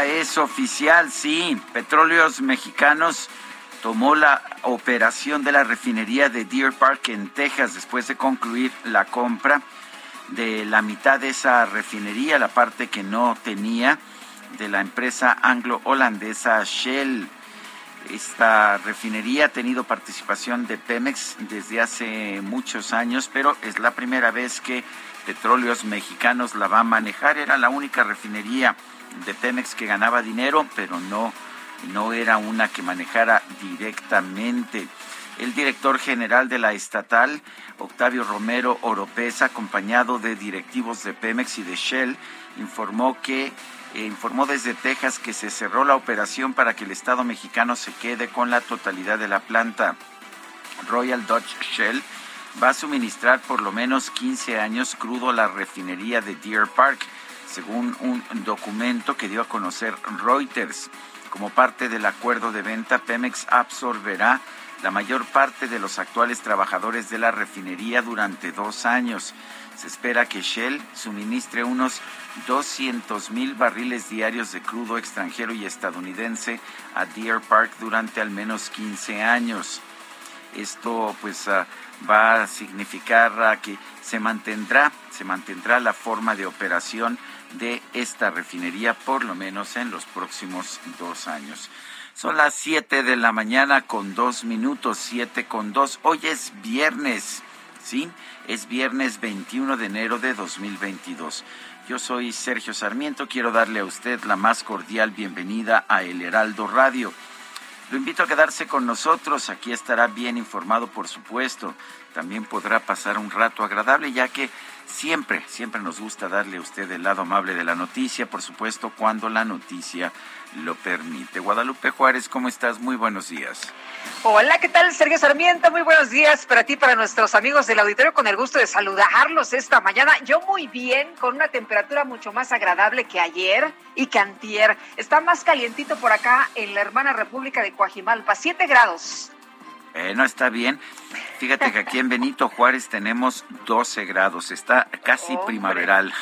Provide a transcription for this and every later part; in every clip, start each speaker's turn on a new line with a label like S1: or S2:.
S1: Es oficial, sí. Petróleos Mexicanos tomó la operación de la refinería de Deer Park en Texas después de concluir la compra de la mitad de esa refinería, la parte que no tenía de la empresa anglo-holandesa Shell. Esta refinería ha tenido participación de Pemex desde hace muchos años, pero es la primera vez que Petróleos Mexicanos la va a manejar. Era la única refinería de Pemex que ganaba dinero, pero no, no era una que manejara directamente. El director general de la estatal, Octavio Romero Oropesa, acompañado de directivos de Pemex y de Shell, informó que eh, informó desde Texas que se cerró la operación para que el Estado mexicano se quede con la totalidad de la planta. Royal Dutch Shell va a suministrar por lo menos 15 años crudo a la refinería de Deer Park según un documento que dio a conocer Reuters. Como parte del acuerdo de venta, Pemex absorberá la mayor parte de los actuales trabajadores de la refinería durante dos años. Se espera que Shell suministre unos 200 mil barriles diarios de crudo extranjero y estadounidense a Deer Park durante al menos 15 años. Esto pues ah, va a significar ah, que se mantendrá, se mantendrá la forma de operación de esta refinería por lo menos en los próximos dos años. Son las 7 de la mañana con dos minutos, 7 con dos. Hoy es viernes, ¿sí? Es viernes 21 de enero de 2022. Yo soy Sergio Sarmiento, quiero darle a usted la más cordial bienvenida a El Heraldo Radio. Lo invito a quedarse con nosotros, aquí estará bien informado por supuesto. También podrá pasar un rato agradable ya que Siempre, siempre nos gusta darle a usted el lado amable de la noticia, por supuesto, cuando la noticia lo permite. Guadalupe Juárez, ¿cómo estás? Muy buenos días.
S2: Hola, ¿qué tal? Sergio Sarmiento, muy buenos días para ti, para nuestros amigos del auditorio, con el gusto de saludarlos esta mañana. Yo muy bien, con una temperatura mucho más agradable que ayer y que antier. Está más calientito por acá en la hermana República de Coajimalpa, 7 grados.
S1: Eh, no está bien. Fíjate que aquí en Benito Juárez tenemos 12 grados, está casi primaveral.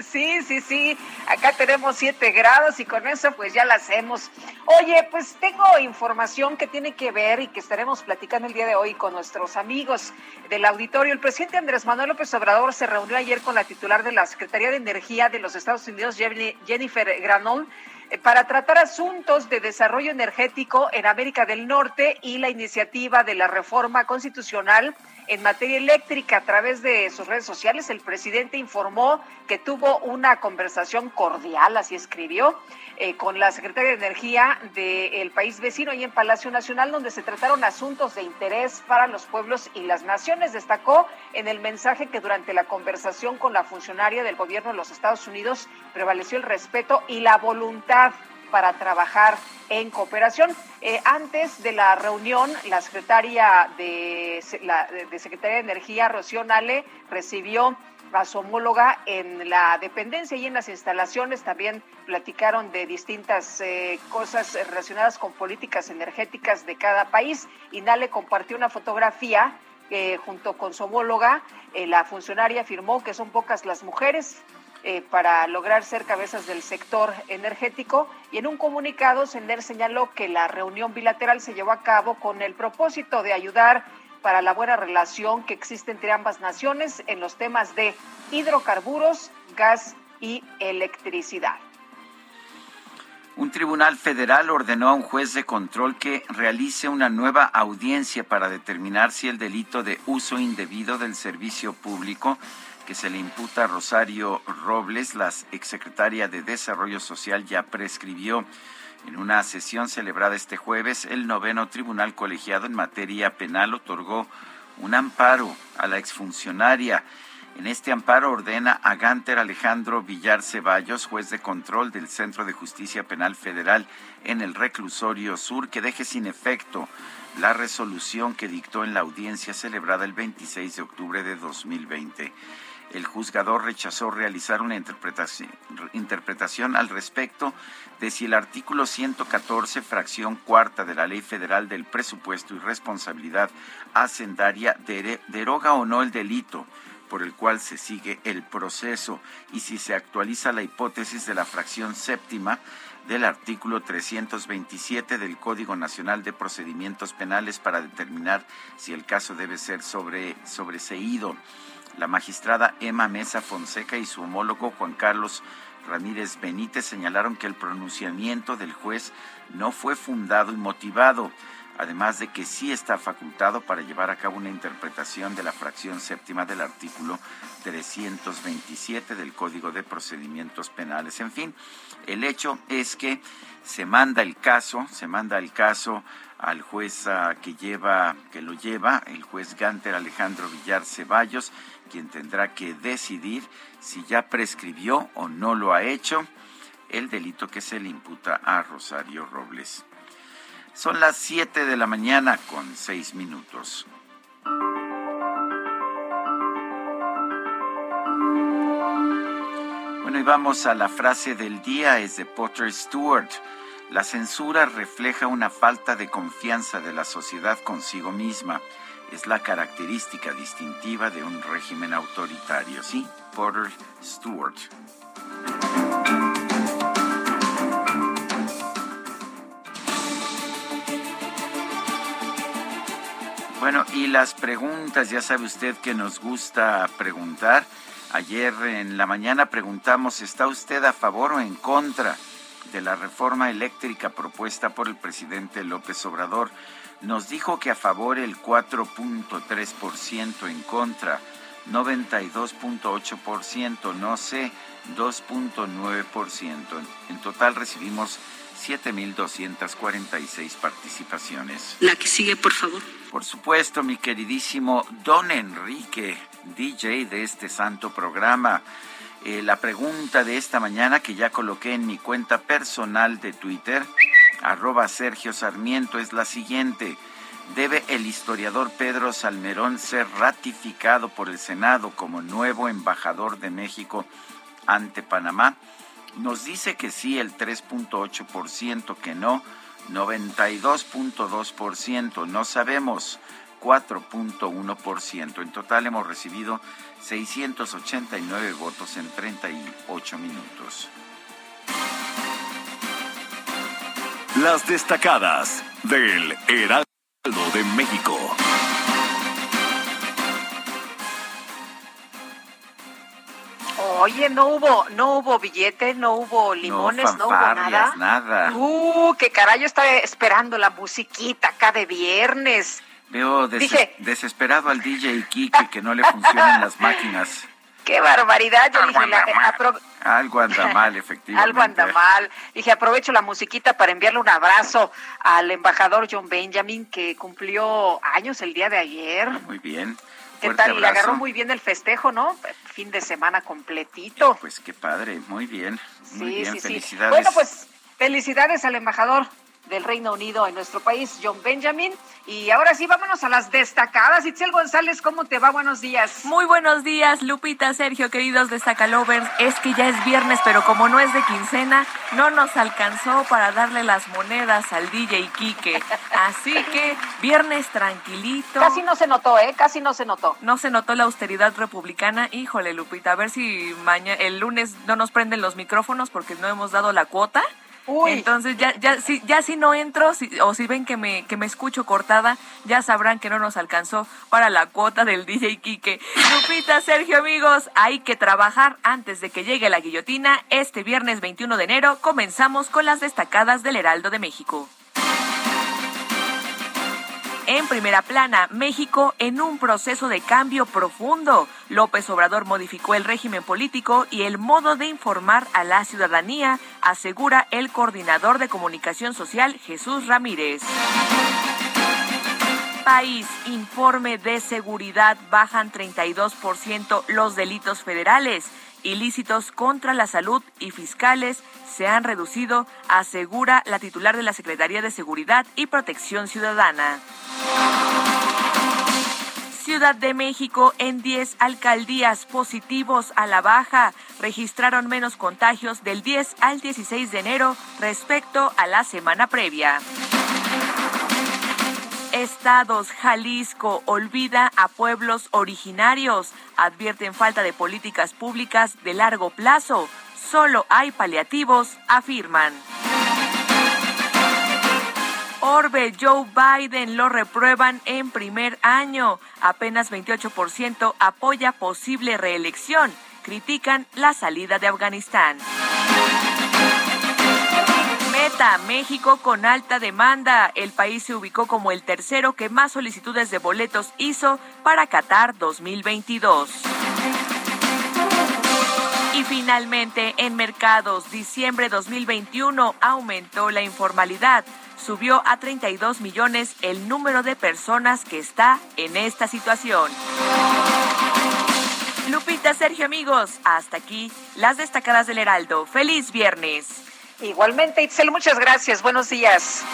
S2: Sí, sí, sí, acá tenemos 7 grados y con eso pues ya la hacemos. Oye, pues tengo información que tiene que ver y que estaremos platicando el día de hoy con nuestros amigos del auditorio. El presidente Andrés Manuel López Obrador se reunió ayer con la titular de la Secretaría de Energía de los Estados Unidos, Jennifer Granol eh, para tratar asuntos de desarrollo energético en América del Norte y la iniciativa de la reforma constitucional en materia eléctrica. A través de sus redes sociales, el presidente informó que tuvo una conversación cordial, así escribió, eh, con la secretaria de Energía del país vecino y en Palacio Nacional, donde se trataron asuntos de interés para los pueblos y las naciones. Destacó en el mensaje que durante la conversación con la funcionaria del gobierno de los Estados Unidos prevaleció el respeto y la voluntad para trabajar en cooperación. Eh, antes de la reunión, la secretaria de, la, de Secretaría de Energía, Rocío Nale, recibió a su homóloga en la dependencia y en las instalaciones. También platicaron de distintas eh, cosas relacionadas con políticas energéticas de cada país. Y Nale compartió una fotografía que junto con su homóloga, eh, la funcionaria afirmó que son pocas las mujeres eh, para lograr ser cabezas del sector energético y en un comunicado Sender señaló que la reunión bilateral se llevó a cabo con el propósito de ayudar para la buena relación que existe entre ambas naciones en los temas de hidrocarburos, gas y electricidad.
S1: Un tribunal federal ordenó a un juez de control que realice una nueva audiencia para determinar si el delito de uso indebido del servicio público que se le imputa a Rosario Robles, la exsecretaria de Desarrollo Social, ya prescribió. En una sesión celebrada este jueves, el noveno tribunal colegiado en materia penal otorgó un amparo a la exfuncionaria en este amparo ordena a Ganter Alejandro Villar Ceballos, juez de control del Centro de Justicia Penal Federal en el Reclusorio Sur, que deje sin efecto la resolución que dictó en la audiencia celebrada el 26 de octubre de 2020. El juzgador rechazó realizar una interpretación, al respecto de si el artículo 114, fracción cuarta de la Ley Federal del Presupuesto y Responsabilidad Hacendaria deroga o no el delito por el cual se sigue el proceso y si se actualiza la hipótesis de la fracción séptima del artículo 327 del Código Nacional de Procedimientos Penales para determinar si el caso debe ser sobre, sobreseído. La magistrada Emma Mesa Fonseca y su homólogo Juan Carlos Ramírez Benítez señalaron que el pronunciamiento del juez no fue fundado y motivado además de que sí está facultado para llevar a cabo una interpretación de la fracción séptima del artículo 327 del Código de Procedimientos Penales. En fin, el hecho es que se manda el caso, se manda el caso al juez ah, que lleva, que lo lleva, el juez Ganter Alejandro Villar Ceballos, quien tendrá que decidir si ya prescribió o no lo ha hecho el delito que se le imputa a Rosario Robles. Son las 7 de la mañana con 6 minutos. Bueno, y vamos a la frase del día, es de Potter Stewart. La censura refleja una falta de confianza de la sociedad consigo misma. Es la característica distintiva de un régimen autoritario. Sí, Potter Stewart. Bueno, y las preguntas, ya sabe usted que nos gusta preguntar. Ayer en la mañana preguntamos, ¿está usted a favor o en contra de la reforma eléctrica propuesta por el presidente López Obrador? Nos dijo que a favor el 4.3%, en contra 92.8%, no sé, 2.9%. En total recibimos 7.246 participaciones.
S3: La que sigue, por favor.
S1: Por supuesto, mi queridísimo Don Enrique, DJ de este santo programa. Eh, la pregunta de esta mañana que ya coloqué en mi cuenta personal de Twitter, arroba Sergio Sarmiento, es la siguiente. ¿Debe el historiador Pedro Salmerón ser ratificado por el Senado como nuevo embajador de México ante Panamá? Nos dice que sí el 3.8%, que no 92.2%, no sabemos 4.1%. En total hemos recibido 689 votos en 38 minutos.
S4: Las destacadas del Heraldo de México.
S2: Oye, no hubo, no hubo billete, no hubo limones, no, hubo nada.
S1: nada.
S2: Uh, qué caray, yo estaba esperando la musiquita acá de viernes.
S1: Veo desesperado al DJ Kike que no le funcionan las máquinas.
S2: Qué barbaridad, yo dije,
S1: algo anda mal, efectivamente.
S2: Algo anda mal. Dije, aprovecho la musiquita para enviarle un abrazo al embajador John Benjamin, que cumplió años el día de ayer.
S1: Muy bien.
S2: ¿Qué tal? Y le agarró muy bien el festejo, ¿no? Fin de semana completito.
S1: Pues qué padre, muy bien. Muy bien, felicidades.
S2: Bueno, pues felicidades al embajador del Reino Unido en nuestro país, John Benjamin. Y ahora sí, vámonos a las destacadas. Itzel González, ¿cómo te va? Buenos días.
S5: Muy buenos días, Lupita, Sergio, queridos destacalovers. Es que ya es viernes, pero como no es de quincena, no nos alcanzó para darle las monedas al DJ Quique. Así que viernes tranquilito.
S2: Casi no se notó, ¿eh? Casi no se notó.
S5: No se notó la austeridad republicana. Híjole, Lupita, a ver si mañana, el lunes no nos prenden los micrófonos porque no hemos dado la cuota Entonces ya, ya, si, ya si no entro o si ven que me, que me escucho cortada, ya sabrán que no nos alcanzó para la cuota del DJ Quique. Lupita, Sergio, amigos, hay que trabajar antes de que llegue la guillotina. Este viernes 21 de enero comenzamos con las destacadas del Heraldo de México. En primera plana, México en un proceso de cambio profundo. López Obrador modificó el régimen político y el modo de informar a la ciudadanía, asegura el coordinador de comunicación social Jesús Ramírez. País, informe de seguridad, bajan 32% los delitos federales ilícitos contra la salud y fiscales se han reducido, asegura la titular de la Secretaría de Seguridad y Protección Ciudadana. Ciudad de México en 10 alcaldías positivos a la baja registraron menos contagios del 10 al 16 de enero respecto a la semana previa. Estados, Jalisco olvida a pueblos originarios, advierten falta de políticas públicas de largo plazo. Solo hay paliativos, afirman. Orbe, Joe Biden lo reprueban en primer año. Apenas 28% apoya posible reelección. Critican la salida de Afganistán. Meta, México con alta demanda. El país se ubicó como el tercero que más solicitudes de boletos hizo para Qatar 2022. Y finalmente, en mercados, diciembre 2021 aumentó la informalidad. Subió a 32 millones el número de personas que está en esta situación. Lupita, Sergio, amigos, hasta aquí las destacadas del Heraldo. Feliz viernes.
S2: Igualmente, Itzel, muchas gracias. Buenos días.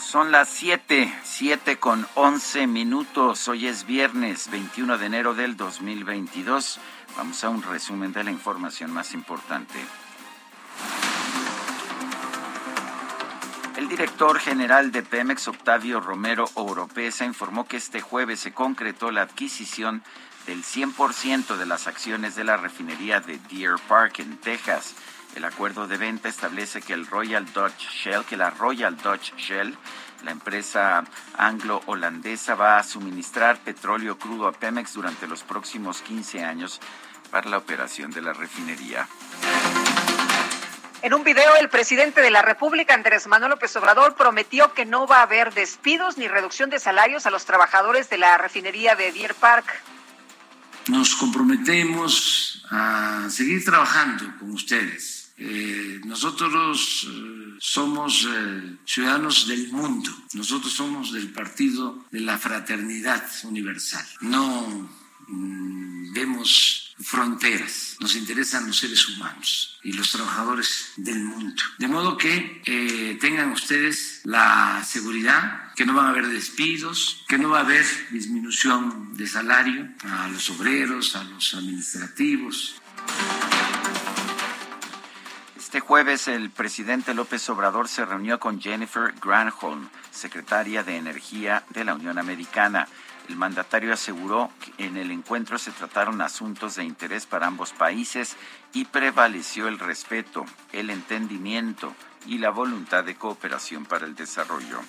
S1: Son las 7, 7 con 11 minutos. Hoy es viernes 21 de enero del 2022. Vamos a un resumen de la información más importante. El director general de Pemex, Octavio Romero Oropesa, informó que este jueves se concretó la adquisición del 100% de las acciones de la refinería de Deer Park en Texas. El acuerdo de venta establece que el Royal Dutch Shell, que la Royal Dutch Shell, la empresa anglo-holandesa, va a suministrar petróleo crudo a Pemex durante los próximos 15 años para la operación de la refinería.
S2: En un video, el presidente de la República, Andrés Manuel López Obrador, prometió que no va a haber despidos ni reducción de salarios a los trabajadores de la refinería de Deer Park
S3: nos comprometemos a seguir trabajando con ustedes. Eh, nosotros eh, somos eh, ciudadanos del mundo, nosotros somos del Partido de la Fraternidad Universal. No mm, vemos fronteras, nos interesan los seres humanos y los trabajadores del mundo. De modo que eh, tengan ustedes la seguridad que no van a haber despidos, que no va a haber disminución de salario a los obreros, a los administrativos.
S1: Este jueves el presidente López Obrador se reunió con Jennifer Granholm, secretaria de Energía de la Unión Americana. El mandatario aseguró que en el encuentro se trataron asuntos de interés para ambos países y prevaleció el respeto, el entendimiento y la voluntad de cooperación para el desarrollo.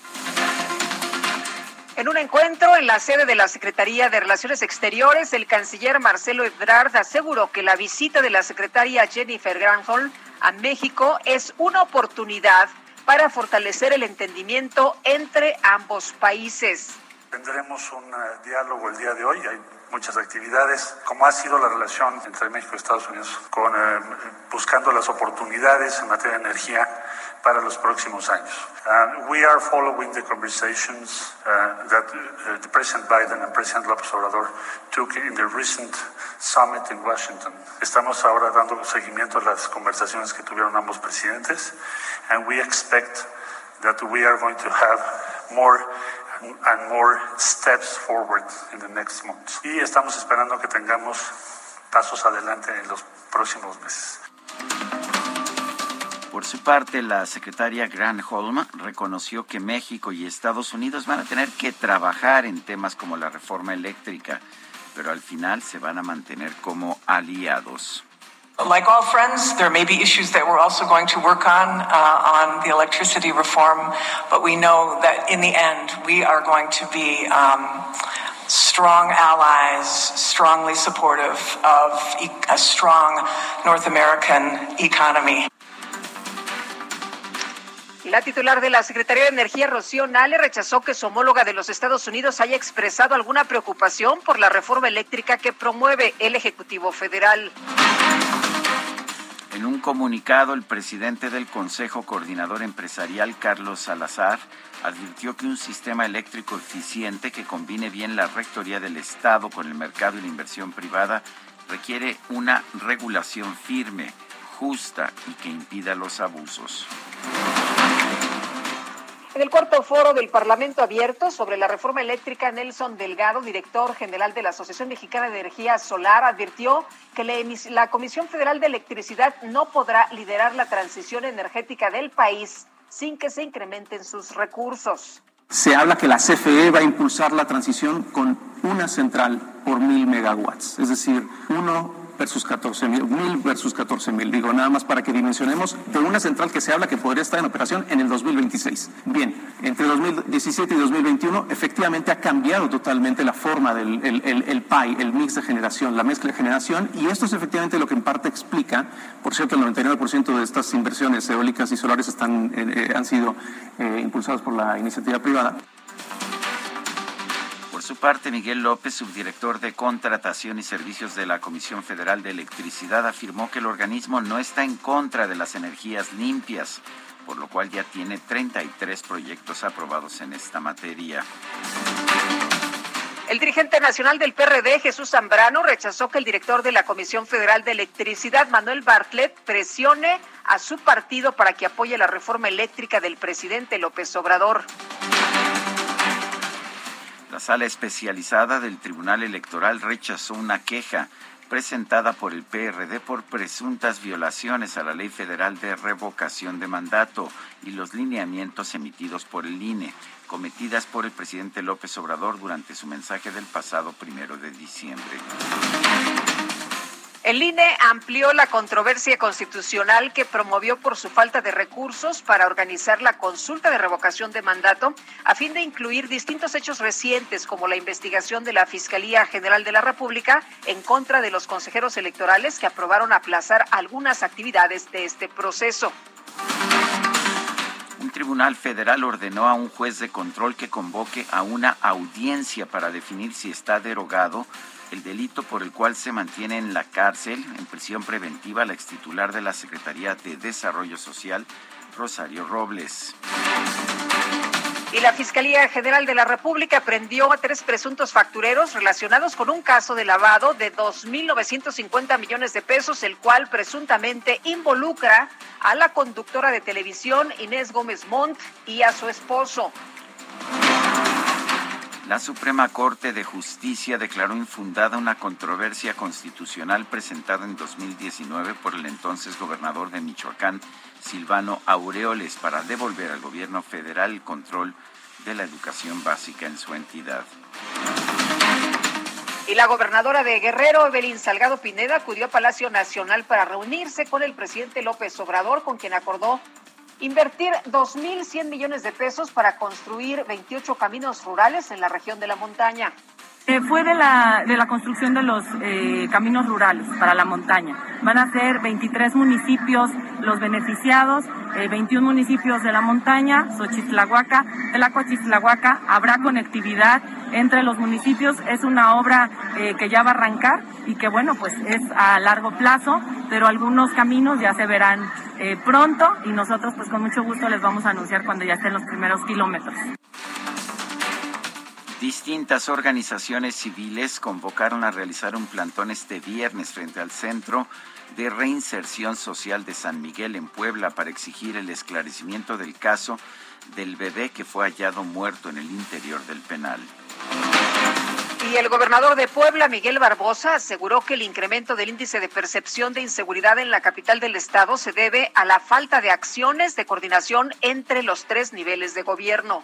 S2: En un encuentro en la sede de la Secretaría de Relaciones Exteriores, el canciller Marcelo Ebrard aseguró que la visita de la secretaria Jennifer Granholm a México es una oportunidad para fortalecer el entendimiento entre ambos países.
S6: Tendremos un eh, diálogo el día de hoy. Hay muchas actividades, como ha sido la relación entre México y Estados Unidos, con, eh, buscando las oportunidades en materia de energía para los próximos años. Uh, we are following the conversations uh, that uh, the President Biden and President López Obrador took in the recent summit in Washington. Estamos ahora dando seguimiento a las conversaciones que tuvieron ambos presidentes, and we expect that we are going to have more and more steps forward in the next months. Y estamos esperando que tengamos pasos adelante en los próximos meses.
S1: Por su parte, la secretaria Granholm reconoció que México y Estados Unidos van a tener que trabajar en temas como la reforma eléctrica, pero al final se van a mantener como aliados.
S7: Like all friends, there may be issues that we're also going to work on uh, on the electricity reform, but we know that in the end, we are going to be um, strong allies, strongly supportive of a strong North American economy.
S2: La titular de la Secretaría de Energía, Rocío Nale, rechazó que su homóloga de los Estados Unidos haya expresado alguna preocupación por la reforma eléctrica que promueve el Ejecutivo Federal.
S1: En un comunicado, el presidente del Consejo Coordinador Empresarial, Carlos Salazar, advirtió que un sistema eléctrico eficiente que combine bien la rectoría del Estado con el mercado y la inversión privada requiere una regulación firme, justa y que impida los abusos.
S2: En el cuarto foro del Parlamento abierto sobre la reforma eléctrica, Nelson Delgado, director general de la Asociación Mexicana de Energía Solar, advirtió que la Comisión Federal de Electricidad no podrá liderar la transición energética del país sin que se incrementen sus recursos.
S8: Se habla que la CFE va a impulsar la transición con una central por mil megawatts, es decir, uno versus 14 mil, versus 14 mil. Digo, nada más para que dimensionemos de una central que se habla que podría estar en operación en el 2026. Bien, entre 2017 y 2021 efectivamente ha cambiado totalmente la forma del el, el, el el mix de generación, la mezcla de generación, y esto es efectivamente lo que en parte explica, por cierto, el 99% de estas inversiones eólicas y solares están, eh, eh, han sido eh, impulsadas por la iniciativa privada.
S1: Su parte, Miguel López, subdirector de Contratación y Servicios de la Comisión Federal de Electricidad, afirmó que el organismo no está en contra de las energías limpias, por lo cual ya tiene 33 proyectos aprobados en esta materia.
S2: El dirigente nacional del PRD, Jesús Zambrano, rechazó que el director de la Comisión Federal de Electricidad, Manuel Bartlett, presione a su partido para que apoye la reforma eléctrica del presidente López Obrador.
S1: La sala especializada del Tribunal Electoral rechazó una queja presentada por el PRD por presuntas violaciones a la Ley Federal de Revocación de Mandato y los lineamientos emitidos por el INE, cometidas por el presidente López Obrador durante su mensaje del pasado primero de diciembre.
S2: El INE amplió la controversia constitucional que promovió por su falta de recursos para organizar la consulta de revocación de mandato a fin de incluir distintos hechos recientes como la investigación de la Fiscalía General de la República en contra de los consejeros electorales que aprobaron aplazar algunas actividades de este proceso.
S1: Un tribunal federal ordenó a un juez de control que convoque a una audiencia para definir si está derogado el delito por el cual se mantiene en la cárcel, en prisión preventiva, la extitular de la Secretaría de Desarrollo Social, Rosario Robles.
S2: Y la Fiscalía General de la República prendió a tres presuntos factureros relacionados con un caso de lavado de 2.950 millones de pesos, el cual presuntamente involucra a la conductora de televisión Inés Gómez Montt y a su esposo.
S1: La Suprema Corte de Justicia declaró infundada una controversia constitucional presentada en 2019 por el entonces gobernador de Michoacán, Silvano Aureoles, para devolver al gobierno federal el control de la educación básica en su entidad.
S2: Y la gobernadora de Guerrero, Evelyn Salgado Pineda, acudió a Palacio Nacional para reunirse con el presidente López Obrador, con quien acordó invertir 2.100 millones de pesos para construir 28 caminos rurales en la región de la montaña.
S9: Eh, fue de la, de la construcción de los eh, caminos rurales para la montaña. Van a ser 23 municipios los beneficiados, 21 eh, municipios de la montaña, Xochitlahuaca, Tlacochitlahuaca, habrá conectividad entre los municipios. Es una obra que ya va a arrancar y que bueno, pues es a largo plazo, pero algunos caminos ya se verán pronto y nosotros pues con mucho gusto les vamos a anunciar cuando ya estén los primeros kilómetros.
S1: Distintas organizaciones civiles convocaron a realizar un plantón este viernes frente al Centro de Reinserción Social de San Miguel en Puebla para exigir el esclarecimiento del caso del bebé que fue hallado muerto en el interior del penal.
S2: Y el gobernador de Puebla, Miguel Barbosa, aseguró que el incremento del índice de percepción de inseguridad en la capital del estado se debe a la falta de acciones de coordinación entre los tres niveles de gobierno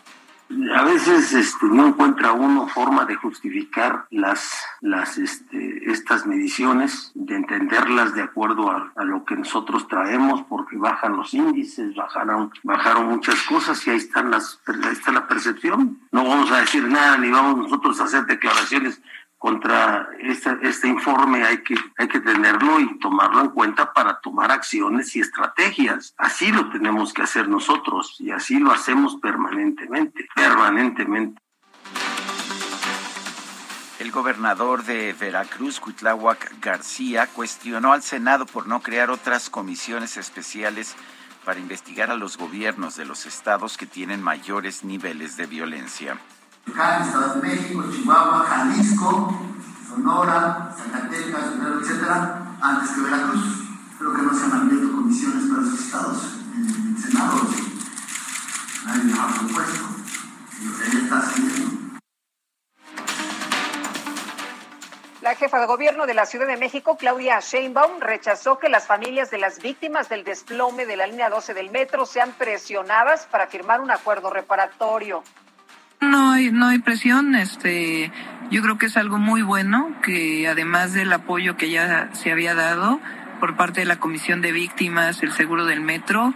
S10: a veces este, no encuentra uno forma de justificar las las este, estas mediciones, de entenderlas de acuerdo a, a, lo que nosotros traemos, porque bajan los índices, bajaron, bajaron muchas cosas y ahí están las, ahí está la percepción. No vamos a decir nada ni vamos nosotros a hacer declaraciones contra este, este informe hay que, hay que tenerlo y tomarlo en cuenta para tomar acciones y estrategias. Así lo tenemos que hacer nosotros y así lo hacemos permanentemente, permanentemente.
S1: El gobernador de Veracruz, Cuitláhuac García, cuestionó al Senado por no crear otras comisiones especiales para investigar a los gobiernos de los estados que tienen mayores niveles de violencia.
S11: Estado de México, Chihuahua, Jalisco, Sonora, Zacatecas, etcétera, antes que Veracruz. Espero que no se han abierto comisiones para esos estados en el Senado. Nadie lo ha propuesto. Lo que está haciendo.
S2: La jefa de gobierno de la Ciudad de México, Claudia Sheinbaum, rechazó que las familias de las víctimas del desplome de la línea 12 del metro sean presionadas para firmar un acuerdo reparatorio.
S12: No hay, no hay presión, este, yo creo que es algo muy bueno que además del apoyo que ya se había dado por parte de la Comisión de Víctimas, el Seguro del Metro,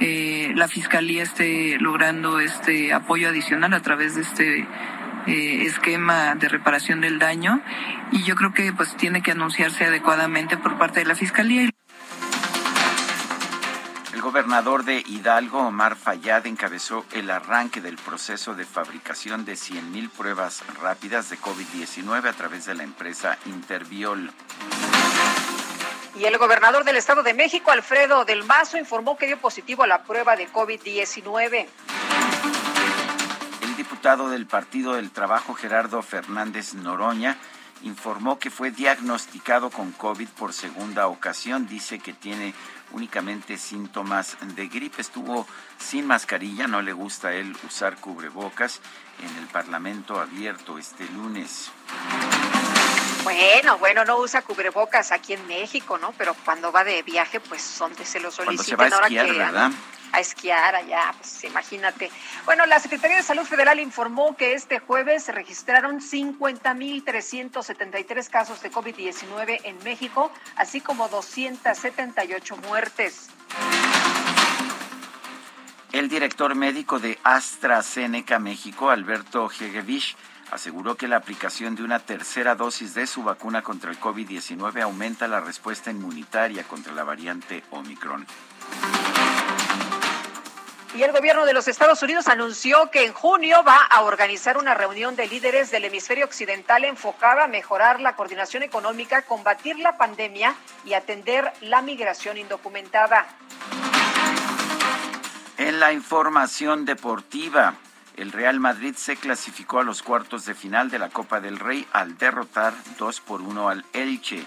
S12: eh, la Fiscalía esté logrando este apoyo adicional a través de este eh, esquema de reparación del daño y yo creo que pues tiene que anunciarse adecuadamente por parte de la Fiscalía.
S1: El gobernador de Hidalgo, Omar Fayad, encabezó el arranque del proceso de fabricación de 100.000 pruebas rápidas de COVID-19 a través de la empresa Interviol.
S2: Y el gobernador del Estado de México, Alfredo del Mazo, informó que dio positivo a la prueba de COVID-19.
S1: El diputado del Partido del Trabajo, Gerardo Fernández Noroña, informó que fue diagnosticado con COVID por segunda ocasión. Dice que tiene únicamente síntomas de gripe. Estuvo sin mascarilla, no le gusta a él usar cubrebocas en el Parlamento abierto este lunes.
S2: Bueno, bueno, no usa cubrebocas aquí en México, ¿no? Pero cuando va de viaje, pues son se lo soliciten.
S1: Cuando se va a esquiar, ¿verdad?
S2: A esquiar allá, pues imagínate. Bueno, la Secretaría de Salud Federal informó que este jueves se registraron 50.373 casos de COVID-19 en México, así como 278 muertes.
S1: El director médico de AstraZeneca México, Alberto Hegevich, aseguró que la aplicación de una tercera dosis de su vacuna contra el COVID-19 aumenta la respuesta inmunitaria contra la variante Omicron.
S2: Y el gobierno de los Estados Unidos anunció que en junio va a organizar una reunión de líderes del hemisferio occidental enfocada a mejorar la coordinación económica, combatir la pandemia y atender la migración indocumentada.
S1: En la información deportiva, el Real Madrid se clasificó a los cuartos de final de la Copa del Rey al derrotar 2 por 1 al Elche.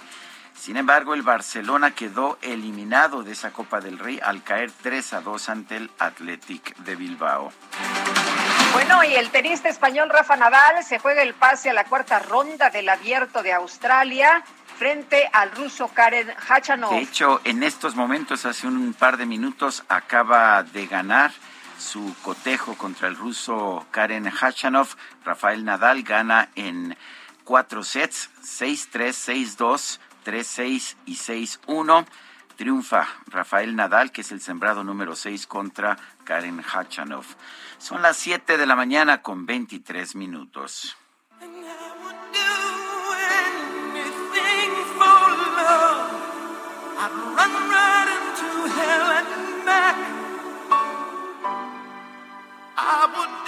S1: Sin embargo, el Barcelona quedó eliminado de esa Copa del Rey al caer 3 a 2 ante el Athletic de Bilbao.
S2: Bueno, y el tenista español Rafa Nadal se juega el pase a la cuarta ronda del Abierto de Australia frente al ruso Karen Hachanov.
S1: De hecho, en estos momentos, hace un par de minutos, acaba de ganar su cotejo contra el ruso Karen Hachanov. Rafael Nadal gana en cuatro sets, 6-3, 6-2, 3-6 y 6-1. Triunfa Rafael Nadal, que es el sembrado número 6 contra Karen Hachanov. Son las 7 de la mañana con 23 minutos. I would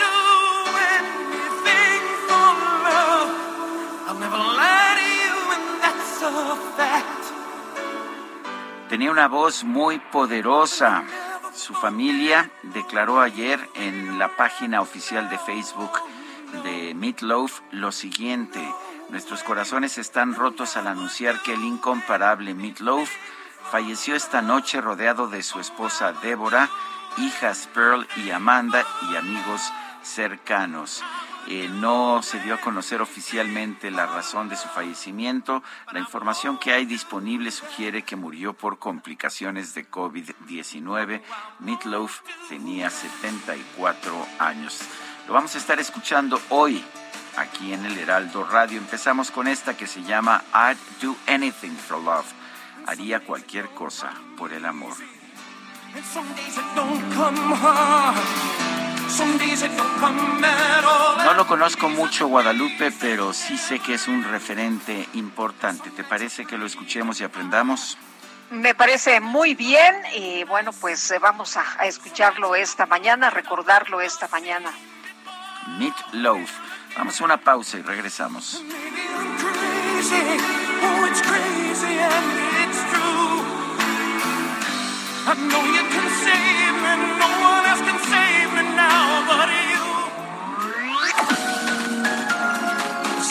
S1: Tenía una voz muy poderosa. Su familia declaró ayer en la página oficial de Facebook de Meatloaf lo siguiente. Nuestros corazones están rotos al anunciar que el incomparable Meatloaf falleció esta noche rodeado de su esposa Débora hijas Pearl y Amanda y amigos cercanos. Eh, no se dio a conocer oficialmente la razón de su fallecimiento. La información que hay disponible sugiere que murió por complicaciones de COVID-19. Meatloaf tenía 74 años. Lo vamos a estar escuchando hoy aquí en el Heraldo Radio. Empezamos con esta que se llama I'd Do Anything for Love. Haría cualquier cosa por el amor. No lo conozco mucho Guadalupe, pero sí sé que es un referente importante. ¿Te parece que lo escuchemos y aprendamos?
S2: Me parece muy bien y bueno, pues eh, vamos a, a escucharlo esta mañana, recordarlo esta mañana.
S1: Meat Loaf. Vamos a una pausa y regresamos. I know you can save me, no one else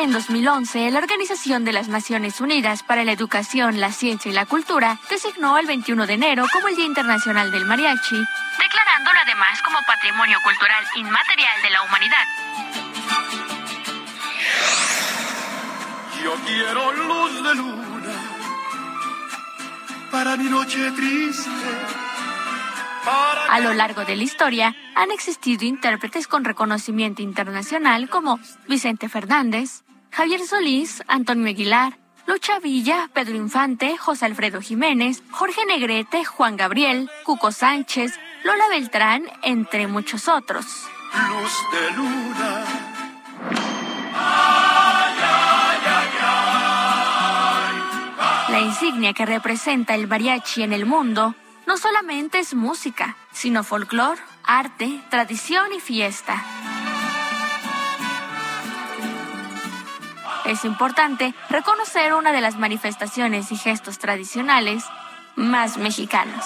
S13: En 2011, la Organización de las Naciones Unidas para la Educación, la Ciencia y la Cultura designó el 21 de enero como el Día Internacional del Mariachi, declarándolo además como Patrimonio Cultural Inmaterial de la Humanidad.
S14: Yo quiero luz de luna para mi noche triste.
S13: A lo largo de la historia, han existido intérpretes con reconocimiento internacional como Vicente Fernández, Javier Solís, Antonio Aguilar, Lucha Villa, Pedro Infante, José Alfredo Jiménez, Jorge Negrete, Juan Gabriel, Cuco Sánchez, Lola Beltrán, entre muchos otros.
S14: Luz de luna.
S13: La insignia que representa el mariachi en el mundo no solamente es música, sino folclor, arte, tradición y fiesta. Es importante reconocer una de las manifestaciones y gestos tradicionales más mexicanos.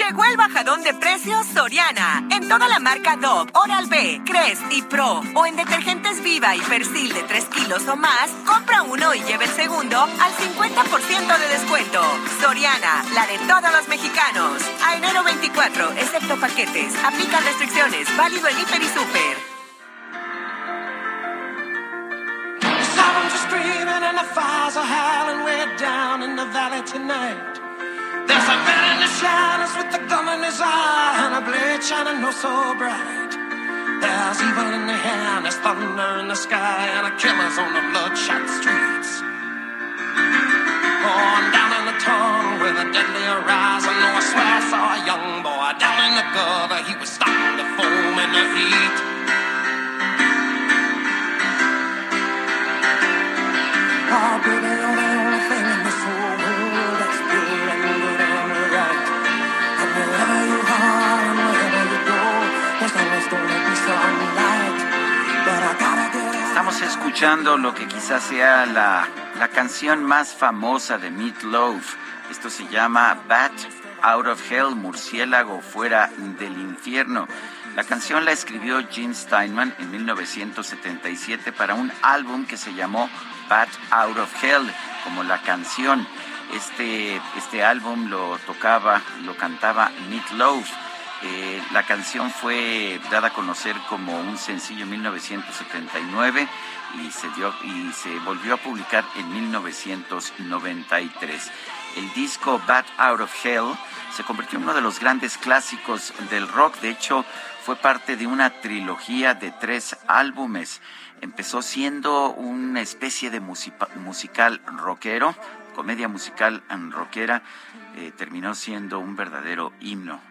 S15: Llegó el bajadón de precios Soriana. En toda la marca Dove, Oral B, Crest y Pro. O en detergentes Viva y Persil de 3 kilos o más. Compra uno y lleve el segundo al 50% de descuento. Soriana, la de todos los mexicanos. A enero 24, excepto paquetes. Aplica restricciones. Válido en Hiper y Super.
S14: There's a man in the shadows with a gun in his eye and a blade shining oh so bright. There's evil in the air and there's thunder in the sky and a killer's on the bloodshot streets. On down in the tunnel with a deadly horizon, oh I swear I saw a young boy down in the gutter. He was starting to foam in the heat.
S1: Escuchando lo que quizás sea la, la canción más famosa de Meat Loaf. Esto se llama Bat Out of Hell, Murciélago fuera del infierno. La canción la escribió Gene Steinman en 1977 para un álbum que se llamó Bat Out of Hell, como la canción. Este, este álbum lo tocaba, lo cantaba Meat Loaf. Eh, la canción fue dada a conocer como un sencillo en 1979 y se, dio, y se volvió a publicar en 1993. El disco Bat Out of Hell se convirtió en uno de los grandes clásicos del rock. De hecho, fue parte de una trilogía de tres álbumes. Empezó siendo una especie de musical rockero, comedia musical rockera, eh, terminó siendo un verdadero himno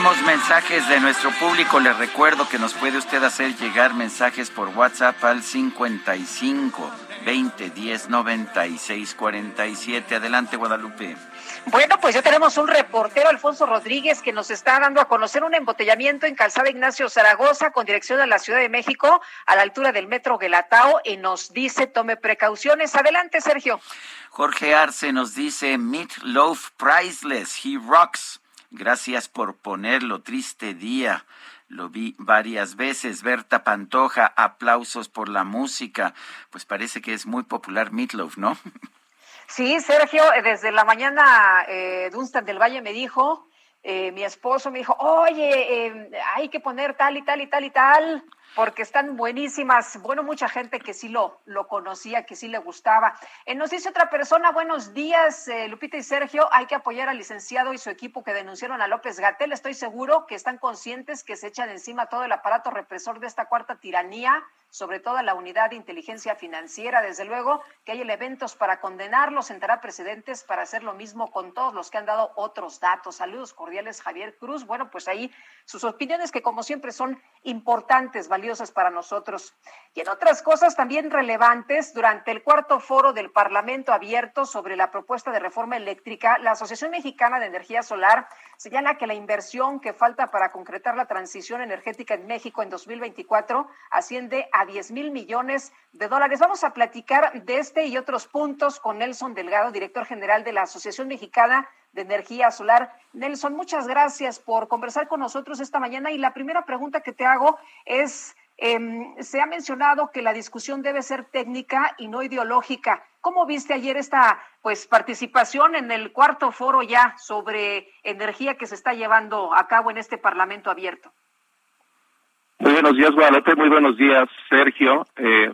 S1: Tenemos mensajes de nuestro público. Les recuerdo que nos puede usted hacer llegar mensajes por WhatsApp al 55 20 10 96 47. Adelante, Guadalupe.
S2: Bueno, pues ya tenemos un reportero, Alfonso Rodríguez, que nos está dando a conocer un embotellamiento en Calzada Ignacio Zaragoza con dirección a la Ciudad de México, a la altura del Metro Guelatao, y nos dice tome precauciones. Adelante, Sergio.
S1: Jorge Arce nos dice Meat Loaf Priceless, he rocks. Gracias por ponerlo, triste día. Lo vi varias veces. Berta Pantoja, aplausos por la música. Pues parece que es muy popular Meatloaf, ¿no?
S2: Sí, Sergio, eh, desde la mañana eh, Dunstan del Valle me dijo, eh, mi esposo me dijo, oye, eh, hay que poner tal y tal y tal y tal, porque están buenísimas. Bueno, mucha gente que sí lo, lo conocía, que sí le gustaba. Eh, nos dice otra persona, buenos días, eh, Lupita y Sergio, hay que apoyar al licenciado y su equipo que denunciaron a López Gatel. Estoy seguro que están conscientes que se echan encima todo el aparato represor de esta cuarta tiranía sobre todo la unidad de inteligencia financiera. Desde luego que hay elementos para condenarlos, sentará precedentes para hacer lo mismo con todos los que han dado otros datos. Saludos cordiales, Javier Cruz. Bueno, pues ahí sus opiniones que como siempre son importantes, valiosas para nosotros. Y en otras cosas también relevantes, durante el cuarto foro del Parlamento abierto sobre la propuesta de reforma eléctrica, la Asociación Mexicana de Energía Solar señala que la inversión que falta para concretar la transición energética en México en 2024 asciende a 10 mil millones de dólares. Vamos a platicar de este y otros puntos con Nelson Delgado, director general de la Asociación Mexicana de Energía Solar. Nelson, muchas gracias por conversar con nosotros esta mañana. Y la primera pregunta que te hago es, eh, se ha mencionado que la discusión debe ser técnica y no ideológica. ¿Cómo viste ayer esta pues participación en el cuarto foro ya sobre energía que se está llevando a cabo en este Parlamento abierto?
S8: Muy buenos días, Guadalupe. Muy buenos días, Sergio. Eh,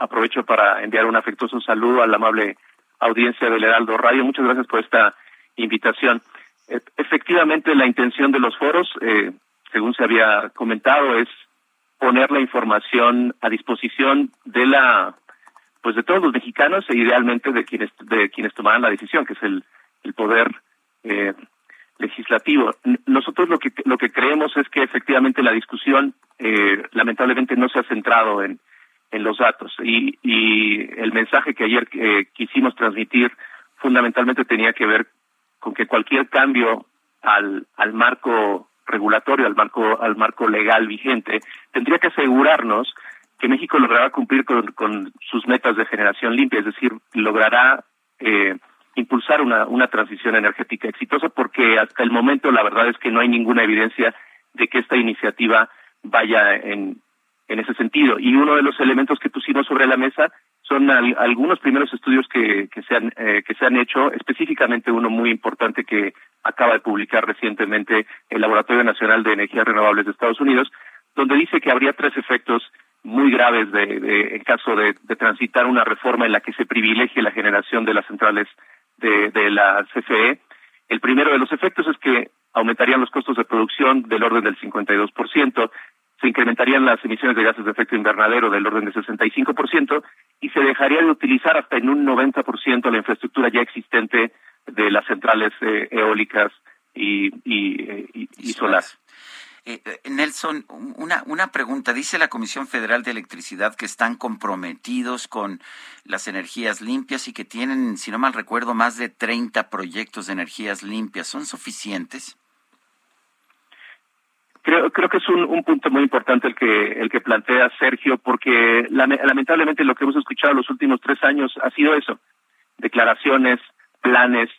S8: aprovecho para enviar un afectuoso saludo a la amable audiencia del Heraldo Radio. Muchas gracias por esta invitación. E efectivamente, la intención de los foros, eh, según se había comentado, es poner la información a disposición de la, pues de todos los mexicanos e idealmente de quienes de quienes tomarán la decisión, que es el, el poder eh, legislativo. Nosotros lo que lo que creemos es que efectivamente la discusión eh, lamentablemente no se ha centrado en en los datos y, y el mensaje que ayer eh, quisimos transmitir fundamentalmente tenía que ver con que cualquier cambio al, al marco regulatorio, al marco, al marco legal vigente, tendría que asegurarnos que México logrará cumplir con, con sus metas de generación limpia, es decir, logrará eh, impulsar una, una transición energética exitosa, porque hasta el momento la verdad es que no hay ninguna evidencia de que esta iniciativa vaya en, en ese sentido. Y uno de los elementos que pusimos sobre la mesa son al, algunos primeros estudios que, que, se han, eh, que se han hecho, específicamente uno muy importante que acaba de publicar recientemente el Laboratorio Nacional de Energías Renovables de Estados Unidos, donde dice que habría tres efectos muy graves de, en caso de transitar una reforma en la que se privilegie la generación de las centrales de, de la CFE. El primero de los efectos es que aumentarían los costos de producción del orden del 52%, se incrementarían las emisiones de gases de efecto invernadero del orden de 65% y se dejaría de utilizar hasta en un 90% la infraestructura ya existente de las centrales eh, eólicas y, y, y, y solar.
S1: Eh, Nelson, una, una pregunta. Dice la Comisión Federal de Electricidad que están comprometidos con las energías limpias y que tienen, si no mal recuerdo, más de 30 proyectos de energías limpias. ¿Son suficientes?
S8: Creo, creo que es un, un punto muy importante el que, el que plantea Sergio, porque lamentablemente lo que hemos escuchado los últimos tres años ha sido eso, declaraciones, planes,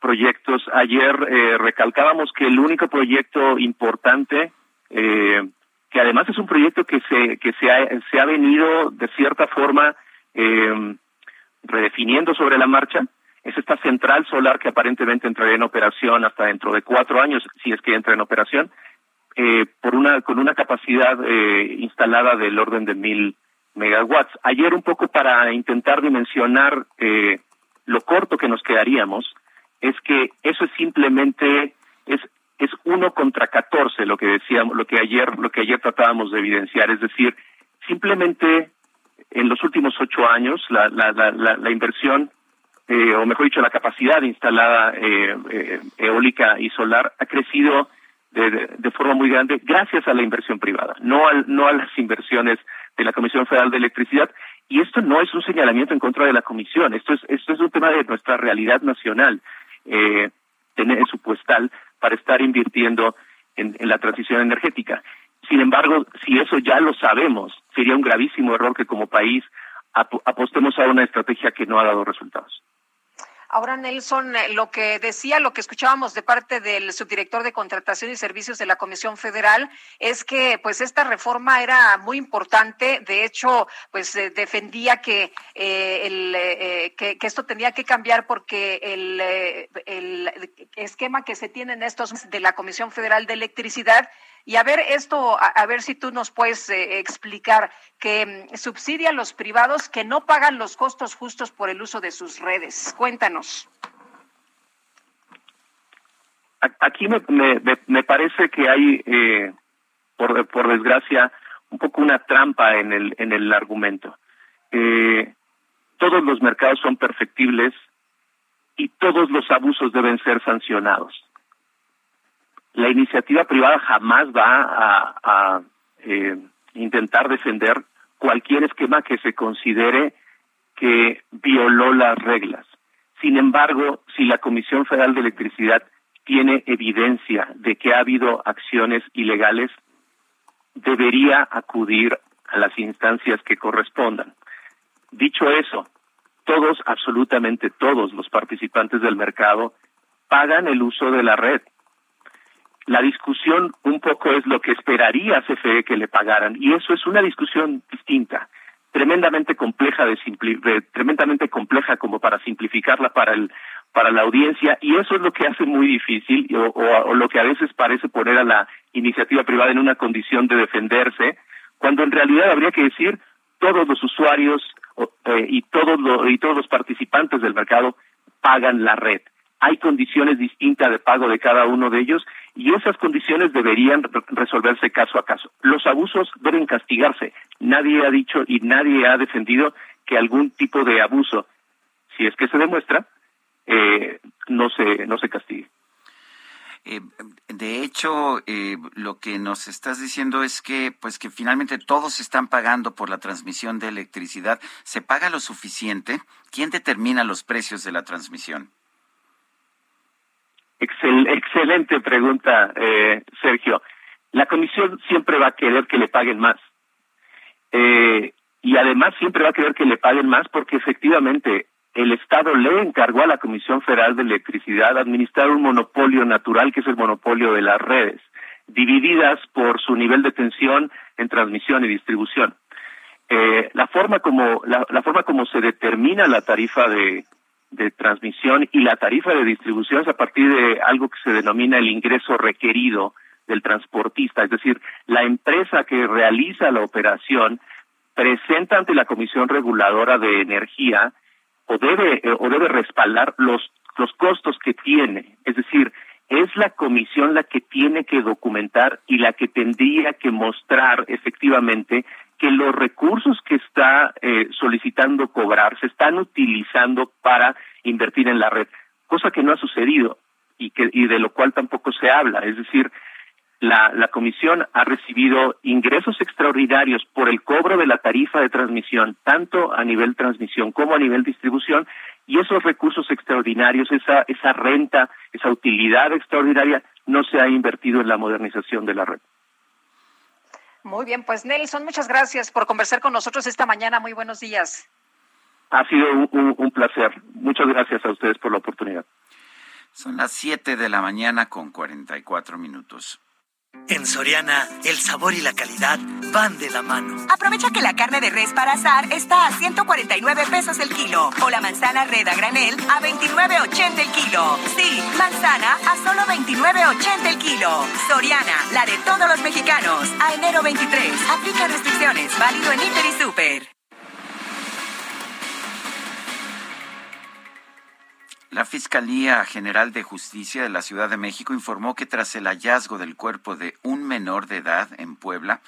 S8: proyectos. Ayer eh, recalcábamos que el único proyecto importante, eh, que además es un proyecto que se, que se ha, se ha venido de cierta forma eh, redefiniendo sobre la marcha, es esta central solar que aparentemente entraría en operación hasta dentro de cuatro años, si es que entra en operación, eh, por una con una capacidad instalada del orden de mil megawatts. Ayer un poco para intentar dimensionar eh, lo corto que nos quedaríamos es que eso es simplemente es es uno contra catorce lo que decíamos lo que ayer lo que ayer tratábamos de evidenciar. Es decir simplemente en los últimos ocho años la la la, la, inversión eh, o mejor dicho la capacidad instalada eh, eh, eólica y solar ha crecido de, de, forma muy grande gracias a la inversión privada no al, no a las inversiones de la Comisión Federal de Electricidad. Y esto no es un señalamiento en contra de la Comisión esto es esto es un tema de nuestra realidad nacional eh, tener su puestal para estar invirtiendo en, la transición energética. Sin embargo, si eso ya lo sabemos, sería un gravísimo error que como país apostemos a una estrategia que no ha dado resultados.
S2: Ahora, Nelson, eh, lo que decía, lo que escuchábamos de parte del subdirector de Contratación y Servicios de la Comisión Federal es que, pues, esta reforma era muy importante. De hecho, pues, eh, defendía que, eh, el, que, esto tenía que cambiar porque el, el esquema que se tiene en estos de la Comisión Federal de Electricidad y a ver esto, a, ver si tú nos puedes eh, explicar que mm, subsidia a los privados que no pagan los costos justos por el uso de sus redes. Cuéntanos.
S8: Aquí me, me, parece que hay, eh, por, por desgracia, un poco una trampa en el, en el argumento. Eh, todos los mercados son perfectibles y todos los abusos deben ser sancionados la iniciativa privada jamás va a, eh, intentar defender cualquier esquema que se considere que violó las reglas. Sin embargo, si la Comisión Federal de Electricidad tiene evidencia de que ha habido acciones ilegales, debería acudir a las instancias que correspondan. Dicho eso, todos, absolutamente todos los participantes del mercado pagan el uso de la red. La discusión un poco es lo que esperaría CFE que le pagaran y eso es una discusión distinta, tremendamente compleja de, tremendamente compleja como para simplificarla para el para la audiencia y eso es lo que hace muy difícil o, lo que a veces parece poner a la iniciativa privada en una condición de defenderse cuando en realidad habría que decir todos los usuarios eh, y todos y todos los participantes del mercado pagan la red. Hay condiciones distintas de pago de cada uno de ellos y esas condiciones deberían resolverse caso a caso. Los abusos deben castigarse. Nadie ha dicho y nadie ha defendido que algún tipo de abuso, si es que se demuestra, eh, no se no se castigue.
S1: Eh, de hecho, eh, lo que nos estás diciendo es que, pues, que finalmente todos están pagando por la transmisión de electricidad. ¿Se paga lo suficiente? ¿Quién determina los precios de la transmisión?
S8: Excelente pregunta, eh, Sergio. La comisión siempre va a querer que le paguen más. Eh, y además siempre va a querer que le paguen más porque efectivamente el Estado le encargó a la Comisión Federal de Electricidad administrar un monopolio natural que es el monopolio de las redes, divididas por su nivel de tensión en transmisión y distribución. Eh, la forma como la forma como se determina la tarifa de, de transmisión y la tarifa de distribución es a partir de algo que se denomina el ingreso requerido del transportista, es decir, la empresa que realiza la operación presenta ante la Comisión Reguladora de Energía o debe eh, o debe respaldar los los costos que tiene, es decir, es la comisión la que tiene que documentar y la que tendría que mostrar efectivamente que los recursos que está eh, solicitando cobrar se están utilizando para invertir en la red, cosa que no ha sucedido y, que, y de lo cual tampoco se habla. Es decir, la, la comisión ha recibido ingresos extraordinarios por el cobro de la tarifa de transmisión, tanto a nivel transmisión como a nivel distribución, y esos recursos extraordinarios, esa, esa renta, esa utilidad extraordinaria, no se ha invertido en la modernización de la red.
S2: Muy bien, pues Nelson, muchas gracias por conversar con nosotros esta mañana. Muy buenos días.
S8: Ha sido un, placer. Muchas gracias a ustedes por la oportunidad.
S1: Son las 7 de la mañana con 44 minutos.
S16: En Soriana, el sabor y la calidad
S15: van de la mano. Aprovecha que la carne de res para asar está a 149 pesos el kilo o la manzana red a granel a 29.80 el kilo. Sí, manzana a solo 29.80 el kilo. Soriana, la de todos los mexicanos. A enero 23. Aplica restricciones. Válido en Inter y Super.
S1: La Fiscalía General de Justicia de la Ciudad de México informó que tras el hallazgo del cuerpo de un menor de edad en Puebla,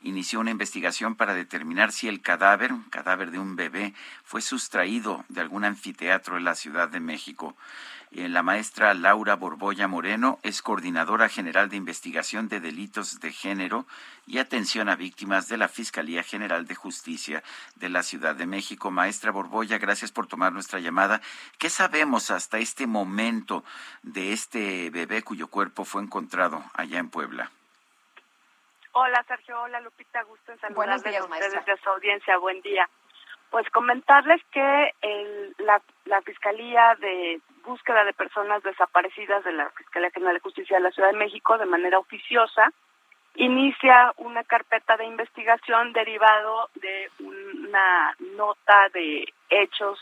S1: inició una investigación para determinar si el cadáver, un cadáver de un bebé, fue sustraído de algún anfiteatro en la Ciudad de México. Eh, la maestra Laura Borbolla Moreno es coordinadora general de investigación de delitos de género y atención a víctimas de la Fiscalía General de Justicia de la Ciudad de México. Maestra Borbolla, gracias por tomar nuestra llamada. ¿Qué sabemos hasta este momento de este bebé cuyo cuerpo fue encontrado allá en Puebla?
S16: Hola Sergio, hola Lupita, gusto en saludarles a ustedes de su audiencia. Buen día. Pues comentarles que el, la, la Fiscalía de Búsqueda de Personas Desaparecidas de la Fiscalía General de Justicia de la Ciudad de México, de manera oficiosa, inicia una carpeta de investigación derivado de una nota de hechos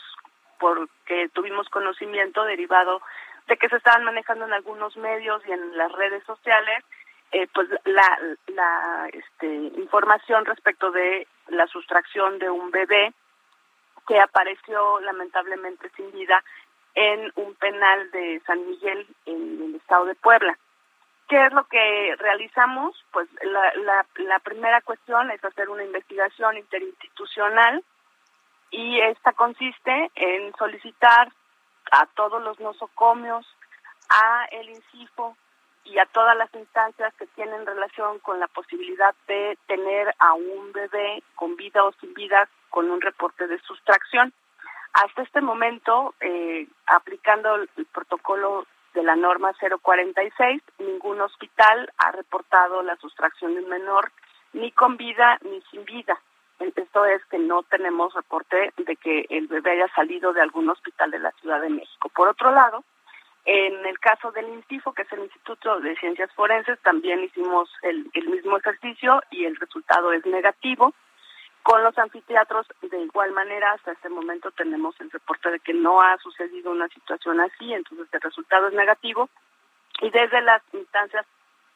S16: porque tuvimos conocimiento derivado de que se estaban manejando en algunos medios y en las redes sociales eh, pues la, la este, información respecto de la sustracción de un bebé que apareció lamentablemente sin vida en un penal de San Miguel en el estado de Puebla. ¿Qué es lo que realizamos? Pues la, la, la primera cuestión es hacer una investigación interinstitucional y esta consiste en solicitar a todos los nosocomios, a el INCIFO y a todas las instancias que tienen relación con la posibilidad de tener a un bebé con vida o sin vida con un reporte de sustracción. Hasta este momento, eh, aplicando el, protocolo de la norma 046, ningún hospital ha reportado la sustracción de un menor ni con vida ni sin vida. Esto es que no tenemos reporte de que el bebé haya salido de algún hospital de la Ciudad de México. Por otro lado, en el caso del INCIFO, que es el Instituto de Ciencias Forenses, también hicimos el mismo ejercicio y el resultado es negativo. Con los anfiteatros, de igual manera, hasta este momento tenemos el reporte de que no ha sucedido una situación así, entonces el resultado es negativo. Y desde las instancias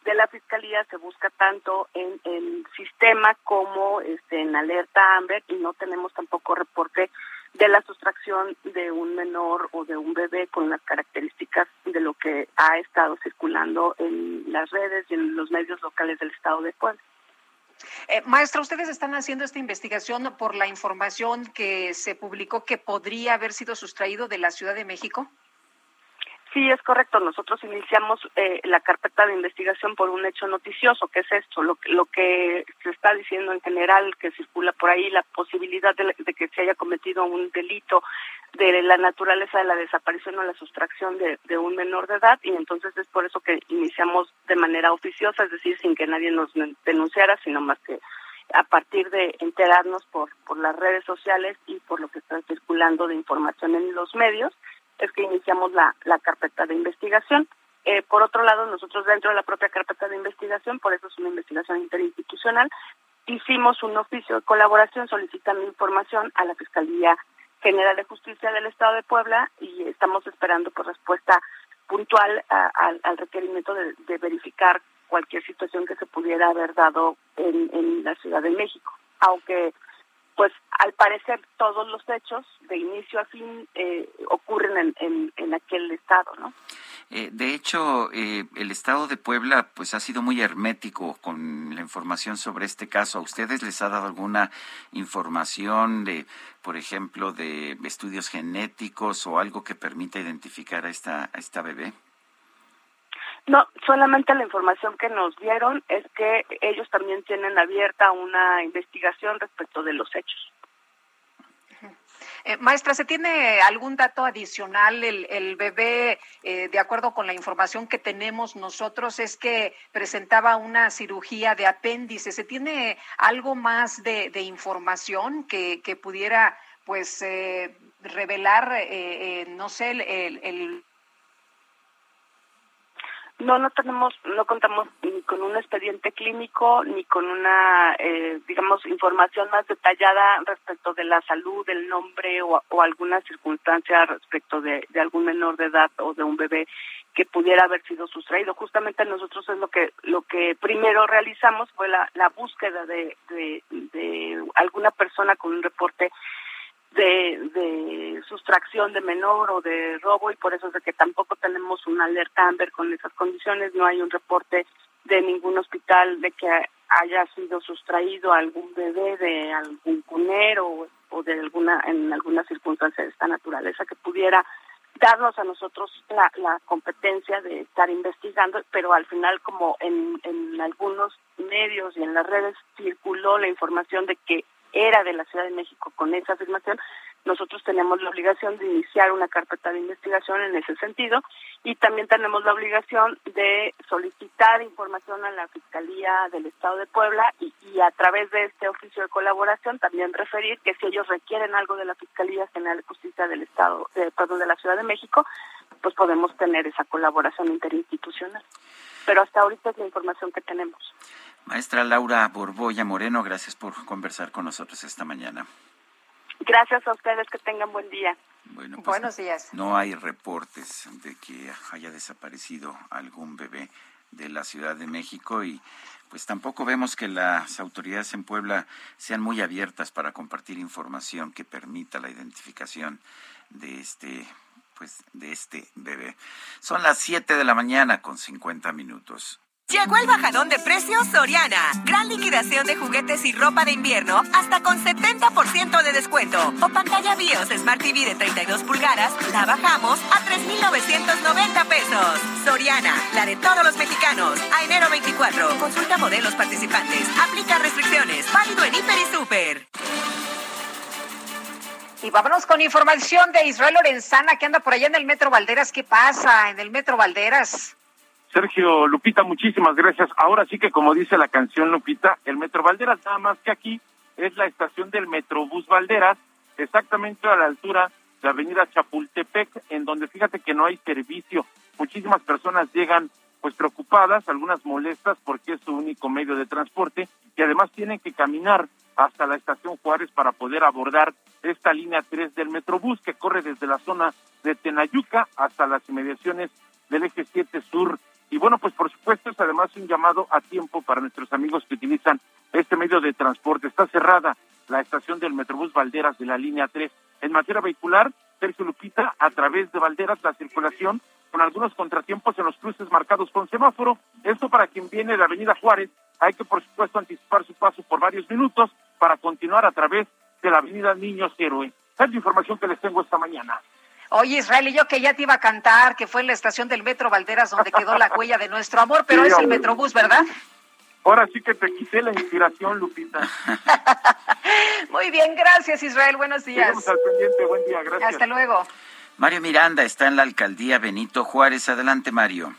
S16: de la Fiscalía se busca tanto en el sistema como este, en alerta AMBER y no tenemos tampoco reporte de la sustracción de un menor o de un bebé con las características de lo que ha estado circulando en las redes y en los medios locales del Estado de Puebla.
S2: Eh, maestra, ustedes están haciendo esta investigación por la información que se publicó que podría haber sido sustraído de la Ciudad de México.
S16: Sí, es correcto. Nosotros iniciamos eh, la carpeta de investigación por un hecho noticioso, que es esto, lo, lo que se está diciendo en general, que circula por ahí, la posibilidad de, que se haya cometido un delito de la naturaleza de la desaparición o la sustracción de, de, un menor de edad, y entonces es por eso que iniciamos de manera oficiosa, es decir, sin que nadie nos denunciara, sino más que a partir de enterarnos por, por las redes sociales y por lo que está circulando de información en los medios es que iniciamos la, la carpeta de investigación. Eh, por otro lado, nosotros dentro de la propia carpeta de investigación, por eso es una investigación interinstitucional, hicimos un oficio de colaboración solicitando información a la Fiscalía General de Justicia del Estado de Puebla y estamos esperando por respuesta puntual al requerimiento de, de, verificar cualquier situación que se pudiera haber dado en, en la Ciudad de México. Aunque pues al parecer todos los hechos de inicio a fin eh, ocurren en, en, aquel estado, ¿no?
S1: Eh, de hecho, eh, el estado de Puebla pues ha sido muy hermético con la información sobre este caso. ¿A ustedes les ha dado alguna información de, por ejemplo, de estudios genéticos o algo que permita identificar a esta, a esta bebé?
S16: No, solamente la información que nos dieron es que ellos también tienen abierta una investigación respecto de los hechos.
S2: Eh, maestra, ¿se tiene algún dato adicional? El, el bebé, eh, de acuerdo con la información que tenemos nosotros, es que presentaba una cirugía de apéndice. ¿Se tiene algo más de, información que, pudiera, pues, eh, revelar, eh, no sé, el
S16: No, no tenemos, no contamos ni con un expediente clínico ni con una, eh, digamos, información más detallada respecto de la salud, del nombre o, alguna circunstancia respecto de, algún menor de edad o de un bebé que pudiera haber sido sustraído. Justamente nosotros es lo que lo que primero realizamos fue la, la búsqueda de, de, de alguna persona con un reporte de, de sustracción de menor o de robo y por eso es de que tampoco tenemos una alerta Amber con esas condiciones, no hay un reporte de ningún hospital de que haya sido sustraído algún bebé de algún cunero o, de alguna en alguna circunstancia de esta naturaleza que pudiera darnos a nosotros la, la competencia de estar investigando, pero al final como en, en algunos medios y en las redes circuló la información de que era de la Ciudad de México con esa afirmación, nosotros tenemos la obligación de iniciar una carpeta de investigación en ese sentido y también tenemos la obligación de solicitar información a la Fiscalía del Estado de Puebla y, a través de este oficio de colaboración también referir que si ellos requieren algo de la Fiscalía General de Justicia del Estado, de, perdón, de la Ciudad de México, pues podemos tener esa colaboración interinstitucional. Pero hasta ahorita es la información que tenemos.
S1: Maestra Laura Borboya Moreno, gracias por conversar con nosotros esta mañana.
S16: Gracias a ustedes, que tengan buen día.
S1: Bueno, pues
S2: Buenos días.
S1: No hay reportes de que haya desaparecido algún bebé de la Ciudad de México y pues tampoco vemos que las autoridades en Puebla sean muy abiertas para compartir información que permita la identificación de este pues de este bebé. Son las 7 de la mañana con 50 minutos.
S15: Llegó el bajadón de precios Soriana. Gran liquidación de juguetes y ropa de invierno hasta con 70% de descuento. O pantalla BIOS Smart TV de 32 pulgadas, la bajamos a 3,990 pesos. Soriana, la de todos los mexicanos. A enero 24. Consulta modelos participantes. Aplica restricciones. Válido en Hiper y Super.
S2: Y vámonos con información de Israel Lorenzana, que anda por allá en el Metro Valderas. ¿Qué pasa en el Metro Valderas?
S17: Sergio Lupita, muchísimas gracias. Ahora sí que como dice la canción Lupita, el Metro Valderas nada más que aquí es la estación del Metrobús Valderas, exactamente a la altura de Avenida Chapultepec, en donde fíjate que no hay servicio. Muchísimas personas llegan pues preocupadas, algunas molestas porque es su único medio de transporte y además tienen que caminar hasta la estación Juárez para poder abordar esta línea 3 del Metrobús que corre desde la zona de Tenayuca hasta las inmediaciones del eje 7 sur y bueno, pues por supuesto es además un llamado a tiempo para nuestros amigos que utilizan este medio de transporte. Está cerrada la estación del Metrobús Valderas de la línea 3. En materia vehicular, Sergio Lupita, a través de Valderas, la circulación con algunos contratiempos en los cruces marcados con semáforo. Esto para quien viene de Avenida Juárez, hay que por supuesto anticipar su paso por varios minutos para continuar a través de la Avenida Niños Héroe. Es la información que les tengo esta mañana.
S2: Oye, Israel, y yo que ya te iba a cantar, que fue en la estación del Metro Valderas donde quedó la huella de nuestro amor, pero es el Metrobús, ¿verdad?
S17: Ahora sí que te quité la inspiración, Lupita.
S2: Muy bien, gracias, Israel. Buenos días.
S17: Estamos al pendiente. Buen día, gracias.
S2: Hasta luego.
S1: Mario Miranda está en la alcaldía Benito Juárez. Adelante, Mario.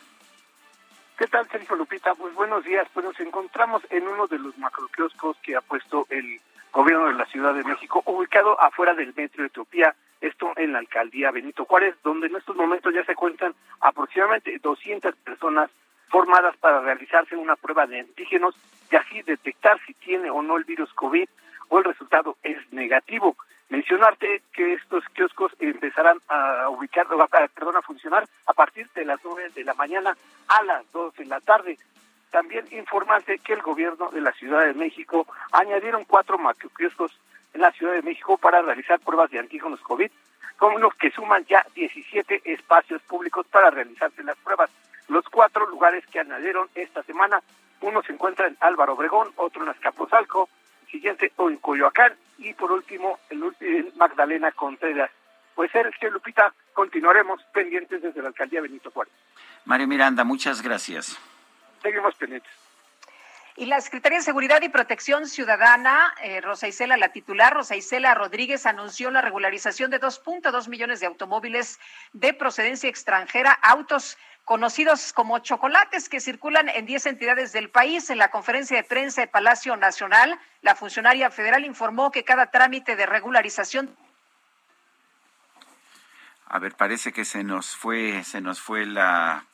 S18: ¿Qué tal, Sergio Lupita? Pues buenos días. Pues nos encontramos en uno de los macroquioscos que ha puesto el gobierno de la Ciudad de México, ubicado afuera del Metro de Etiopía, esto en la alcaldía Benito Juárez, donde en estos momentos ya se cuentan aproximadamente 200 personas formadas para realizarse una prueba de antígenos y así detectar si tiene o no el virus COVID o el resultado es negativo. Mencionarte que estos kioscos empezarán a ubicar, perdón, a funcionar a partir de las 9 de la mañana a las 2 de la tarde. También informarte que el gobierno de la Ciudad de México añadieron cuatro macroquioscos en la Ciudad de México para realizar pruebas de antígenos COVID, con los que suman ya 17 espacios públicos para realizarse las pruebas. Los cuatro lugares que añadieron esta semana, uno se encuentra en Álvaro Obregón, otro en Azcapotzalco, el siguiente en Coyoacán y por último el en Magdalena Contreras. Pues Sergio Lupita, continuaremos pendientes desde la alcaldía Benito Juárez.
S1: Mario Miranda, muchas gracias
S18: seguimos pendientes.
S2: Y la Secretaría de Seguridad y Protección Ciudadana, eh, Rosa Isela, la titular, Rosa Isela Rodríguez, anunció la regularización de 2.2 millones de automóviles de procedencia extranjera, autos conocidos como chocolates que circulan en 10 entidades del país. En la conferencia de prensa de Palacio Nacional, la funcionaria federal informó que cada trámite de regularización
S1: a ver, parece que se nos fue, se nos fue la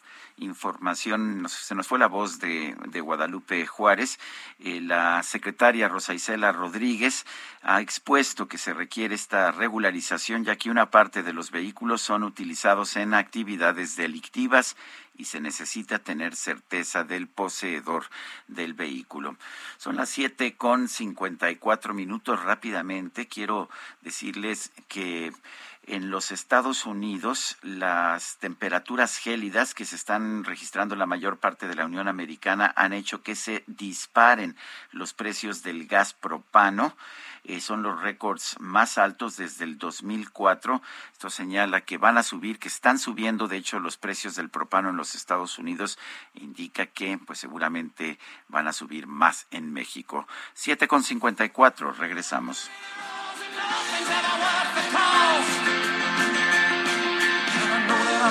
S1: información, se nos fue la voz de, Guadalupe Juárez. Eh, la secretaria Rosa Isela Rodríguez ha expuesto que se requiere esta regularización ya que una parte de los vehículos son utilizados en actividades delictivas y se necesita tener certeza del poseedor del vehículo. Son las siete con cincuenta y cuatro minutos. Rápidamente quiero decirles que en los Estados Unidos las temperaturas gélidas que se están registrando en la mayor parte de la Unión Americana han hecho que se disparen los precios del gas propano. Eh, son los récords más altos desde el 2004. Esto señala que van a subir, que están subiendo, de hecho, los precios del propano en los Estados Unidos. Indica que, pues seguramente van a subir más en México. 7,54. Regresamos.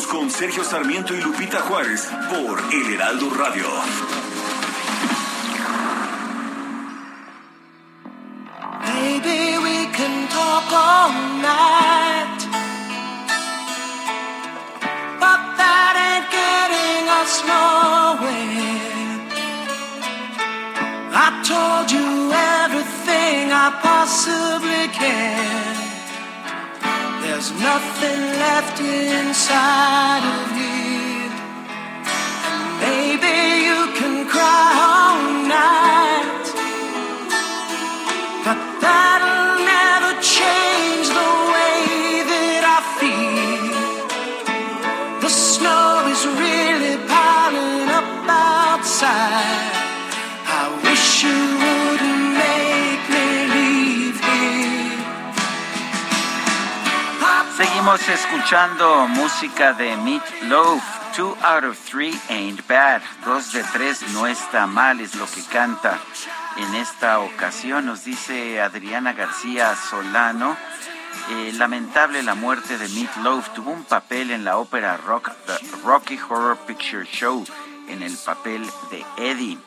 S4: Con Sergio Sarmiento y Lupita Juárez por El Heraldo Radio.
S14: all night. But that ain't getting us nowhere. I told you everything I possibly can. There's nothing left inside of you. And maybe you can cry
S1: Seguimos escuchando música de Meat Loaf. Two out of three ain't bad. Dos de tres no está mal, es lo que canta en esta ocasión. Nos dice Adriana García Solano. Eh, lamentable la muerte de Meat Loaf. Tuvo un papel en la ópera rock, The Rocky Horror Picture Show, en el papel de Eddie.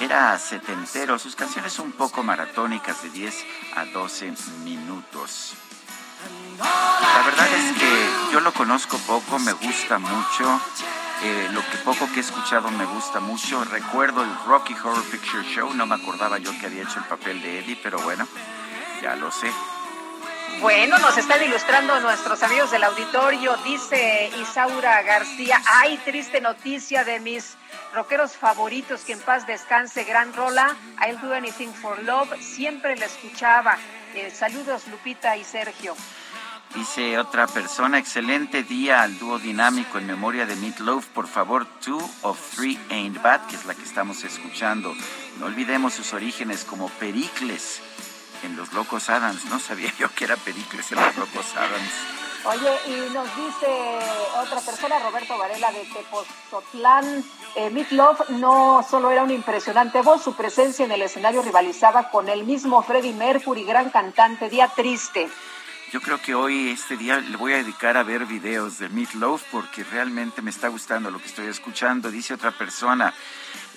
S1: Era setentero, sus canciones un poco maratónicas de 10 a 12 minutos. La verdad es que yo lo conozco poco, me gusta mucho. Eh, lo que poco que he escuchado me gusta mucho. Recuerdo el Rocky Horror Picture Show, no me acordaba yo que había hecho el papel de Eddie, pero bueno, ya lo sé.
S2: Bueno, nos están ilustrando nuestros amigos del auditorio, dice Isaura García. Ay, triste noticia de mis rockeros favoritos, que en paz descanse, gran rola. I'll do anything for love, siempre la escuchaba. Eh, saludos, Lupita y Sergio.
S1: Dice otra persona, excelente día al dúo dinámico en memoria de Meatloaf. Por favor, Two of Three Ain't Bad, que es la que estamos escuchando. No olvidemos sus orígenes como Pericles en Los Locos Adams. No sabía yo que era Pericles en Los Locos Adams.
S2: Oye, y nos dice otra persona, Roberto Varela de Tepozotlán, eh, Meatloaf no solo era una impresionante voz, su presencia en el escenario rivalizaba con el mismo Freddie Mercury, gran cantante, día triste.
S1: Yo creo que hoy, este día, le voy a dedicar a ver videos de Meatloaf porque realmente me está gustando lo que estoy escuchando. Dice otra persona,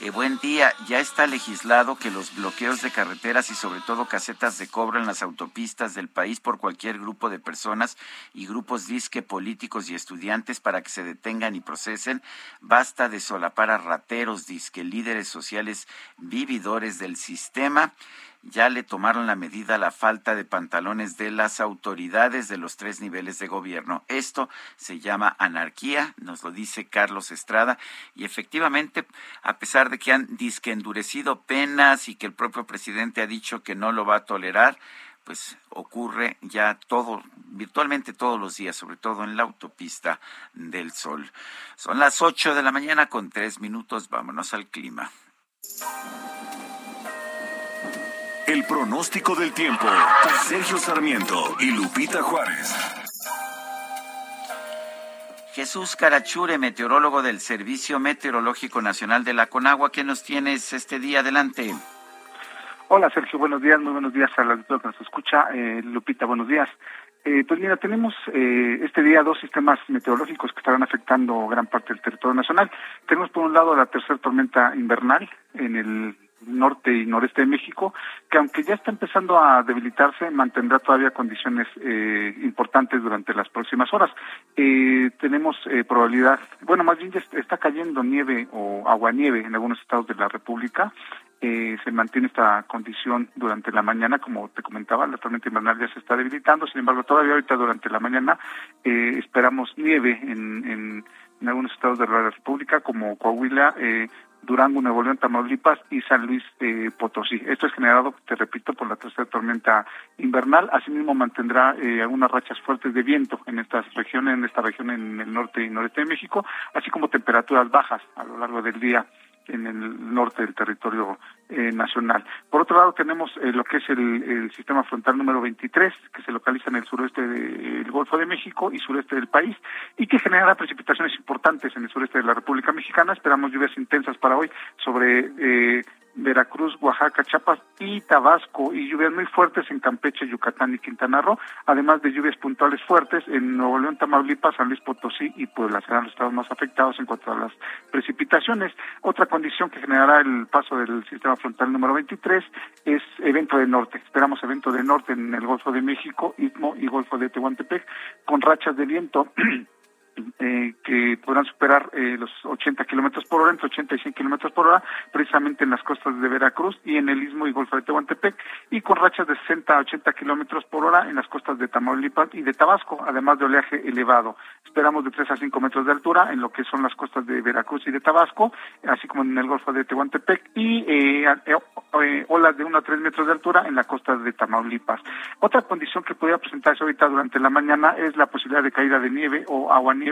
S1: eh, buen día, ya está legislado que los bloqueos de carreteras y sobre todo casetas de cobro en las autopistas del país por cualquier grupo de personas y grupos disque políticos y estudiantes para que se detengan y procesen. Basta de solapar a rateros, disque líderes sociales vividores del sistema ya le tomaron la medida a la falta de pantalones de las autoridades de los tres niveles de gobierno. Esto se llama anarquía, nos lo dice Carlos Estrada, y efectivamente, a pesar de que han disque endurecido penas y que el propio presidente ha dicho que no lo va a tolerar, pues ocurre ya todo, virtualmente todos los días, sobre todo en la autopista del Sol. Son las ocho de la mañana con tres minutos, vámonos al clima.
S4: El pronóstico del tiempo. Sergio Sarmiento y Lupita Juárez.
S1: Jesús Carachure, meteorólogo del Servicio Meteorológico Nacional de la Conagua. ¿Qué nos tienes este día? Adelante.
S19: Hola Sergio, buenos días, muy buenos días a la que nos escucha. Eh, Lupita, buenos días. Eh, pues mira, tenemos eh, este día dos sistemas meteorológicos que estarán afectando gran parte del territorio nacional. Tenemos por un lado la tercera tormenta invernal en el norte y noreste de México, que aunque ya está empezando a debilitarse, mantendrá todavía condiciones eh, importantes durante las próximas horas. Eh, tenemos eh, probabilidad, bueno, más bien ya está cayendo nieve o aguanieve en algunos estados de la República. se mantiene esta condición durante la mañana, como te comentaba, la tormenta invernal ya se está debilitando, sin embargo, todavía ahorita durante la mañana esperamos nieve en, en, en, algunos estados de la República, como Coahuila, eh, Durango, Nuevo León, Tamaulipas y San Luis eh, Potosí. Esto es generado, te repito, por la tercera tormenta invernal. Asimismo, mantendrá eh, algunas rachas fuertes de viento en estas regiones, en esta región en el norte y noreste de México, así como temperaturas bajas a lo largo del día en el norte del territorio eh, nacional. Por otro lado, tenemos eh, lo que es el, sistema frontal número 23, que se localiza en el suroeste del Golfo de México y sureste del país, y que generará precipitaciones importantes en el sureste de la República Mexicana. Esperamos lluvias intensas para hoy sobre eh, Veracruz, Oaxaca, Chiapas y Tabasco y lluvias muy fuertes en Campeche, Yucatán y Quintana Roo, además de lluvias puntuales fuertes en Nuevo León, Tamaulipas, San Luis Potosí y Puebla serán los estados más afectados en cuanto a las precipitaciones. Otra condición que generará el paso del sistema frontal número 23 es evento de norte. Esperamos evento de norte en el Golfo de México, Istmo y Golfo de Tehuantepec con rachas de viento Eh, que podrán superar eh, los 80 kilómetros por hora, entre 80 y 100 kilómetros por hora, precisamente en las costas de Veracruz y en el Istmo y Golfo de Tehuantepec, y con rachas de 60 a 80 kilómetros por hora en las costas de Tamaulipas y de Tabasco, además de oleaje elevado. Esperamos de 3 a 5 metros de altura en lo que son las costas de Veracruz y de Tabasco, así como en el Golfo de Tehuantepec, y eh, eh olas de 1 a 3 metros de altura en la costa de Tamaulipas. Otra condición que podría presentarse ahorita durante la mañana es la posibilidad de caída de nieve o agua nieve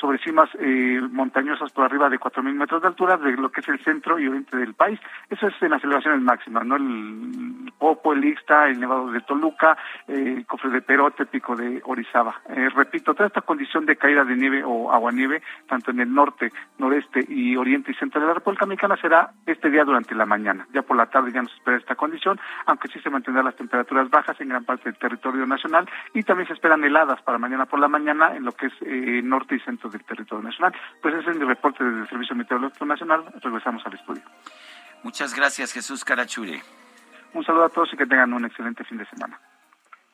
S19: sobre cimas eh, montañosas por arriba de 4.000 metros de altura de lo que es el centro y oriente del país. Eso es en las elevaciones máximas, ¿no? El Popo, el Ixta, el Nevado de Toluca, eh, el Cofre de Perote, Pico de Orizaba. Eh, repito, toda esta condición de caída de nieve o aguanieve, tanto en el norte, noreste y oriente y centro de la República Mexicana, será este día durante la mañana. Ya por la tarde ya nos espera esta condición, aunque sí se mantendrán las temperaturas bajas en gran parte del territorio nacional y también se esperan heladas para mañana por la mañana en lo que es norte y centro del territorio nacional. Pues ese es mi reporte desde el Servicio Meteorológico Nacional. Regresamos al estudio.
S1: Muchas gracias, Jesús Carachure.
S19: Un saludo a todos y que tengan un excelente fin de semana.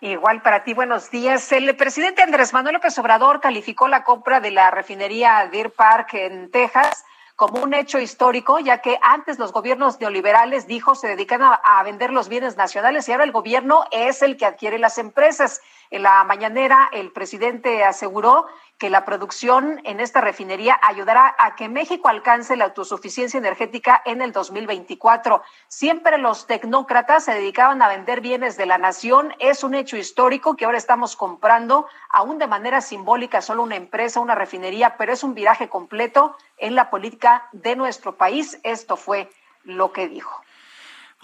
S2: Igual para ti, buenos días. El presidente Andrés Manuel López Obrador calificó la compra de la refinería Deer Park en Texas como un hecho histórico, ya que antes los gobiernos neoliberales, dijo, se dedican a, a, vender los bienes nacionales y ahora el gobierno es el que adquiere las empresas. En la mañanera, el presidente aseguró que la producción en esta refinería ayudará a que México alcance la autosuficiencia energética en el 2024. Siempre los tecnócratas se dedicaban a vender bienes de la nación. Es un hecho histórico que ahora estamos comprando, aún de manera simbólica, solo una empresa, una refinería, pero es un viraje completo en la política de nuestro país. Esto fue lo que dijo.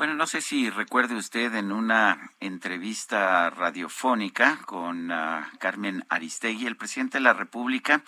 S1: Bueno, no sé si recuerde usted en una entrevista radiofónica con uh, Carmen Aristegui, el presidente de la República,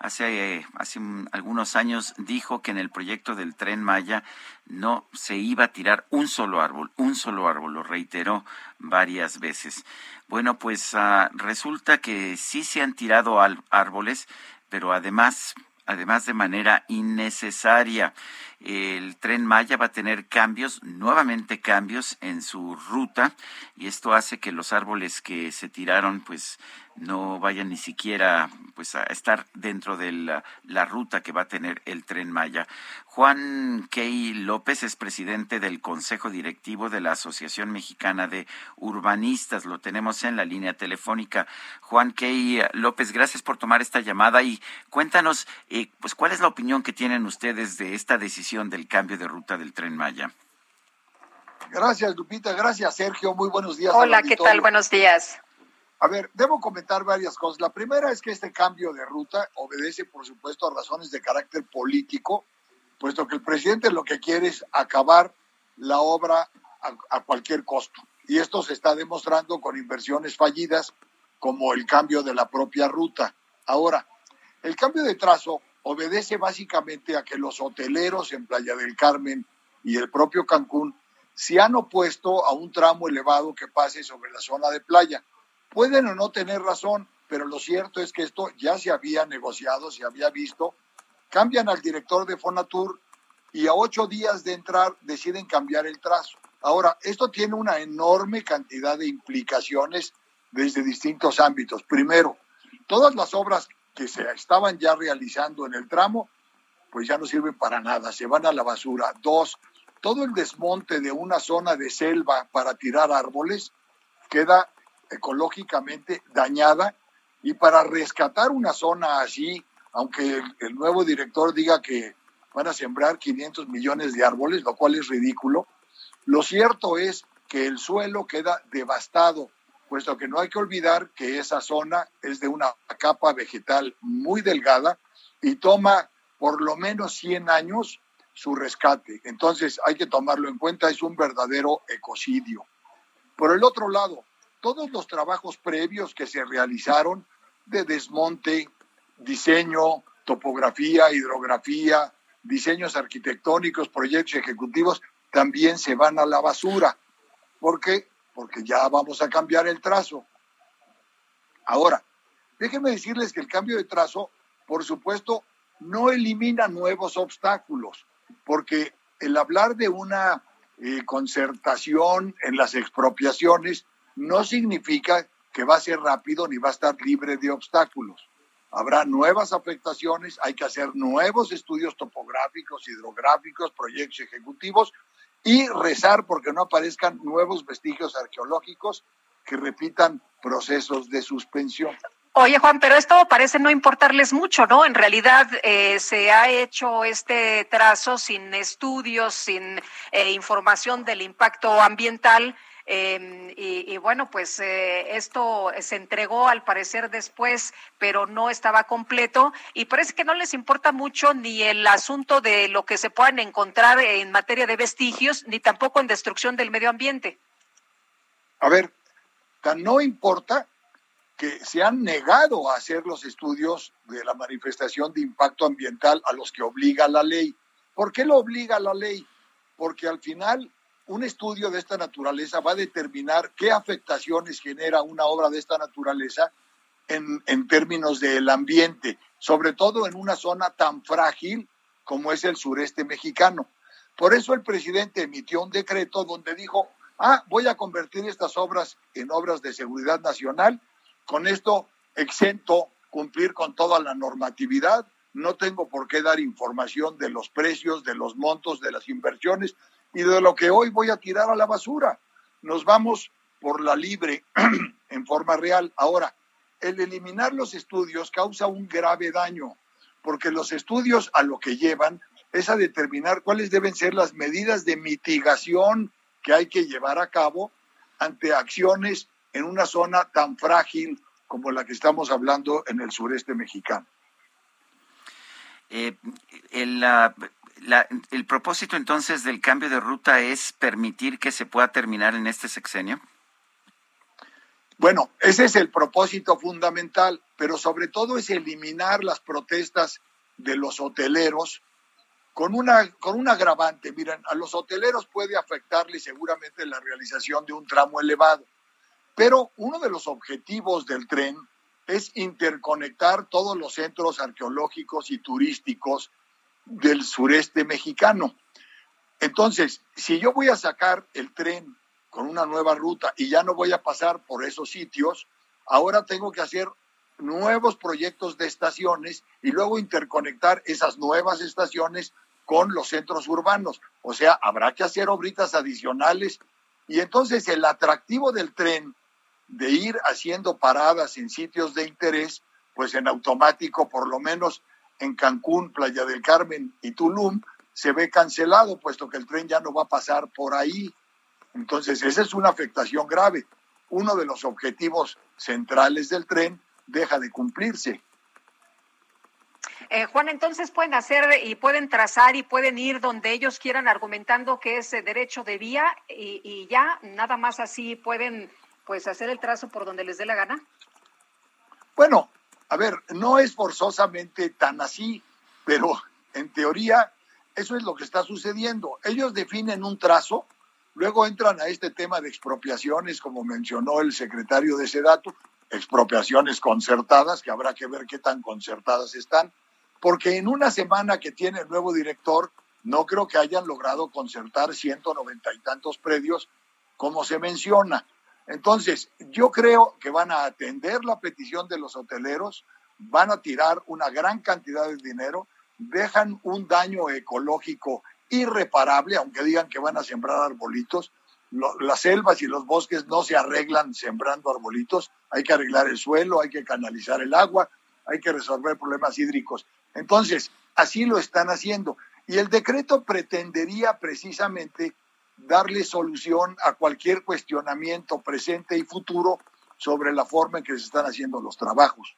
S1: hace, hace algunos años dijo que en el proyecto del tren Maya no se iba a tirar un solo árbol, un solo árbol, lo reiteró varias veces. Bueno, pues uh, resulta que sí se han tirado árboles, pero además, además de manera innecesaria el tren Maya va a tener cambios, nuevamente cambios en su ruta y esto hace que los árboles que se tiraron pues no vayan ni siquiera pues a estar dentro de la, ruta que va a tener el tren Maya. Juan Key López es presidente del Consejo Directivo de la Asociación Mexicana de Urbanistas. Lo tenemos en la línea telefónica. Juan Key López, gracias por tomar esta llamada y cuéntanos, eh, pues, cuál es la opinión que tienen ustedes de esta decisión del cambio de ruta del tren Maya.
S20: Gracias, Lupita. Gracias, Sergio. Muy buenos días.
S2: Hola, ¿qué tal? Buenos días.
S20: A ver, debo comentar varias cosas. La primera es que este cambio de ruta obedece, por supuesto, a razones de carácter político, puesto que el presidente lo que quiere es acabar la obra a, cualquier costo. Y esto se está demostrando con inversiones fallidas, como el cambio de la propia ruta. Ahora, El cambio de trazo obedece básicamente a que los hoteleros en Playa del Carmen y el propio Cancún se han opuesto a un tramo elevado que pase sobre la zona de playa. Pueden o no tener razón, pero lo cierto es que esto ya se había negociado, se había visto. Cambian al director de Fonatur y a ocho días de entrar deciden cambiar el trazo. Ahora, esto tiene una enorme cantidad de implicaciones desde distintos ámbitos. Primero, todas las obras que se estaban ya realizando en el tramo, pues ya no sirven para nada, se van a la basura. Dos, todo el desmonte de una zona de selva para tirar árboles queda ecológicamente dañada y para rescatar una zona así, aunque el, nuevo director diga que van a sembrar 500 millones de árboles, lo cual es ridículo, lo cierto es que el suelo queda devastado, puesto que no hay que olvidar que esa zona es de una capa vegetal muy delgada y toma por lo menos 100 años su rescate. Entonces hay que tomarlo en cuenta, es un verdadero ecocidio. Por el otro lado, todos los trabajos previos que se realizaron de desmonte, diseño, topografía, hidrografía, diseños arquitectónicos, proyectos ejecutivos, también se van a la basura. ¿Por qué? Porque ya vamos a cambiar el trazo. Ahora, déjenme decirles que el cambio de trazo, por supuesto, no elimina nuevos obstáculos, porque el hablar de una eh, concertación en las expropiaciones no significa que va a ser rápido ni va a estar libre de obstáculos. Habrá nuevas afectaciones, hay que hacer nuevos estudios topográficos, hidrográficos, proyectos ejecutivos y rezar porque no aparezcan nuevos vestigios arqueológicos que repitan procesos de suspensión.
S2: Oye, Juan, pero esto parece no importarles mucho, ¿no? En realidad eh, se ha hecho este trazo sin estudios, sin eh, información del impacto ambiental. Em, y, bueno, pues eh, esto se entregó al parecer después, pero no estaba completo. Y parece que no les importa mucho ni el asunto de lo que se puedan encontrar en materia de vestigios, ni tampoco en destrucción del medio ambiente.
S20: A ver, no importa que se han negado a hacer los estudios de la manifestación de impacto ambiental a los que obliga la ley. ¿Por qué lo obliga la ley? Porque al final un estudio de esta naturaleza va a determinar qué afectaciones genera una obra de esta naturaleza en, en términos del ambiente, sobre todo en una zona tan frágil como es el sureste mexicano. Por eso el presidente emitió un decreto donde dijo, ah, voy a convertir estas obras en obras de seguridad nacional, con esto exento cumplir con toda la normatividad, no tengo por qué dar información de los precios, de los montos, de las inversiones, y de lo que hoy voy a tirar a la basura. Nos vamos por la libre en forma real. Ahora, el eliminar los estudios causa un grave daño, porque los estudios a lo que llevan es a determinar cuáles deben ser las medidas de mitigación que hay que llevar a cabo ante acciones en una zona tan frágil como la que estamos hablando en el sureste mexicano.
S1: Eh, el propósito entonces del cambio de ruta es permitir que se pueda terminar en este sexenio.
S20: Bueno, ese es el propósito fundamental, pero sobre todo es eliminar las protestas de los hoteleros con una, con un agravante. Miren, a los hoteleros puede afectarle seguramente la realización de un tramo elevado, pero uno de los objetivos del tren es interconectar todos los centros arqueológicos y turísticos del sureste mexicano. Entonces, si yo voy a sacar el tren con una nueva ruta y ya no voy a pasar por esos sitios, ahora tengo que hacer nuevos proyectos de estaciones y luego interconectar esas nuevas estaciones con los centros urbanos. O sea, habrá que hacer obritas adicionales y entonces el atractivo del tren de ir haciendo paradas en sitios de interés, pues en automático por lo menos en Cancún, Playa del Carmen y Tulum se ve cancelado, puesto que el tren ya no va a pasar por ahí. Entonces, esa es una afectación grave. Uno de los objetivos centrales del tren deja de cumplirse.
S2: Eh, Juan, entonces pueden hacer y pueden trazar y pueden ir donde ellos quieran argumentando que es derecho de vía y, y, ya nada más así pueden pues hacer el trazo por donde les dé la gana.
S20: Bueno, A ver, no es forzosamente tan así, pero en teoría eso es lo que está sucediendo. Ellos definen un trazo, luego entran a este tema de expropiaciones, como mencionó el secretario de Sedato, expropiaciones concertadas, que habrá que ver qué tan concertadas están, porque en una semana que tiene el nuevo director, no creo que hayan logrado concertar 190 y tantos predios, como se menciona. Entonces, yo creo que van a atender la petición de los hoteleros, van a tirar una gran cantidad de dinero, dejan un daño ecológico irreparable, aunque digan que van a sembrar arbolitos. las selvas y los bosques no se arreglan sembrando arbolitos, hay que arreglar el suelo, hay que canalizar el agua, hay que resolver problemas hídricos. Entonces, así lo están haciendo. Y el decreto pretendería precisamente darle solución a cualquier cuestionamiento presente y futuro sobre la forma en que se están haciendo los trabajos.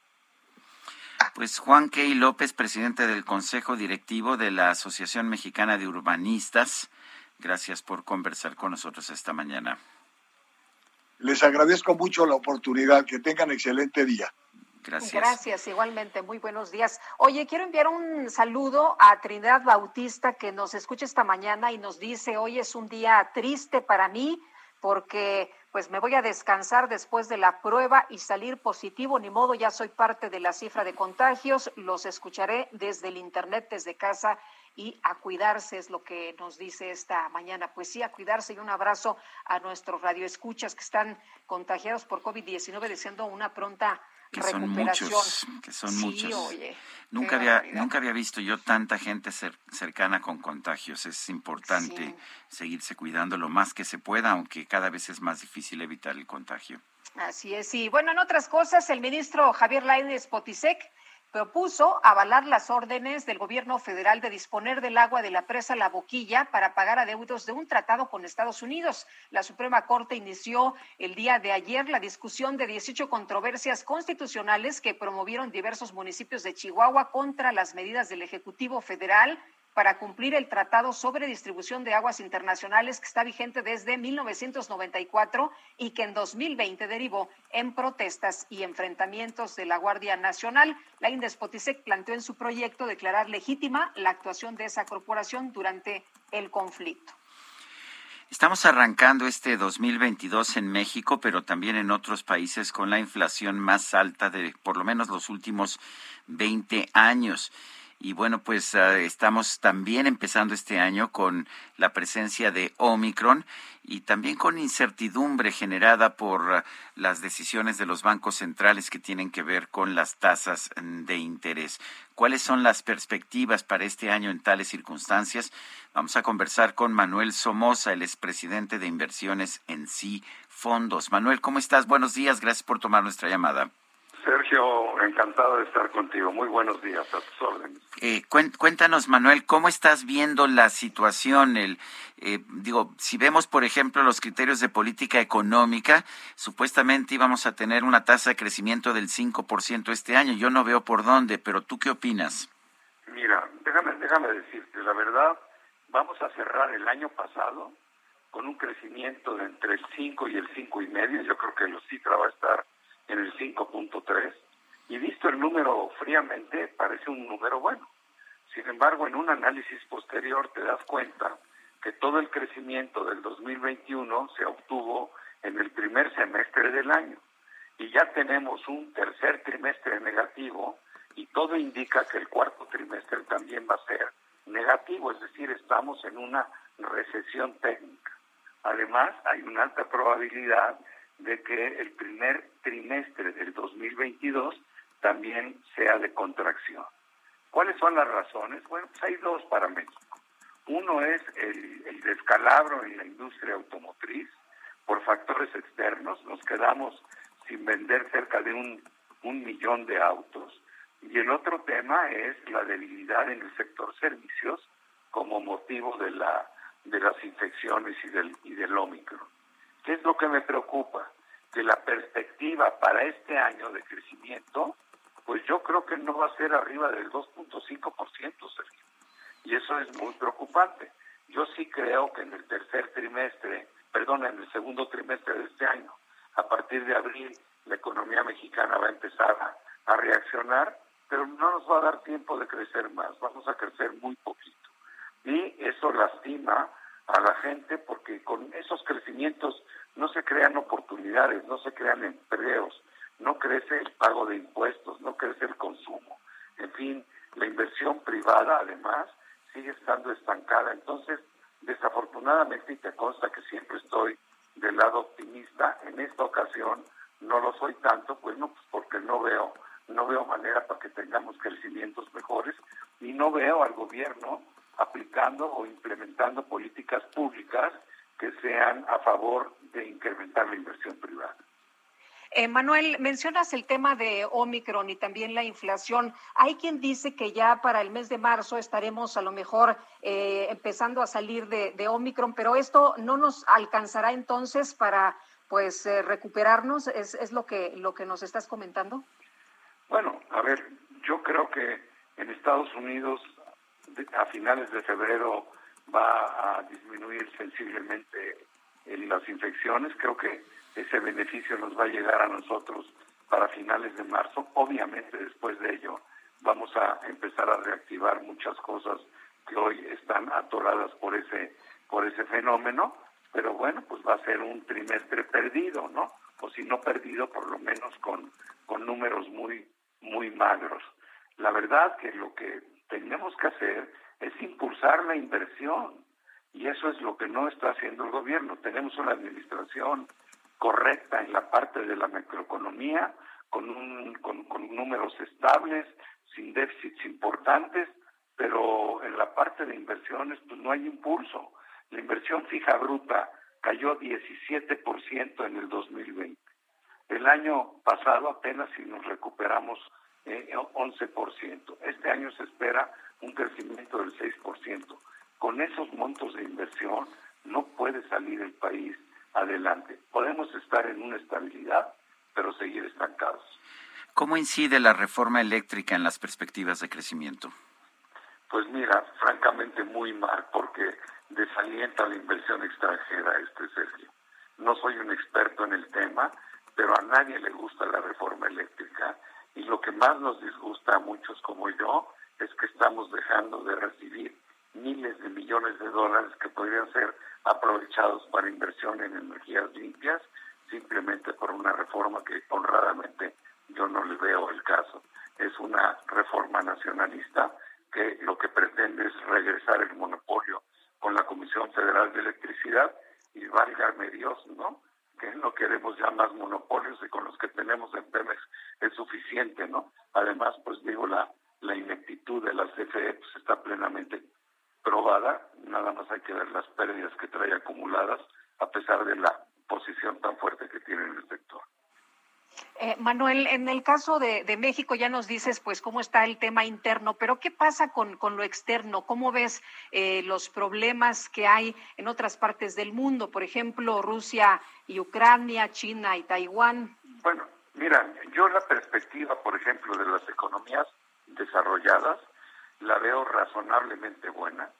S1: Pues Juan Key López, presidente del Consejo Directivo de la Asociación Mexicana de Urbanistas, gracias por conversar con nosotros esta mañana.
S20: Les agradezco mucho la oportunidad. Que tengan excelente día.
S1: Gracias.
S2: Gracias, igualmente. Muy buenos días. Oye, quiero enviar un saludo a Trinidad Bautista que nos escucha esta mañana y nos dice, hoy es un día triste para mí porque pues me voy a descansar después de la prueba y salir positivo, ni modo, ya soy parte de la cifra de contagios, los escucharé desde el internet, desde casa y a cuidarse es lo que nos dice esta mañana. Pues sí, a cuidarse y un abrazo a nuestros radioescuchas que están contagiados por COVID-19, deseando una pronta
S1: que son muchos, que son muchos. nunca había, nunca había visto yo tanta gente cercana con contagios. Es importante seguirse cuidando lo más que se pueda, aunque cada vez es más difícil evitar el contagio.
S2: Así es, y bueno, en otras cosas, el ministro Javier Lainez Potisek propuso avalar las órdenes del gobierno federal de disponer del agua de la presa La Boquilla para pagar adeudos de un tratado con Estados Unidos. La Suprema Corte inició el día de ayer la discusión de 18 controversias constitucionales que promovieron diversos municipios de Chihuahua contra las medidas del Ejecutivo Federal para cumplir el Tratado sobre Distribución de Aguas Internacionales que está vigente desde 1994 y que en 2020 derivó en protestas y enfrentamientos de la Guardia Nacional. La Indespotisec planteó en su proyecto declarar legítima la actuación de esa corporación durante el conflicto.
S1: Estamos arrancando este 2022 en México, pero también en otros países con la inflación más alta de por lo menos los últimos 20 años. Y bueno, pues ah, estamos también empezando este año con la presencia de Omicron y también con incertidumbre generada por ah, las decisiones de los bancos centrales que tienen que ver con las tasas mm, de interés. ¿Cuáles son las perspectivas para este año en tales circunstancias? Vamos a conversar con Manuel Somoza, el expresidente de inversiones en sí fondos. Manuel, ¿cómo estás? Buenos días, gracias por tomar nuestra llamada.
S21: Sergio, encantado de estar contigo. Muy buenos días, a tus órdenes.
S1: Eh, cuéntanos, Manuel, ¿cómo estás viendo la situación? El, eh, digo, si vemos, por ejemplo, los criterios de política económica, supuestamente íbamos a tener una tasa de crecimiento del 5% este año. Yo no veo por dónde, pero ¿tú qué opinas?
S21: Mira, déjame, déjame decirte, la verdad, vamos a cerrar el año pasado con un crecimiento de entre el 5 y el 5 y medio. Yo creo que la cifra va a estar en el 5.3 y visto el número fríamente parece un número bueno. Sin embargo, en un análisis posterior te das cuenta que todo el crecimiento del 2021 se obtuvo en el primer semestre del año y ya tenemos un tercer trimestre negativo y todo indica que el cuarto trimestre también va a ser negativo, es decir, estamos en una recesión técnica. Además, hay una alta probabilidad de que el primer trimestre del 2022 también sea de contracción. ¿Cuáles son las razones? Bueno, pues hay dos para México. Uno es el, descalabro en la industria automotriz por factores externos. Nos quedamos sin vender cerca de un, un millón de autos. Y el otro tema es la debilidad en el sector servicios como motivo de, la, de las infecciones y del, y del Omicron. ¿Qué es lo que me preocupa? Que la perspectiva para este año de crecimiento, pues yo creo que no va a ser arriba del 2.5%, Sergio. Y eso es muy preocupante. Yo sí creo que en el tercer trimestre, perdón, en el segundo trimestre de este año, a partir de abril, la economía mexicana va a empezar a, a reaccionar, pero no nos va a dar tiempo de crecer más, vamos a crecer muy poquito. Y eso lastima a la gente porque con esos crecimientos no se crean oportunidades, no se crean empleos, no crece el pago de impuestos, no crece el consumo. En fin, la inversión privada además sigue estando estancada. Entonces, desafortunadamente, y te consta que siempre estoy del lado optimista, en esta ocasión no lo soy tanto, pues no, pues porque no veo, no veo manera para que tengamos crecimientos mejores y no veo al gobierno aplicando o implementando políticas públicas que sean a favor de incrementar la inversión privada.
S2: Eh, Manuel, mencionas el tema de Omicron y también la inflación. Hay quien dice que ya para el mes de marzo estaremos a lo mejor eh, empezando a salir de, Omicron, pero esto no nos alcanzará entonces para pues eh, recuperarnos. ¿Es, ¿Es lo que lo que nos estás comentando?
S21: Bueno, a ver, yo creo que en Estados Unidos a finales de febrero va a disminuir sensiblemente las infecciones. Creo que ese beneficio nos va a llegar a nosotros para finales de marzo. Obviamente después de ello vamos a empezar a reactivar muchas cosas que hoy están atoradas por ese por ese fenómeno, pero bueno, pues va a ser un trimestre perdido, ¿no? O si no perdido, por lo menos con, con números muy muy magros. La verdad que lo que tenemos que hacer es impulsar la inversión y eso es lo que no está haciendo el gobierno. Tenemos una administración correcta en la parte de la macroeconomía, con, un, con, números estables, sin déficits importantes, pero en la parte de inversiones pues no hay impulso. La inversión fija bruta cayó 17% en el 2020. El año pasado apenas si nos recuperamos eh, 11%. Este año se espera un crecimiento del 6%. Con esos montos de inversión no puede salir el país adelante. Podemos estar en una estabilidad, pero seguir estancados.
S1: ¿Cómo incide la reforma eléctrica en las perspectivas de crecimiento?
S21: Pues mira, francamente muy mal, porque desalienta la inversión extranjera, este Sergio. No soy un experto en el tema, pero a nadie le gusta la reforma eléctrica y lo que más nos disgusta a muchos como yo es que estamos dejando de recibir miles de millones de dólares que podrían ser aprovechados para inversión en energías limpias, simplemente por una reforma que honradamente yo no le veo el caso. Es una reforma nacionalista que lo que pretende es regresar el monopolio con la Comisión Federal de Electricidad y válgame Dios, ¿no? Que no queremos ya más monopolios y con los que tenemos en Pemex es suficiente, ¿no? Además, pues digo, la, la ineptitud de la CFE pues, está plenamente probada, nada más hay que ver las pérdidas que trae acumuladas a pesar de la posición tan fuerte que tiene en el sector.
S2: Eh, Manuel, en el caso de, México ya nos dices pues cómo está el tema interno, pero ¿qué pasa con, con lo externo? ¿Cómo ves eh, los problemas que hay en otras partes del mundo? Por ejemplo, Rusia y Ucrania, China y Taiwán.
S21: Bueno, mira, yo la perspectiva, por ejemplo, de las economías desarrolladas la veo razonablemente buena.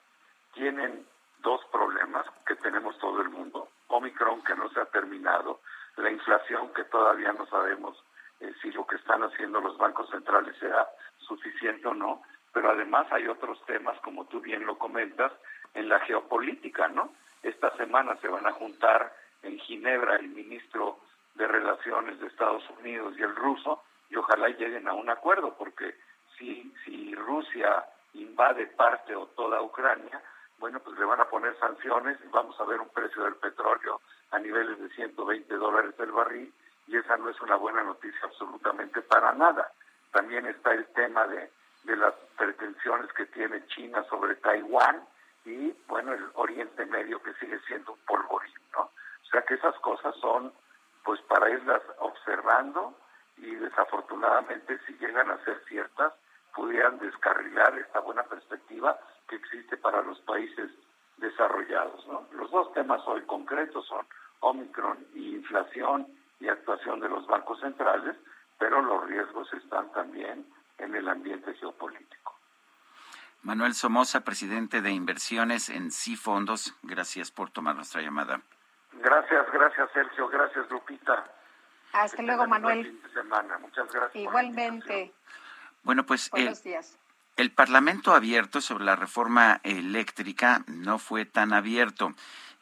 S21: Tienen dos problemas que tenemos todo el mundo. Omicron que no se ha terminado, la inflación que todavía no sabemos eh, si lo que están haciendo los bancos centrales será suficiente o no, pero además hay otros temas, como tú bien lo comentas, en la geopolítica, ¿no? Esta semana se van a juntar en Ginebra el ministro de Relaciones de Estados Unidos y el ruso y ojalá lleguen a un acuerdo, porque si, si Rusia invade parte o toda Ucrania, bueno, pues le van a poner sanciones y vamos a ver un precio del petróleo a niveles de 120 dólares el barril y esa no es una buena noticia absolutamente para nada. También está el tema de, de las pretensiones que tiene China sobre Taiwán y, bueno, el Oriente Medio que sigue siendo un polvorín, ¿no? O sea que esas cosas son, pues, para irlas observando y desafortunadamente si llegan a ser ciertas, pudieran descarrilar esta buena perspectiva que existe para los países desarrollados. ¿no? Los dos temas hoy concretos son Omicron y inflación y actuación de los bancos centrales, pero los riesgos están también en el ambiente geopolítico.
S1: Manuel Somoza, presidente de inversiones en Sí Fondos, gracias por tomar nuestra llamada.
S21: Gracias, gracias Sergio, gracias Lupita.
S2: Hasta luego, Manuel.
S21: Muchas gracias.
S2: Igualmente.
S1: Bueno, pues
S2: Buenos días.
S1: El Parlamento abierto sobre la reforma eléctrica no fue tan abierto.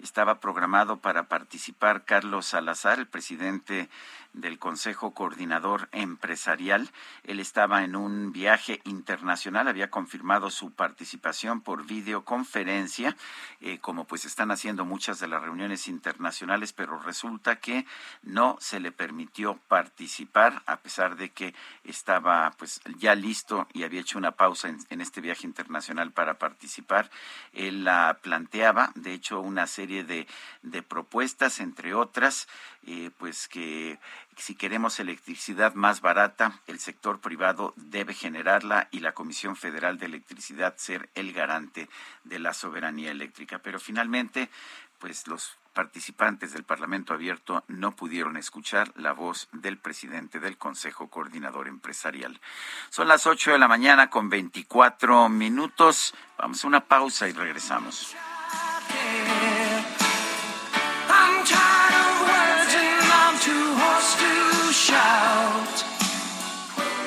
S1: Estaba programado para participar Carlos Salazar, el presidente del Consejo Coordinador Empresarial. Él estaba en un viaje internacional, había confirmado su participación por videoconferencia, eh, como pues están haciendo muchas de las reuniones internacionales, pero resulta que no se le permitió participar, a pesar de que estaba pues ya listo y había hecho una pausa en, este viaje internacional para participar. Él la planteaba, de hecho, una serie de, de propuestas, entre otras, eh, pues que si queremos electricidad más barata, el sector privado debe generarla y la Comisión Federal de Electricidad ser el garante de la soberanía eléctrica. Pero finalmente, pues los participantes del Parlamento Abierto no pudieron escuchar la voz del presidente del Consejo Coordinador Empresarial. Son las 8 de la mañana con 24 minutos. Vamos a una pausa y regresamos.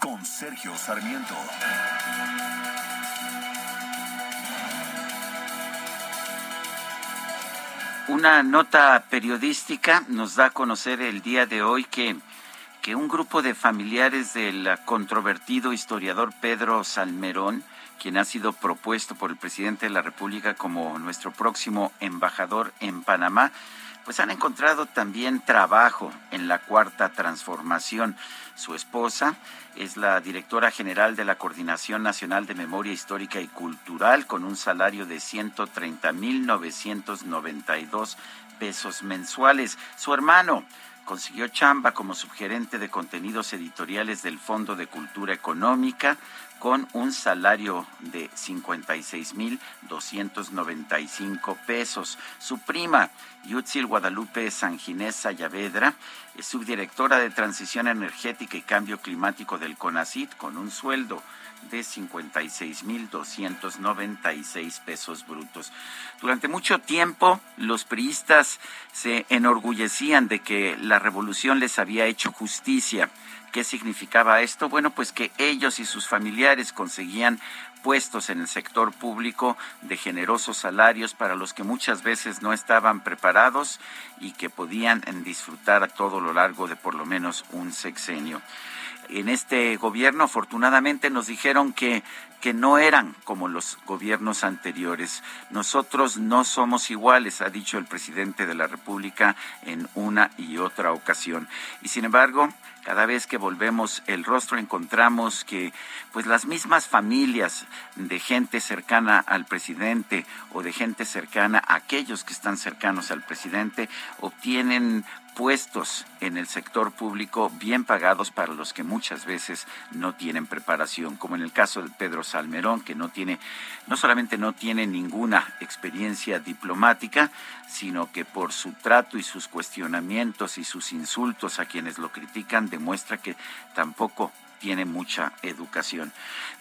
S4: Con Sergio Sarmiento.
S1: Una nota periodística nos da a conocer el día de hoy que, que un grupo de familiares del controvertido historiador Pedro Salmerón, quien ha sido propuesto por el presidente de la República como nuestro próximo embajador en Panamá, pues han encontrado también trabajo en la cuarta transformación. Su esposa es la directora general de la Coordinación Nacional de Memoria Histórica y Cultural con un salario de 130.992 pesos mensuales. Su hermano consiguió chamba como subgerente de contenidos editoriales del Fondo de Cultura Económica con un salario de 56.295 pesos. Su prima, Yutzil Guadalupe Sanginés Sayavedra, es subdirectora de Transición Energética y Cambio Climático del CONACIT con un sueldo de 56.296 pesos brutos. Durante mucho tiempo los priistas se enorgullecían de que la revolución les había hecho justicia. ¿Qué significaba esto? Bueno, pues que ellos y sus familiares conseguían puestos en el sector público de generosos salarios para los que muchas veces no estaban preparados y que podían disfrutar a todo lo largo de por lo menos un sexenio en este gobierno afortunadamente nos dijeron que, que no eran como los gobiernos anteriores. Nosotros no somos iguales, ha dicho el presidente de la República en una y otra ocasión. Y sin embargo, cada vez que volvemos el rostro encontramos que pues las mismas familias de gente cercana al presidente o de gente cercana a aquellos que están cercanos al presidente obtienen puestos en el sector público bien pagados para los que muchas veces no tienen preparación, como en el caso de Pedro Salmerón, que no tiene, no solamente no tiene ninguna experiencia diplomática, sino que por su trato y sus cuestionamientos y sus insultos a quienes lo critican demuestra que tampoco tiene mucha educación.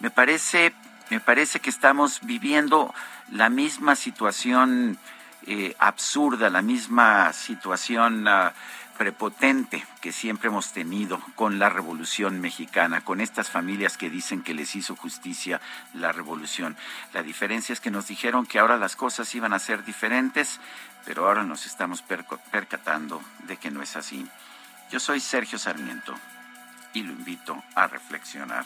S1: Me parece, me parece que estamos viviendo la misma situación eh, absurda, la misma situación ah, prepotente que siempre hemos tenido con la Revolución Mexicana, con estas familias que dicen que les hizo justicia la Revolución. La diferencia es que nos dijeron que ahora las cosas iban a ser diferentes, pero ahora nos estamos percatando de que no es así. Yo soy Sergio Sarmiento y lo invito a reflexionar.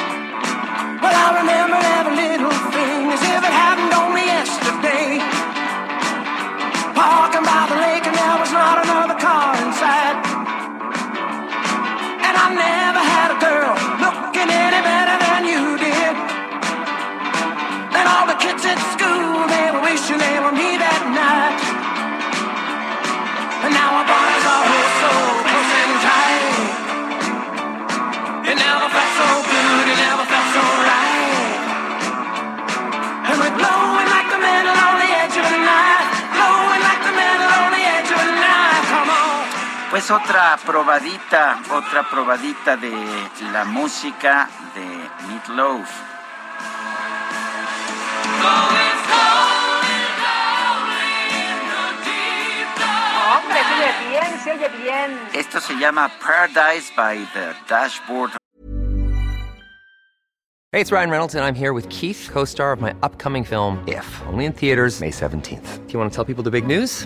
S14: Well, I remember every little thing as if it happened only yesterday. Parking by the lake and there was not another car inside. And I never had a girl looking any better than you did. And all the kids at school, they were wishing
S1: Pues otra probadita, otra probadita de la música de Meatloaf.
S2: Hombre, se oye bien, se oye bien.
S1: Esto se llama Paradise by the Dashboard
S22: Hey, it's Ryan Reynolds, and I'm here with Keith, co star of my upcoming film, If, only in theaters, May 17th. Do you want to tell people the big news?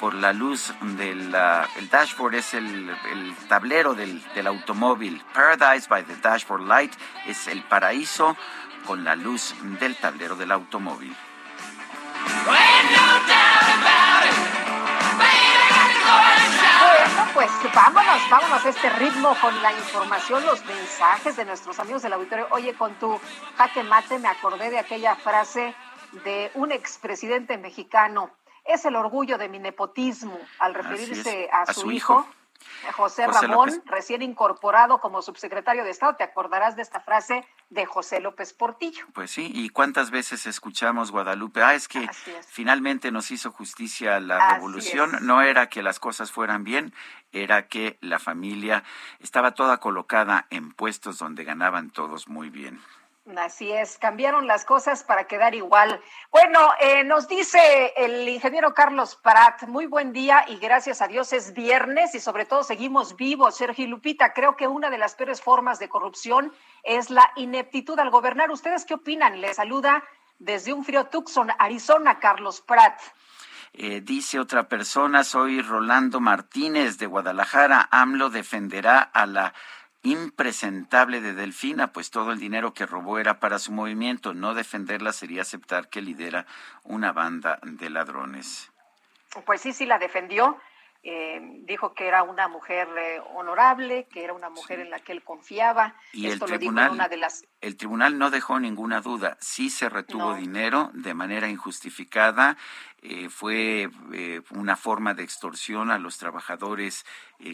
S1: por la luz del el dashboard es el, el tablero del, del, automóvil. Paradise by the Dashboard Light es el paraíso con la luz del tablero del automóvil.
S2: Bueno, pues vámonos, vámonos a este ritmo con la información, los mensajes de nuestros amigos del auditorio. Oye, con tu jaque mate me acordé de aquella frase de un expresidente mexicano. Es el orgullo de mi nepotismo al referirse a,
S1: a,
S2: su,
S1: su
S2: hijo,
S1: hijo.
S2: José,
S1: José
S2: Ramón,
S1: López.
S2: recién incorporado como subsecretario de Estado. Te acordarás de esta frase de José López Portillo.
S1: Pues sí, y cuántas veces escuchamos Guadalupe, ah, es que
S2: es.
S1: finalmente nos hizo justicia la
S2: Así
S1: revolución,
S2: es.
S1: no era que las cosas fueran bien, era que la familia estaba toda colocada en puestos donde ganaban todos muy bien.
S2: Así es, cambiaron las cosas para quedar igual. Bueno, eh, nos dice el ingeniero Carlos Prat, muy buen día y gracias a Dios es viernes y sobre todo seguimos vivos. Sergio Lupita, creo que una de las peores formas de corrupción es la ineptitud al gobernar. ¿Ustedes qué opinan? Le saluda desde un frío Tucson, Arizona, Carlos Prat.
S1: Eh, dice otra persona, soy Rolando Martínez de Guadalajara, AMLO defenderá a la impresentable de Delfina, pues todo el dinero que robó era para su movimiento. No defenderla sería aceptar que lidera una banda de ladrones.
S2: Pues sí, sí la defendió. Eh, dijo que era una mujer eh, honorable, que era una mujer en la que él confiaba.
S1: Y
S2: Esto
S1: el
S2: lo dijo
S1: tribunal,
S2: una de las
S1: el tribunal no dejó ninguna duda. Sí se retuvo
S2: No.
S1: dinero de manera injustificada. eh, fue eh, una forma de extorsión a los trabajadores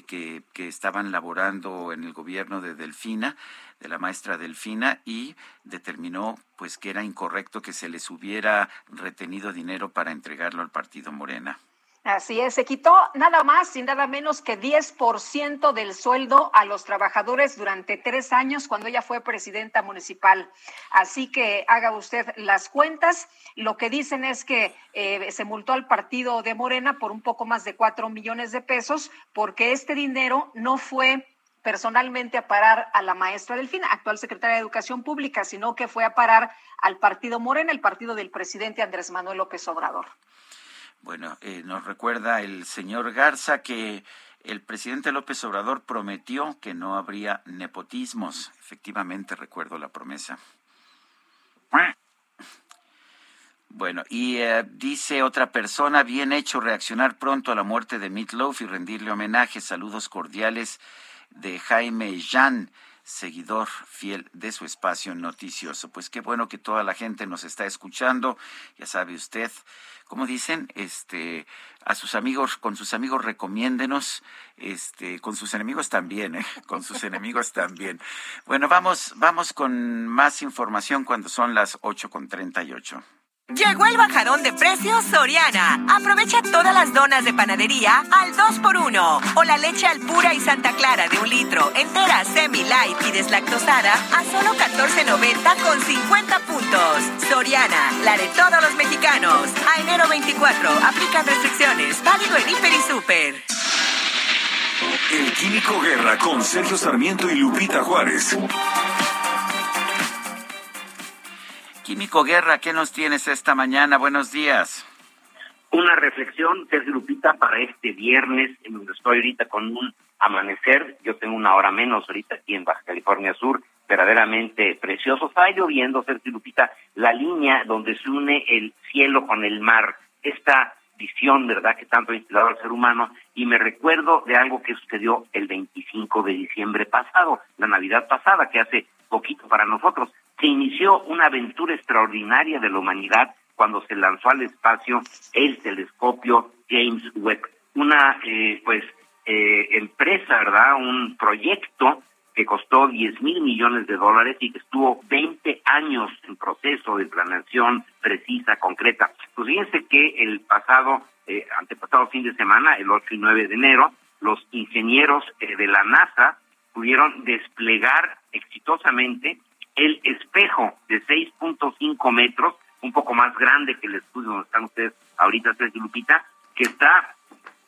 S1: que, que estaban laborando en el gobierno de Delfina, de la maestra Delfina, y determinó pues que era incorrecto que se les hubiera retenido dinero para entregarlo al partido Morena.
S2: Así es, se quitó nada más y nada menos que 10% del sueldo a los trabajadores durante tres años cuando ella fue presidenta municipal. Así que haga usted las cuentas. Lo que dicen es que eh, se multó al partido de Morena por un poco más de cuatro millones de pesos porque este dinero no fue personalmente a parar a la maestra Delfina, actual secretaria de Educación Pública, sino que fue a parar al partido Morena, el partido del presidente Andrés Manuel López Obrador.
S1: Bueno, eh, nos recuerda el señor Garza que el presidente López Obrador prometió que no habría nepotismos. Efectivamente, recuerdo la promesa. Bueno, y eh, dice otra persona, bien hecho reaccionar pronto a la muerte de Meatloaf y rendirle homenaje. Saludos cordiales de Jaime Jan seguidor fiel de su espacio noticioso. Pues qué bueno que toda la gente nos está escuchando. Ya sabe usted, como dicen, este, a sus amigos, con sus amigos recomiéndenos, este, con sus enemigos también, ¿eh? con sus enemigos también. Bueno, vamos, vamos con más información cuando son las ocho con treinta y ocho.
S15: Llegó el bajadón de precios Soriana. Aprovecha todas las donas de panadería al 2x1 o la leche al pura y Santa Clara de un litro, entera, semi light y deslactosada a solo 14.90 con 50 puntos. Soriana, la de todos los mexicanos. A enero 24, aplican restricciones. Válido en Hiper y Super.
S4: El Químico Guerra con Sergio Sarmiento y Lupita Juárez.
S1: Químico Guerra, ¿qué nos tienes esta mañana? Buenos días.
S23: Una reflexión, Sergio Lupita, para este viernes, en donde estoy ahorita con un amanecer. Yo tengo una hora menos ahorita aquí en Baja California Sur, verdaderamente precioso. Está lloviendo, Sergio Lupita, la línea donde se une el cielo con el mar. Esta visión, ¿verdad?, que tanto ha instalado al ser humano. Y me recuerdo de algo que sucedió el 25 de diciembre pasado, la Navidad pasada, que hace poquito para nosotros se inició una aventura extraordinaria de la humanidad cuando se lanzó al espacio el telescopio James Webb, una eh, pues eh, empresa, ¿verdad? Un proyecto que costó 10 mil millones de dólares y que estuvo 20 años en proceso de planeación precisa, concreta. Pues fíjense que el pasado, eh, antepasado fin de semana, el 8 y 9 de enero, los ingenieros de la NASA pudieron desplegar exitosamente el espejo de 6.5 metros, un poco más grande que el estudio donde están ustedes ahorita, Sergio Lupita, que está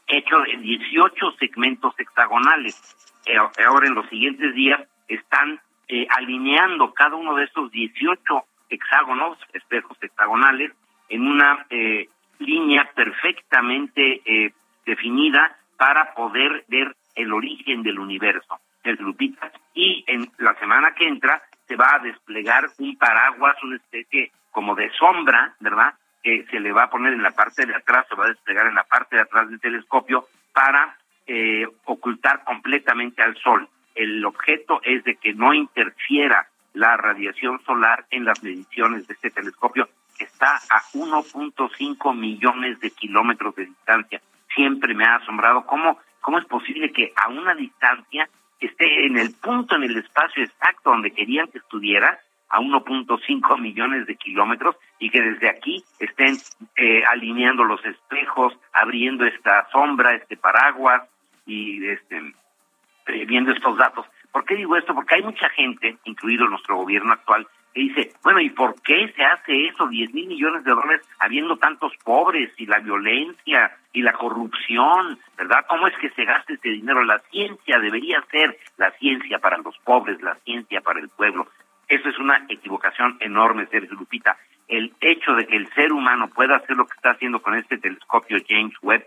S23: hecho de 18 segmentos hexagonales. Eh, ahora en los siguientes días están eh, alineando cada uno de estos 18 hexágonos, espejos hexagonales, en una eh, línea perfectamente definida para poder ver el origen del universo, Sergio Lupita. Y en la semana que entra se va a desplegar un paraguas, una especie como de sombra, ¿verdad? Que se le va a poner en la parte de atrás, se va a desplegar en la parte de atrás del telescopio para eh, ocultar completamente al Sol. El objeto es de que no interfiera la radiación solar en las mediciones de este telescopio, que está a 1.5 millones de kilómetros de distancia. Siempre me ha asombrado cómo, cómo es posible que a una distancia esté en el punto, en el espacio exacto donde querían que estuviera, a 1.5 millones de kilómetros, y que desde aquí estén eh, alineando los espejos, abriendo esta sombra, este paraguas, y este, eh, viendo estos datos. ¿Por qué digo esto? Porque hay mucha gente, incluido nuestro gobierno actual, que dice, bueno, ¿y por qué se hace eso? 10 mil millones de dólares habiendo tantos pobres y la violencia y la corrupción, ¿verdad? ¿Cómo es que se gasta ese dinero? La ciencia debería ser la ciencia para los pobres, la ciencia para el pueblo. Eso es una equivocación enorme, Sergio Lupita. El hecho de que el ser humano pueda hacer lo que está haciendo con este telescopio James Webb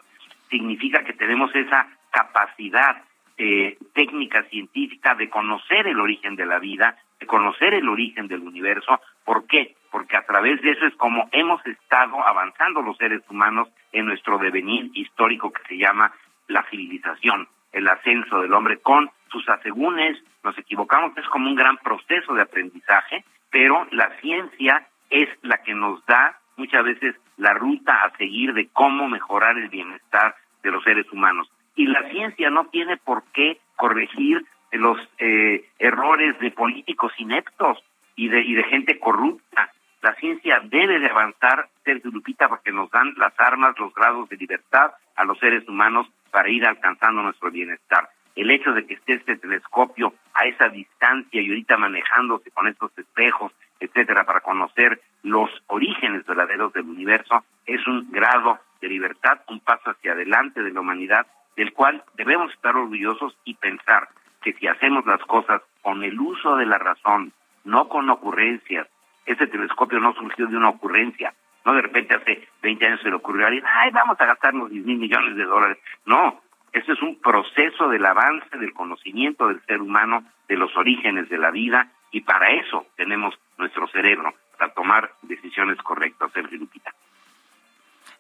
S23: significa que tenemos esa capacidad eh, técnica científica de conocer el origen de la vida, conocer el origen del universo. ¿Por qué? Porque a través de eso es como hemos estado avanzando los seres humanos en nuestro devenir histórico que se llama la civilización, el ascenso del hombre con sus asegúnes, nos equivocamos, es como un gran proceso de aprendizaje, pero la ciencia es la que nos da muchas veces la ruta a seguir de cómo mejorar el bienestar de los seres humanos y la ciencia no tiene por qué corregir los eh, errores de políticos ineptos y de, y de gente corrupta. La ciencia debe de avanzar, Sergio Lupita, porque nos dan las armas, los grados de libertad a los seres humanos para ir alcanzando nuestro bienestar. El hecho de que esté este telescopio a esa distancia y ahorita manejándose con estos espejos, etcétera, para conocer los orígenes verdaderos del universo, es un grado de libertad, un paso hacia adelante de la humanidad del cual debemos estar orgullosos y pensar que si hacemos las cosas con el uso de la razón, no con ocurrencias, ese telescopio no surgió de una ocurrencia, no de repente hace 20 años se le ocurrió a alguien, ay, vamos a gastarnos 10 mil millones de dólares. No, eso es un proceso del avance del conocimiento del ser humano, de los orígenes de la vida, y para eso tenemos nuestro cerebro, para tomar decisiones correctas, Sergio Lupita.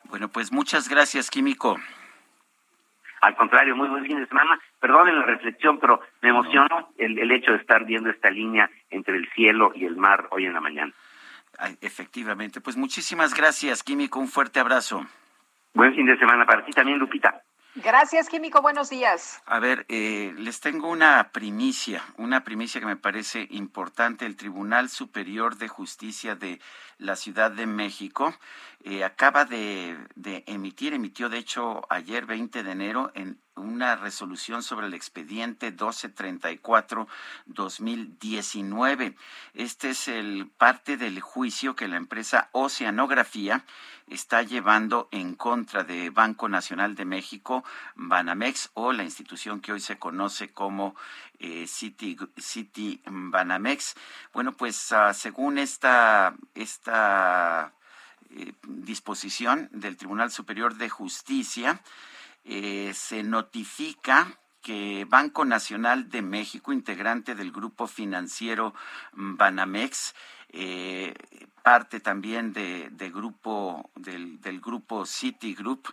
S1: Bueno, pues muchas gracias, Químico.
S23: Al contrario, muy buen fin de semana. Perdonen la reflexión, pero me emocionó el, el hecho de estar viendo esta línea entre el cielo y el mar hoy en la mañana.
S1: efectivamente, pues muchísimas gracias, Químico. Un fuerte abrazo.
S23: Buen fin de semana para ti también, Lupita.
S2: Gracias, Químico. Buenos días.
S1: A ver, eh, les tengo una primicia, una primicia que me parece importante. El Tribunal Superior de Justicia de la Ciudad de México eh, acaba de, de, emitir, emitió de hecho ayer 20 de enero en una resolución sobre el expediente 1234-2019. Este es el parte del juicio que la empresa Oceanografía está llevando en contra de Banco Nacional de México, Banamex o la institución que hoy se conoce como eh, City, City Banamex. Bueno, pues uh, según esta, esta eh, disposición del Tribunal Superior de Justicia, eh, se notifica que Banco Nacional de México, integrante del grupo financiero Banamex, parte también de, grupo, del, grupo Citigroup,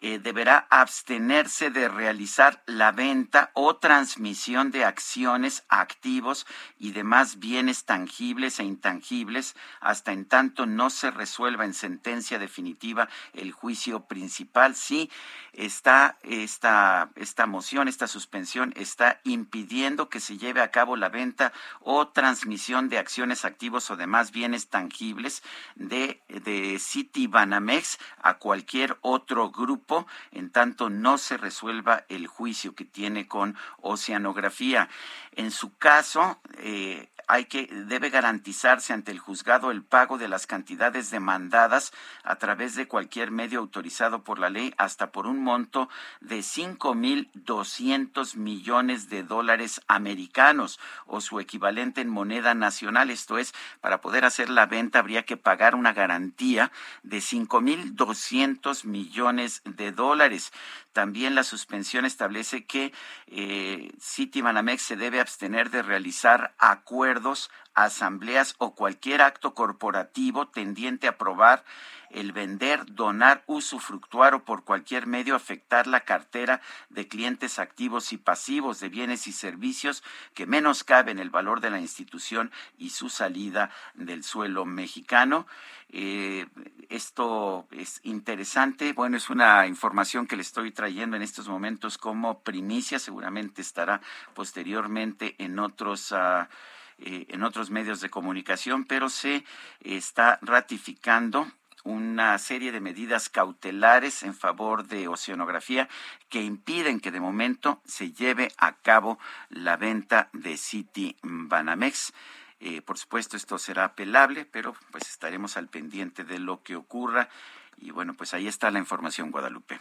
S1: eh, deberá abstenerse de realizar la venta o transmisión de acciones, activos y demás bienes tangibles e intangibles hasta en tanto no se resuelva en sentencia definitiva el juicio principal. Sí, está esta, esta moción, esta suspensión está impidiendo que se lleve a cabo la venta o transmisión de acciones, activos o demás bienes tangibles de, de City Banamex a cualquier otro grupo en tanto no se resuelva el juicio que tiene con Oceanografía. En su caso, eh, hay que debe garantizarse ante el juzgado el pago de las cantidades demandadas a través de cualquier medio autorizado por la ley hasta por un monto de cinco mil doscientos millones de dólares americanos o su equivalente en moneda nacional. Esto es, para poder hacer la venta habría que pagar una garantía de cinco mil doscientos millones de dólares. También la suspensión establece que eh, Citibanamex se debe abstener de realizar acuerdos, asambleas o cualquier acto corporativo tendiente a aprobar el vender, donar, usufructuar o por cualquier medio afectar la cartera de clientes activos y pasivos de bienes y servicios que menos cabe en el valor de la institución y su salida del suelo mexicano. Eh, esto es interesante. Bueno, es una información que le estoy trayendo en estos momentos como primicia. Seguramente estará posteriormente en otros. Ah, eh, en otros medios de comunicación, pero se está ratificando una serie de medidas cautelares en favor de oceanografía que impiden que de momento se lleve a cabo la venta de City Banamex. Eh, por supuesto, esto será apelable, pero pues estaremos al pendiente de lo que ocurra. Y bueno, pues ahí está la información, Guadalupe.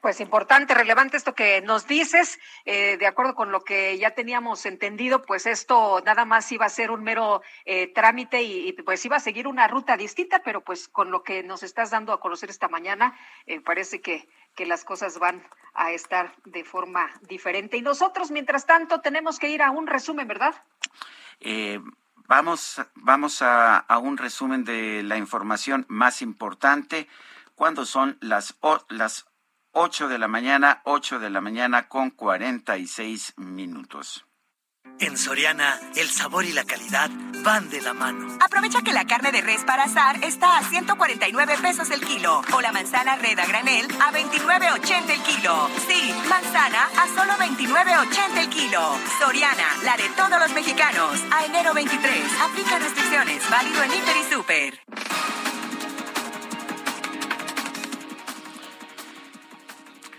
S2: Pues importante, relevante esto que nos dices. Eh, de acuerdo con lo que ya teníamos entendido, pues esto nada más iba a ser un mero eh, trámite y, pues iba a seguir una ruta distinta, pero pues con lo que nos estás dando a conocer esta mañana, parece que, que las cosas van a estar de forma diferente. Y nosotros, mientras tanto, tenemos que ir a un resumen, ¿verdad?
S1: Eh, vamos vamos a, a, un resumen de la información más importante. Cuando son las, las 8 de la mañana, 8 de la mañana con 46 minutos.
S24: En Soriana, el sabor y la calidad van de la mano.
S15: Aprovecha que la carne de res para asar está a 149 pesos el kilo o la manzana red a granel a 29.80 el kilo. Sí, manzana a solo 29.80 el kilo. Soriana, la de todos los mexicanos. A enero 23. Aplica restricciones. Válido en Inter y Super.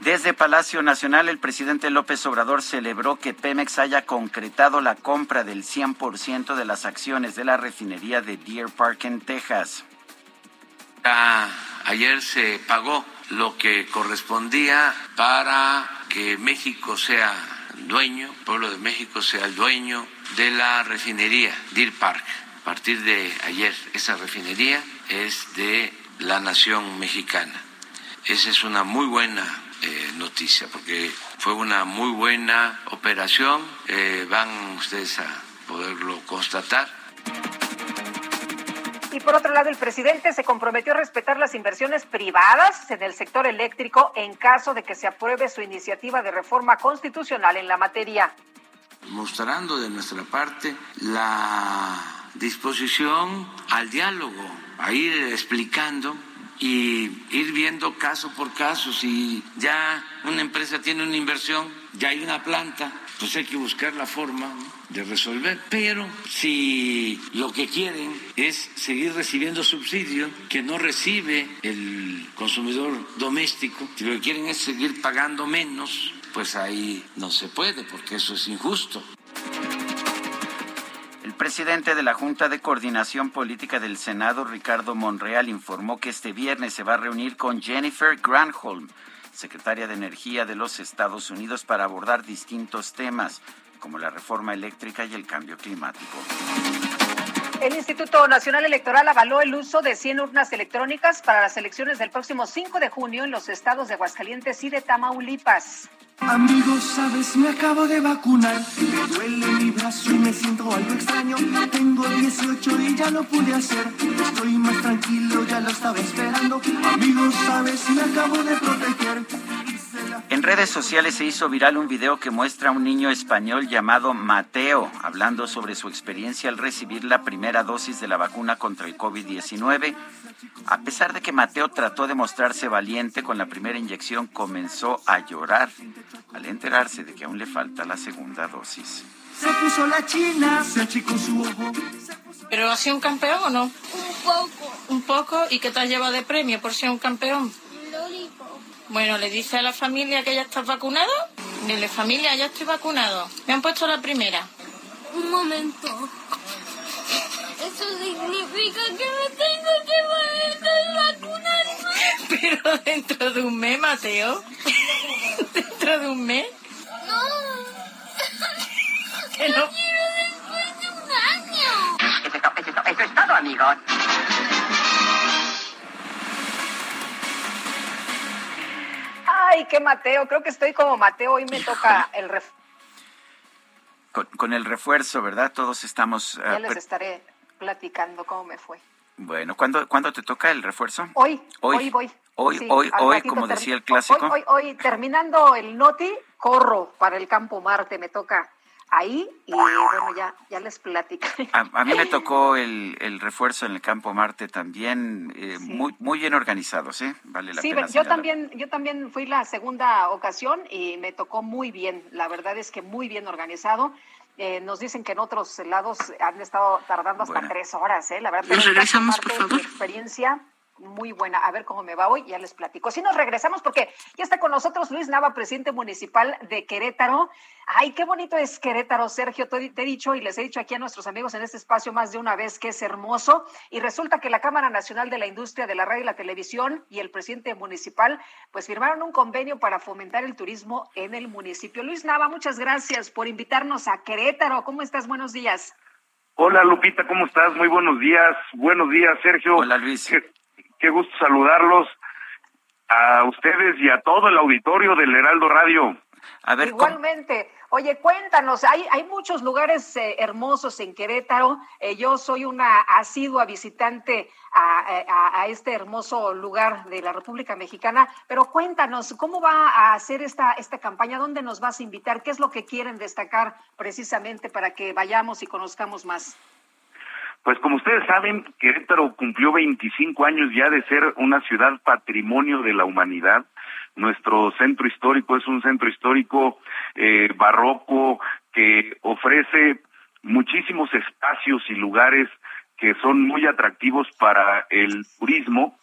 S1: Desde Palacio Nacional, el presidente López Obrador celebró que Pemex haya concretado la compra del 100% de las acciones de la refinería de Deer Park en Texas.
S25: ayer se pagó lo que correspondía para que México sea dueño, el pueblo de México sea el dueño de la refinería Deer Park. A partir de ayer, esa refinería es de la nación mexicana. Esa es una muy buena eh, noticia, porque fue una muy buena operación, eh, van ustedes a poderlo constatar.
S2: Y por otro lado, el presidente se comprometió a respetar las inversiones privadas en el sector eléctrico en caso de que se apruebe su iniciativa de reforma constitucional en la materia.
S25: Mostrando de nuestra parte la disposición al diálogo, a ir explicando y ir viendo caso por caso. Si ya una empresa tiene una inversión, ya hay una planta, pues hay que buscar la forma de resolver. Pero si lo que quieren es seguir recibiendo subsidio que no recibe el consumidor doméstico, si lo que quieren es seguir pagando menos, pues ahí no se puede porque eso es injusto.
S1: Presidente de la Junta de Coordinación Política del Senado, Ricardo Monreal, informó que este viernes se va a reunir con Jennifer Granholm, secretaria de Energía de los Estados Unidos, para abordar distintos temas como la reforma eléctrica y el cambio climático.
S2: El Instituto Nacional Electoral avaló el uso de 100 urnas electrónicas para las elecciones del próximo 5 de junio en los estados de Aguascalientes y de Tamaulipas.
S26: Amigos, sabes, me acabo de vacunar. Me duele mi brazo y me siento algo extraño. Tengo 18 y ya lo pude hacer. Estoy más tranquilo, ya lo estaba esperando. Amigos, sabes, me acabo de proteger.
S1: En redes sociales se hizo viral un video que muestra a un niño español llamado Mateo hablando sobre su experiencia al recibir la primera dosis de la vacuna contra el COVID-19. A pesar de que Mateo trató de mostrarse valiente con la primera inyección, comenzó a llorar al enterarse de que aún le falta la segunda dosis.
S26: Se puso la china, se achicó su ojo.
S27: ¿Pero ha sido un campeón o no?
S28: Un poco.
S27: ¿Un poco? ¿Y qué te has llevado de premio por ser un campeón? Bueno, le dice a la familia que ya estás vacunado. Dile, familia, ya estoy vacunado. Me han puesto la primera.
S28: Un momento. Eso significa que me tengo que vacunar.
S27: Pero dentro de un mes, Mateo. ¿Dentro de un mes?
S28: No.
S27: Que no.
S28: quiero después de un año.
S29: Eso es, todo, eso es todo, eso es todo, amigos.
S2: Ay, qué Mateo, creo que estoy como Mateo, hoy me toca el refuerzo.
S1: Con, con, el refuerzo, ¿verdad? Todos estamos...
S2: Ya uh, les estaré platicando cómo me fue.
S1: Bueno, ¿cuándo, ¿cuándo te toca el refuerzo?
S2: Hoy, hoy, hoy voy.
S1: Hoy, sí, hoy, hoy, como decía el clásico.
S2: Hoy, hoy, hoy, terminando el noti, corro para el campo Marte, me toca ahí y bueno, ya, ya les platico.
S1: A, a mí me tocó el, el, refuerzo en el campo Marte también, eh, sí. muy, muy bien organizados, ¿eh? Vale la
S2: sí,
S1: pena.
S2: Sí, yo también, yo también fui la segunda ocasión y me tocó muy bien, la verdad es que muy bien organizado. Eh, nos dicen que en otros lados han estado tardando hasta bueno. tres horas, ¿eh? La verdad.
S27: Nos regresamos, por favor.
S2: experiencia muy buena. A ver cómo me va hoy, ya les platico. Si nos regresamos, porque ya está con nosotros Luis Nava, presidente municipal de Querétaro. Ay, qué bonito es Querétaro, Sergio. Te, te, he dicho y les he dicho aquí a nuestros amigos en este espacio más de una vez que es hermoso. Y resulta que la Cámara Nacional de la Industria de la Radio y la Televisión y el presidente municipal, pues firmaron un convenio para fomentar el turismo en el municipio. Luis Nava, muchas gracias por invitarnos a Querétaro. ¿Cómo estás? Buenos días.
S30: Hola Lupita, ¿cómo estás? Muy buenos días. Buenos días, Sergio.
S1: Hola Luis.
S30: Qué gusto saludarlos a ustedes y a todo el auditorio del Heraldo Radio.
S1: A ver,
S2: Igualmente. Oye, cuéntanos, hay, hay muchos lugares eh, hermosos en Querétaro. Eh, yo soy una asidua visitante a, a, a, este hermoso lugar de la República Mexicana, pero cuéntanos, ¿cómo va a hacer esta, esta campaña? ¿Dónde nos vas a invitar? ¿Qué es lo que quieren destacar precisamente para que vayamos y conozcamos más?
S30: Pues como ustedes saben, Querétaro cumplió 25 años ya de ser una ciudad patrimonio de la humanidad. Nuestro centro histórico es un centro histórico eh, barroco que ofrece muchísimos espacios y lugares que son muy atractivos para el turismo,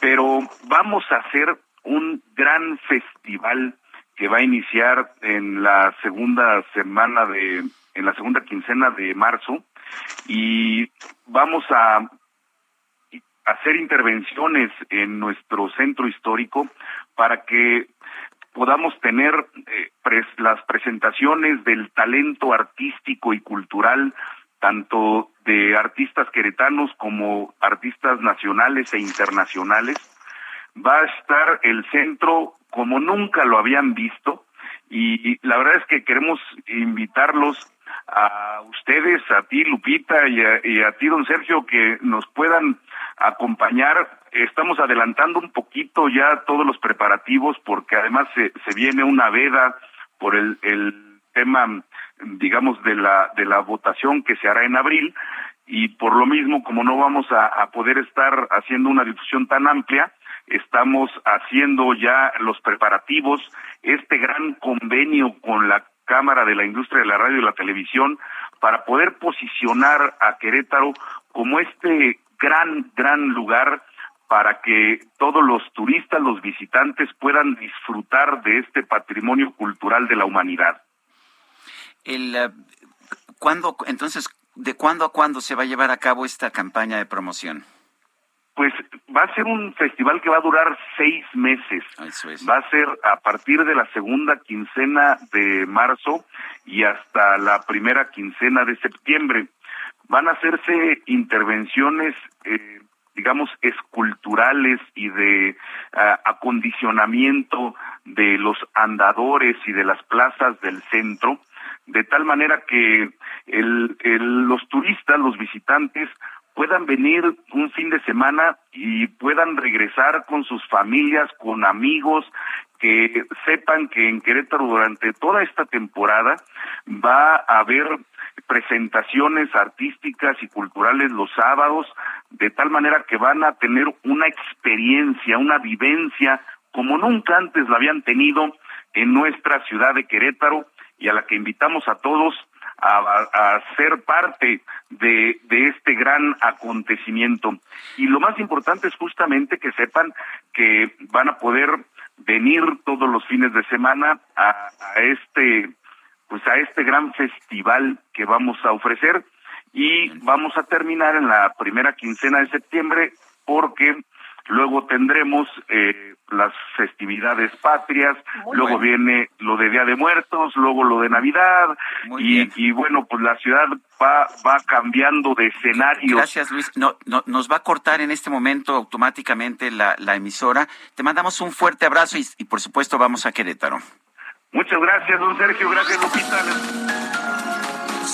S30: pero vamos a hacer un gran festival que va a iniciar en la segunda semana de, en la segunda quincena de marzo, y vamos a hacer intervenciones en nuestro centro histórico para que podamos tener eh, las presentaciones del talento artístico y cultural tanto de artistas queretanos como artistas nacionales e internacionales. Va a estar el centro como nunca lo habían visto y la verdad es que queremos invitarlos a ustedes, a ti Lupita y a, ti don Sergio que nos puedan acompañar. Estamos adelantando un poquito ya todos los preparativos porque además se, se viene una veda por el, el tema, digamos, de la, de la votación que se hará en abril y por lo mismo, como no vamos a, a poder estar haciendo una difusión tan amplia, estamos haciendo ya los preparativos, este gran convenio con la Cámara de la Industria de la Radio y la Televisión para poder posicionar a Querétaro como este gran, gran lugar para que todos los turistas, los visitantes puedan disfrutar de este patrimonio cultural de la humanidad.
S1: El, eh, ¿cuándo, entonces, ¿de cuándo a cuándo se va a llevar a cabo esta campaña de promoción?
S30: Pues va a ser un festival que va a durar seis meses. Va a ser a partir de la segunda quincena de marzo y hasta la primera quincena de septiembre. Van a hacerse intervenciones, eh, digamos, esculturales y de ah, acondicionamiento de los andadores y de las plazas del centro, de tal manera que el, los turistas, los visitantes, puedan venir un fin de semana y puedan regresar con sus familias, con amigos, que sepan que en Querétaro durante toda esta temporada va a haber presentaciones artísticas y culturales los sábados, de tal manera que van a tener una experiencia, una vivencia como nunca antes la habían tenido en nuestra ciudad de Querétaro y a la que invitamos a todos a, ser parte de, de, este gran acontecimiento. Y lo más importante es justamente que sepan que van a poder venir todos los fines de semana a, a este pues a este gran festival que vamos a ofrecer y vamos a terminar en la primera quincena de septiembre porque luego tendremos eh, las festividades patrias, luego viene lo de Día de Muertos, luego lo de Navidad y, y, bueno, pues la ciudad va, va cambiando de escenario.
S1: Gracias Luis, no, no, nos va a cortar en este momento automáticamente la, la emisora. Te mandamos un fuerte abrazo y, y por supuesto vamos a Querétaro.
S30: Muchas gracias, don Sergio, gracias Lupita.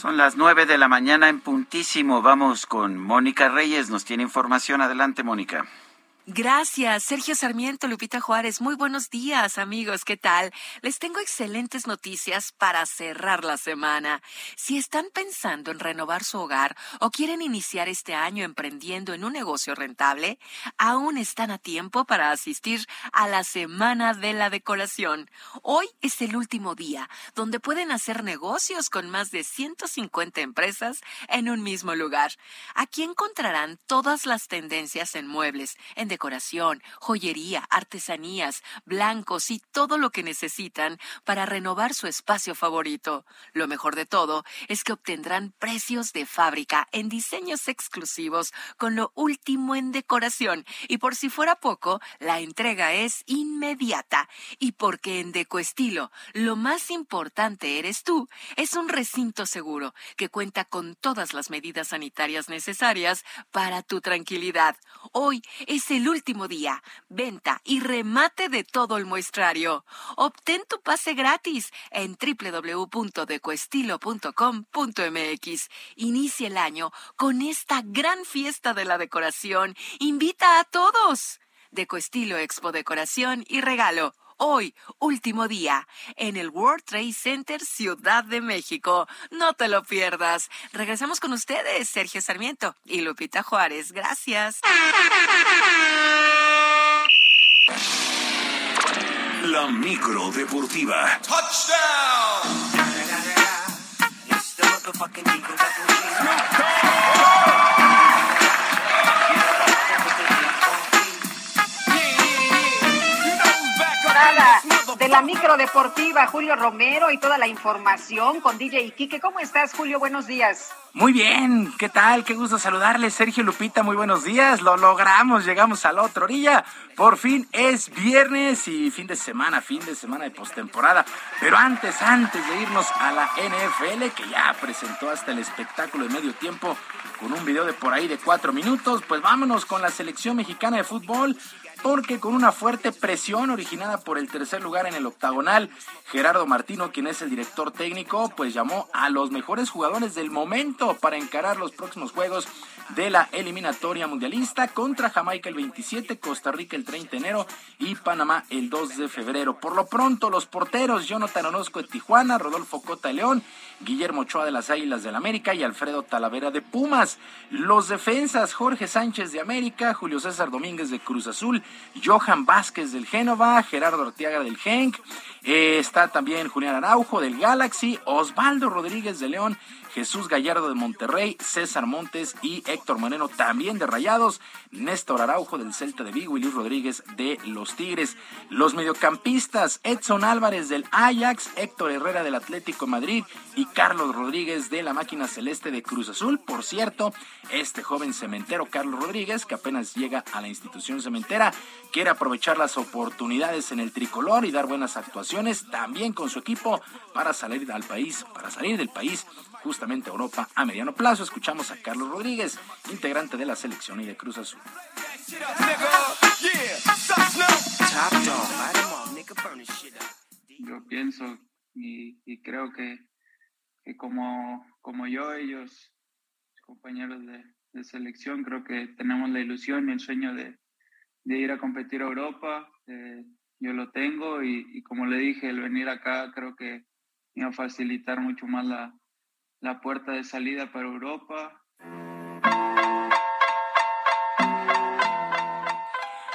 S1: Son las nueve de la mañana en puntísimo. Vamos con Mónica Reyes. Nos tiene información. Adelante, Mónica.
S31: Gracias, Sergio Sarmiento, Lupita Juárez. Muy buenos días, amigos. ¿Qué tal? Les tengo excelentes noticias para cerrar la semana. Si están pensando en renovar su hogar o quieren iniciar este año emprendiendo en un negocio rentable, aún están a tiempo para asistir a la Semana de la Decoración. Hoy es el último día donde pueden hacer negocios con más de 150 empresas en un mismo lugar. Aquí encontrarán todas las tendencias en muebles, en joyería, artesanías, blancos y todo lo que necesitan para renovar su espacio favorito. Lo mejor de todo es que obtendrán precios de fábrica en diseños exclusivos con lo último en decoración y por si fuera poco, la entrega es inmediata. Y porque en Decoestilo lo más importante eres tú, es un recinto seguro que cuenta con todas las medidas sanitarias necesarias para tu tranquilidad. Hoy es el último día, venta y remate de todo el muestrario. Obtén tu pase gratis en www.decoestilo.com.mx. Inicia el año con esta gran fiesta de la decoración. Invita a todos. Decoestilo Expo Decoración y Regalo. Hoy, último día, en el World Trade Center Ciudad de México. No te lo pierdas. Regresamos con ustedes, Sergio Sarmiento y Lupita Juárez. Gracias.
S4: La micro deportiva.
S2: De la micro deportiva, Julio Romero y toda la información con DJ Iquique. ¿Cómo estás, Julio? Buenos días.
S32: Muy bien, ¿qué tal? Qué gusto saludarles, Sergio Lupita, muy buenos días. Lo logramos, llegamos a la otra orilla. Por fin es viernes y fin de semana, fin de semana de postemporada. Pero antes, antes de irnos a la NFL, que ya presentó hasta el espectáculo de medio tiempo con un video de por ahí de cuatro minutos, pues vámonos con la selección mexicana de fútbol porque con una fuerte presión originada por el tercer lugar en el octagonal, Gerardo Martino, quien es el director técnico, pues llamó a los mejores jugadores del momento para encarar los próximos juegos de la eliminatoria mundialista contra Jamaica el 27, Costa Rica el 30 de enero y Panamá el 2 de febrero. Por lo pronto, los porteros Jonathan Orozco de Tijuana, Rodolfo Cota de León, Guillermo Ochoa de las Águilas del América y Alfredo Talavera de Pumas. Los defensas Jorge Sánchez de América, Julio César Domínguez de Cruz Azul, Johan Vázquez del Génova, Gerardo Arteaga del Genk, eh, está también Julián Araujo del Galaxy, Osvaldo Rodríguez de León Jesús Gallardo de Monterrey, César Montes y Héctor Moreno también de Rayados, Néstor Araujo del Celta de Vigo y Luis Rodríguez de los Tigres. Los mediocampistas Edson Álvarez del Ajax, Héctor Herrera del Atlético Madrid y Carlos Rodríguez de la Máquina Celeste de Cruz Azul. Por cierto, este joven cementero Carlos Rodríguez, que apenas llega a la institución cementera, quiere aprovechar las oportunidades en el tricolor y dar buenas actuaciones también con su equipo para salir al país, para salir del país justamente Europa a mediano plazo. Escuchamos a Carlos Rodríguez, integrante de la selección y de Cruz Azul.
S33: Yo pienso y, creo que, como, como yo, ellos, compañeros de, selección, creo que tenemos la ilusión y el sueño de, ir a competir a Europa. Eh, yo lo tengo y, como le dije, el venir acá creo que iba a facilitar mucho más la, la puerta de salida para Europa.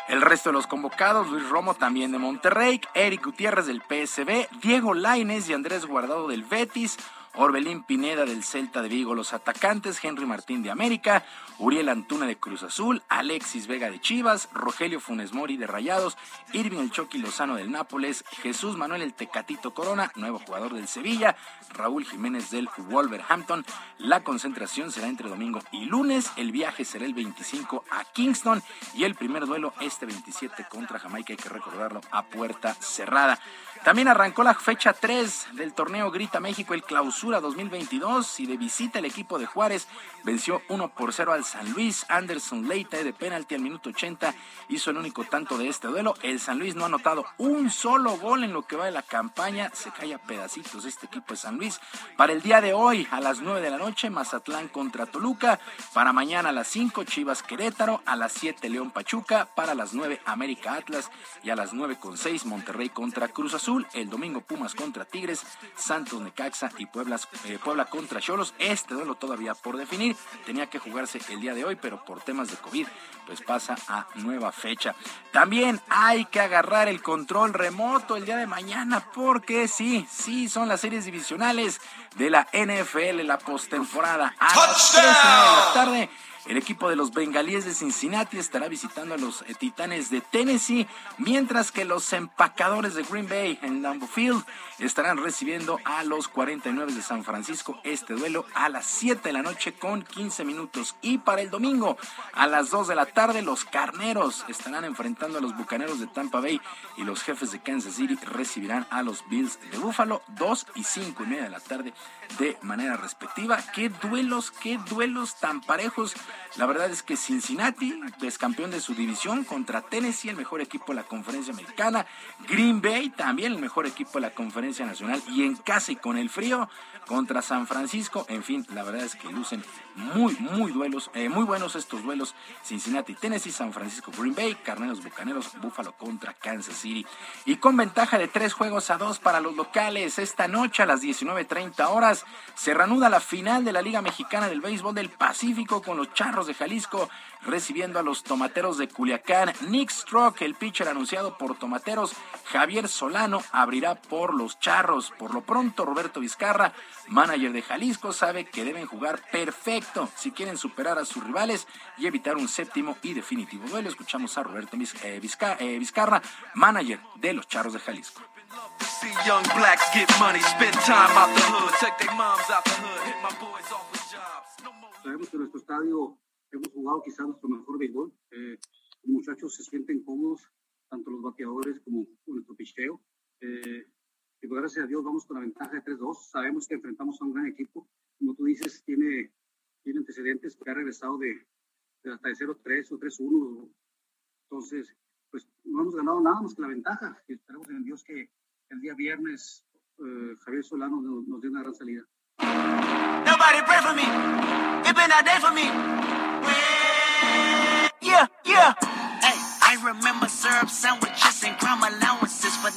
S32: El resto de los convocados, Luis Romo también de Monterrey, Eric Gutiérrez del PSB, Diego Laines y Andrés Guardado del Betis, Orbelín Pineda del Celta de Vigo, los atacantes, Henry Martín de América, Uriel Antuna de Cruz Azul, Alexis Vega de Chivas, Rogelio Funes Mori de Rayados, Irving El Chucky Lozano del Nápoles, Jesús Manuel El Tecatito Corona, nuevo jugador del Sevilla, Raúl Jiménez del Wolverhampton. La concentración será entre domingo y lunes, el viaje será el 25 a Kingston y el primer duelo este 27 contra Jamaica, hay que recordarlo, a puerta cerrada. También arrancó la fecha 3 del torneo Grita México, el Clausura 2022, y de visita el equipo de Juárez venció 1 por 0 al San Luis. Anderson Leite de penalti al minuto 80 hizo el único tanto de este duelo. El San Luis no ha anotado un solo gol en lo que va de la campaña. Se cae a pedacitos este equipo de San Luis. Para el día de hoy, a las 9 de la noche, Mazatlán contra Toluca. Para mañana a las 5, Chivas Querétaro. A las 7, León Pachuca. Para las 9, América Atlas. Y a las 9 con 6, Monterrey contra Cruz Azul. El domingo Pumas contra Tigres, Santos Necaxa y eh, Puebla contra Cholos. Este duelo todavía por definir. Tenía que jugarse el día de hoy, pero por temas de COVID, pues pasa a nueva fecha. También hay que agarrar el control remoto el día de mañana, porque sí, sí, son las series divisionales de la NFL, la postemporada. A las 3 de la tarde el equipo de los bengalíes de Cincinnati estará visitando a los eh, Titanes de Tennessee, mientras que los empacadores de Green Bay en Lambeau Field estarán recibiendo a los 49 de San Francisco. Este duelo a las 7 de la noche con 15 minutos. Y para el domingo a las 2 de la tarde, los Carneros estarán enfrentando a los Bucaneros de Tampa Bay y los jefes de Kansas City recibirán a los Bills de Buffalo 2 y 5 y media de la tarde de manera respectiva. Qué duelos, qué duelos tan parejos. La verdad es que Cincinnati es campeón de su división contra Tennessee, el mejor equipo de la conferencia americana. Green Bay también el mejor equipo de la conferencia nacional. Y en casa y con el frío contra San Francisco. En fin, la verdad es que lucen muy, muy duelos, eh, muy buenos estos duelos. Cincinnati, Tennessee, San Francisco, Green Bay, Carneros, Bucaneros, Buffalo contra Kansas City. Y con ventaja de tres juegos a dos para los locales. Esta noche a las 19.30 horas se reanuda la final de la Liga Mexicana del Béisbol del Pacífico con los Charros de Jalisco recibiendo a los Tomateros de Culiacán. Nick Strock, el pitcher anunciado por Tomateros, Javier Solano abrirá por los Charros. Por lo pronto, Roberto Vizcarra, manager de Jalisco, sabe que deben jugar perfecto si quieren superar a sus rivales y evitar un séptimo y definitivo duelo. Escuchamos a Roberto eh, eh, Vizcarra, manager de los Charros de Jalisco.
S34: Sabemos que en nuestro estadio hemos jugado quizás nuestro mejor béisbol. Eh, los muchachos se sienten cómodos, tanto los bateadores como nuestro picheo. Eh, y pues, gracias a Dios vamos con la ventaja de 3-2. Sabemos que enfrentamos a un gran equipo. Como tú dices, tiene, tiene antecedentes que ha regresado de, de hasta de 0-3 o 3-1. Entonces, pues no hemos ganado nada más que la ventaja. Y esperamos en Dios que el día viernes eh, Javier Solano nos, nos dé una gran salida.
S14: Nobody pray for me. syrup sandwiches and crime allowances. But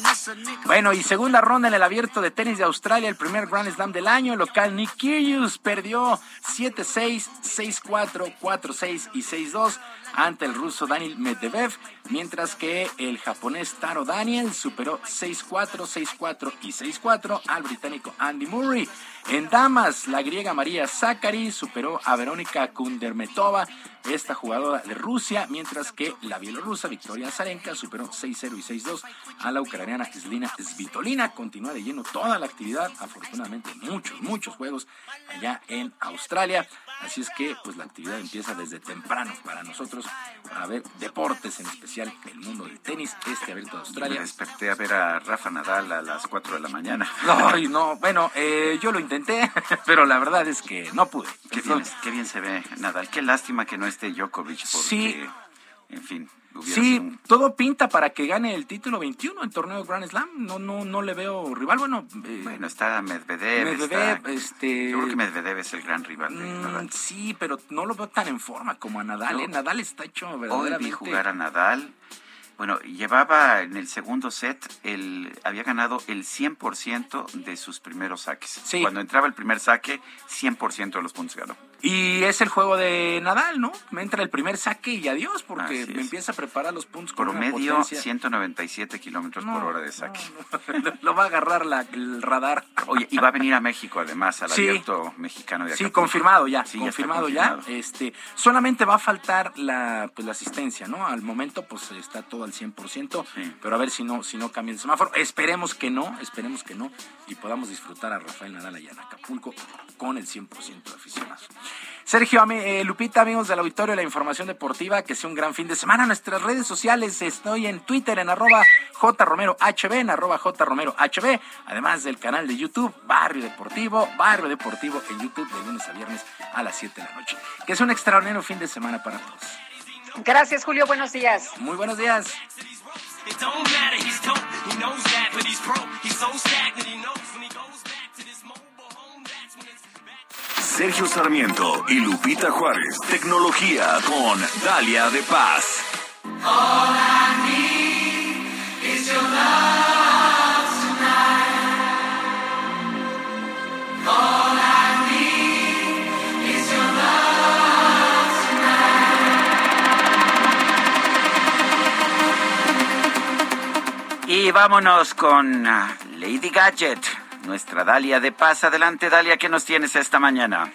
S32: Bueno, y segunda ronda en el abierto de tenis de Australia, el primer Grand Slam del año. Local Kyrgios perdió 7-6, 6-4, 4-6 y 6-2 ante el ruso Daniel Medvedev, mientras que el japonés Taro Daniel superó 6-4, 6-4 y 6-4 al británico Andy Murray. En damas, la griega María Zakari superó a Verónica Kundermetova, esta jugadora de Rusia, mientras que la bielorrusa Victoria Zarenka superó 6-0 y 6-2 a la ucraniana Slina Svitolina. Continúa de lleno toda la actividad, afortunadamente muchos, muchos juegos allá en Australia. Así es que pues la actividad empieza desde temprano para nosotros, para ver deportes, en especial el mundo del tenis, este abierto de Australia.
S1: Me desperté a ver a Rafa Nadal a las 4 de la mañana.
S32: Ay, no, bueno, eh, yo lo intenté, pero la verdad es que no pude.
S1: Qué bien, qué bien se ve Nadal. Qué lástima que no esté Djokovic porque,
S32: Sí.
S1: en fin,
S32: Sí,
S1: un-
S32: todo pinta para que gane el título 21 en torneo Grand Slam. No, no, no le veo rival. Bueno, eh,
S1: Bueno, está Medvedev.
S32: Medvedev,
S1: está-
S32: este-
S1: Yo creo que Medvedev es el gran rival de
S32: mm,
S1: Nadal.
S32: sí, pero no lo veo tan en forma como a Nadal.
S1: No.
S32: ¿eh? Nadal está hecho
S1: Hoy vi jugar a Nadal. Bueno, llevaba en el segundo set, el, había ganado el 100% de sus primeros saques. Cuando entraba el primer saque, 100% de los puntos ganó.
S32: Y es el juego de Nadal, ¿no? Me entra el primer saque y adiós, porque me empieza a preparar los puntos con
S1: Promedio
S32: potencia.
S1: 197 kilómetros por hora de saque.
S32: Lo va a agarrar la- el radar.
S1: Oye, y va a venir a México además, al
S32: Sí.
S1: abierto mexicano de
S32: Sí,
S1: Acapulco.
S32: confirmado ya,
S1: Sí, ya
S32: confirmado ya.
S1: confirmado.
S32: Este, solamente va a faltar la, pues, la asistencia, ¿no? Al momento, pues está todo al 100%, pero a ver si no, si no cambia el semáforo. Esperemos que no, esperemos que no, y podamos disfrutar a Rafael Nadal allá en Acapulco con el 100% de aficionados. Sergio, eh, Lupita, amigos del auditorio, la información deportiva, que sea un gran fin de semana. En nuestras redes sociales estoy en Twitter en arroba jromerohb, en arroba jromerohb, además del canal de YouTube Barrio Deportivo, Barrio Deportivo en YouTube de lunes a viernes a las 7 de la noche. Que es un extraordinario fin de semana para todos.
S2: Gracias, Julio. Buenos días.
S32: Muy buenos días.
S4: Sergio Sarmiento y Lupita Juárez. Tecnología con Dalia de Paz.
S1: Y vámonos con ah, Lady Gadget, nuestra Dalia de Paz. Adelante, Dalia, ¿qué nos tienes esta mañana?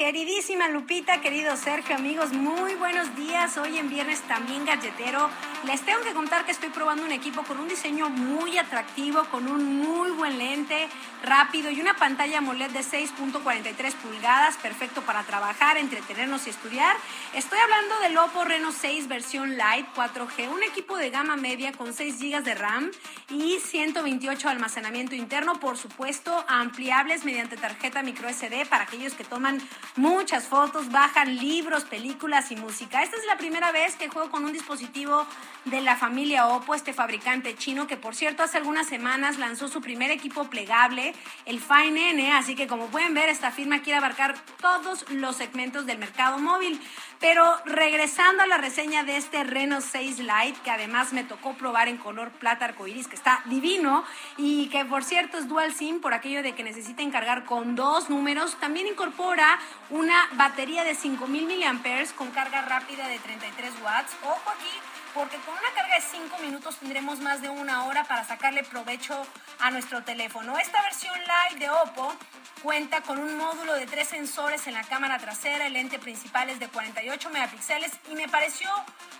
S35: Queridísima Lupita, querido Sergio, amigos, muy buenos días. Hoy en viernes también galletero. Les tengo que contar que estoy probando un equipo con un diseño muy atractivo, con un muy buen lente, rápido y una pantalla AMOLED de 6.43 pulgadas, perfecto para trabajar, entretenernos y estudiar. Estoy hablando del Oppo Reno 6 versión Lite 4G, un equipo de gama media con 6 GB de RAM y 128 de almacenamiento interno, por supuesto, ampliables mediante tarjeta micro SD para aquellos que toman muchas fotos, bajan libros, películas y música. Esta es la primera vez que juego con un dispositivo de la familia Oppo, este fabricante chino que por cierto hace algunas semanas lanzó su primer equipo plegable, el Fine N, así que como pueden ver esta firma quiere abarcar todos los segmentos del mercado móvil. Pero regresando a la reseña de este Reno 6 Lite, que además me tocó probar en color plata arcoiris, que está divino, y que por cierto es dual SIM por aquello de que necesiten cargar con dos números, también incorpora una batería de 5000 mAh con carga rápida de 33 watts. Ojo aquí, porque con una carga de 5 minutos tendremos más de una hora para sacarle provecho a nuestro teléfono. Esta versión live de Oppo cuenta con un módulo de tres sensores en la cámara trasera, el lente principal es de 48 megapíxeles y me pareció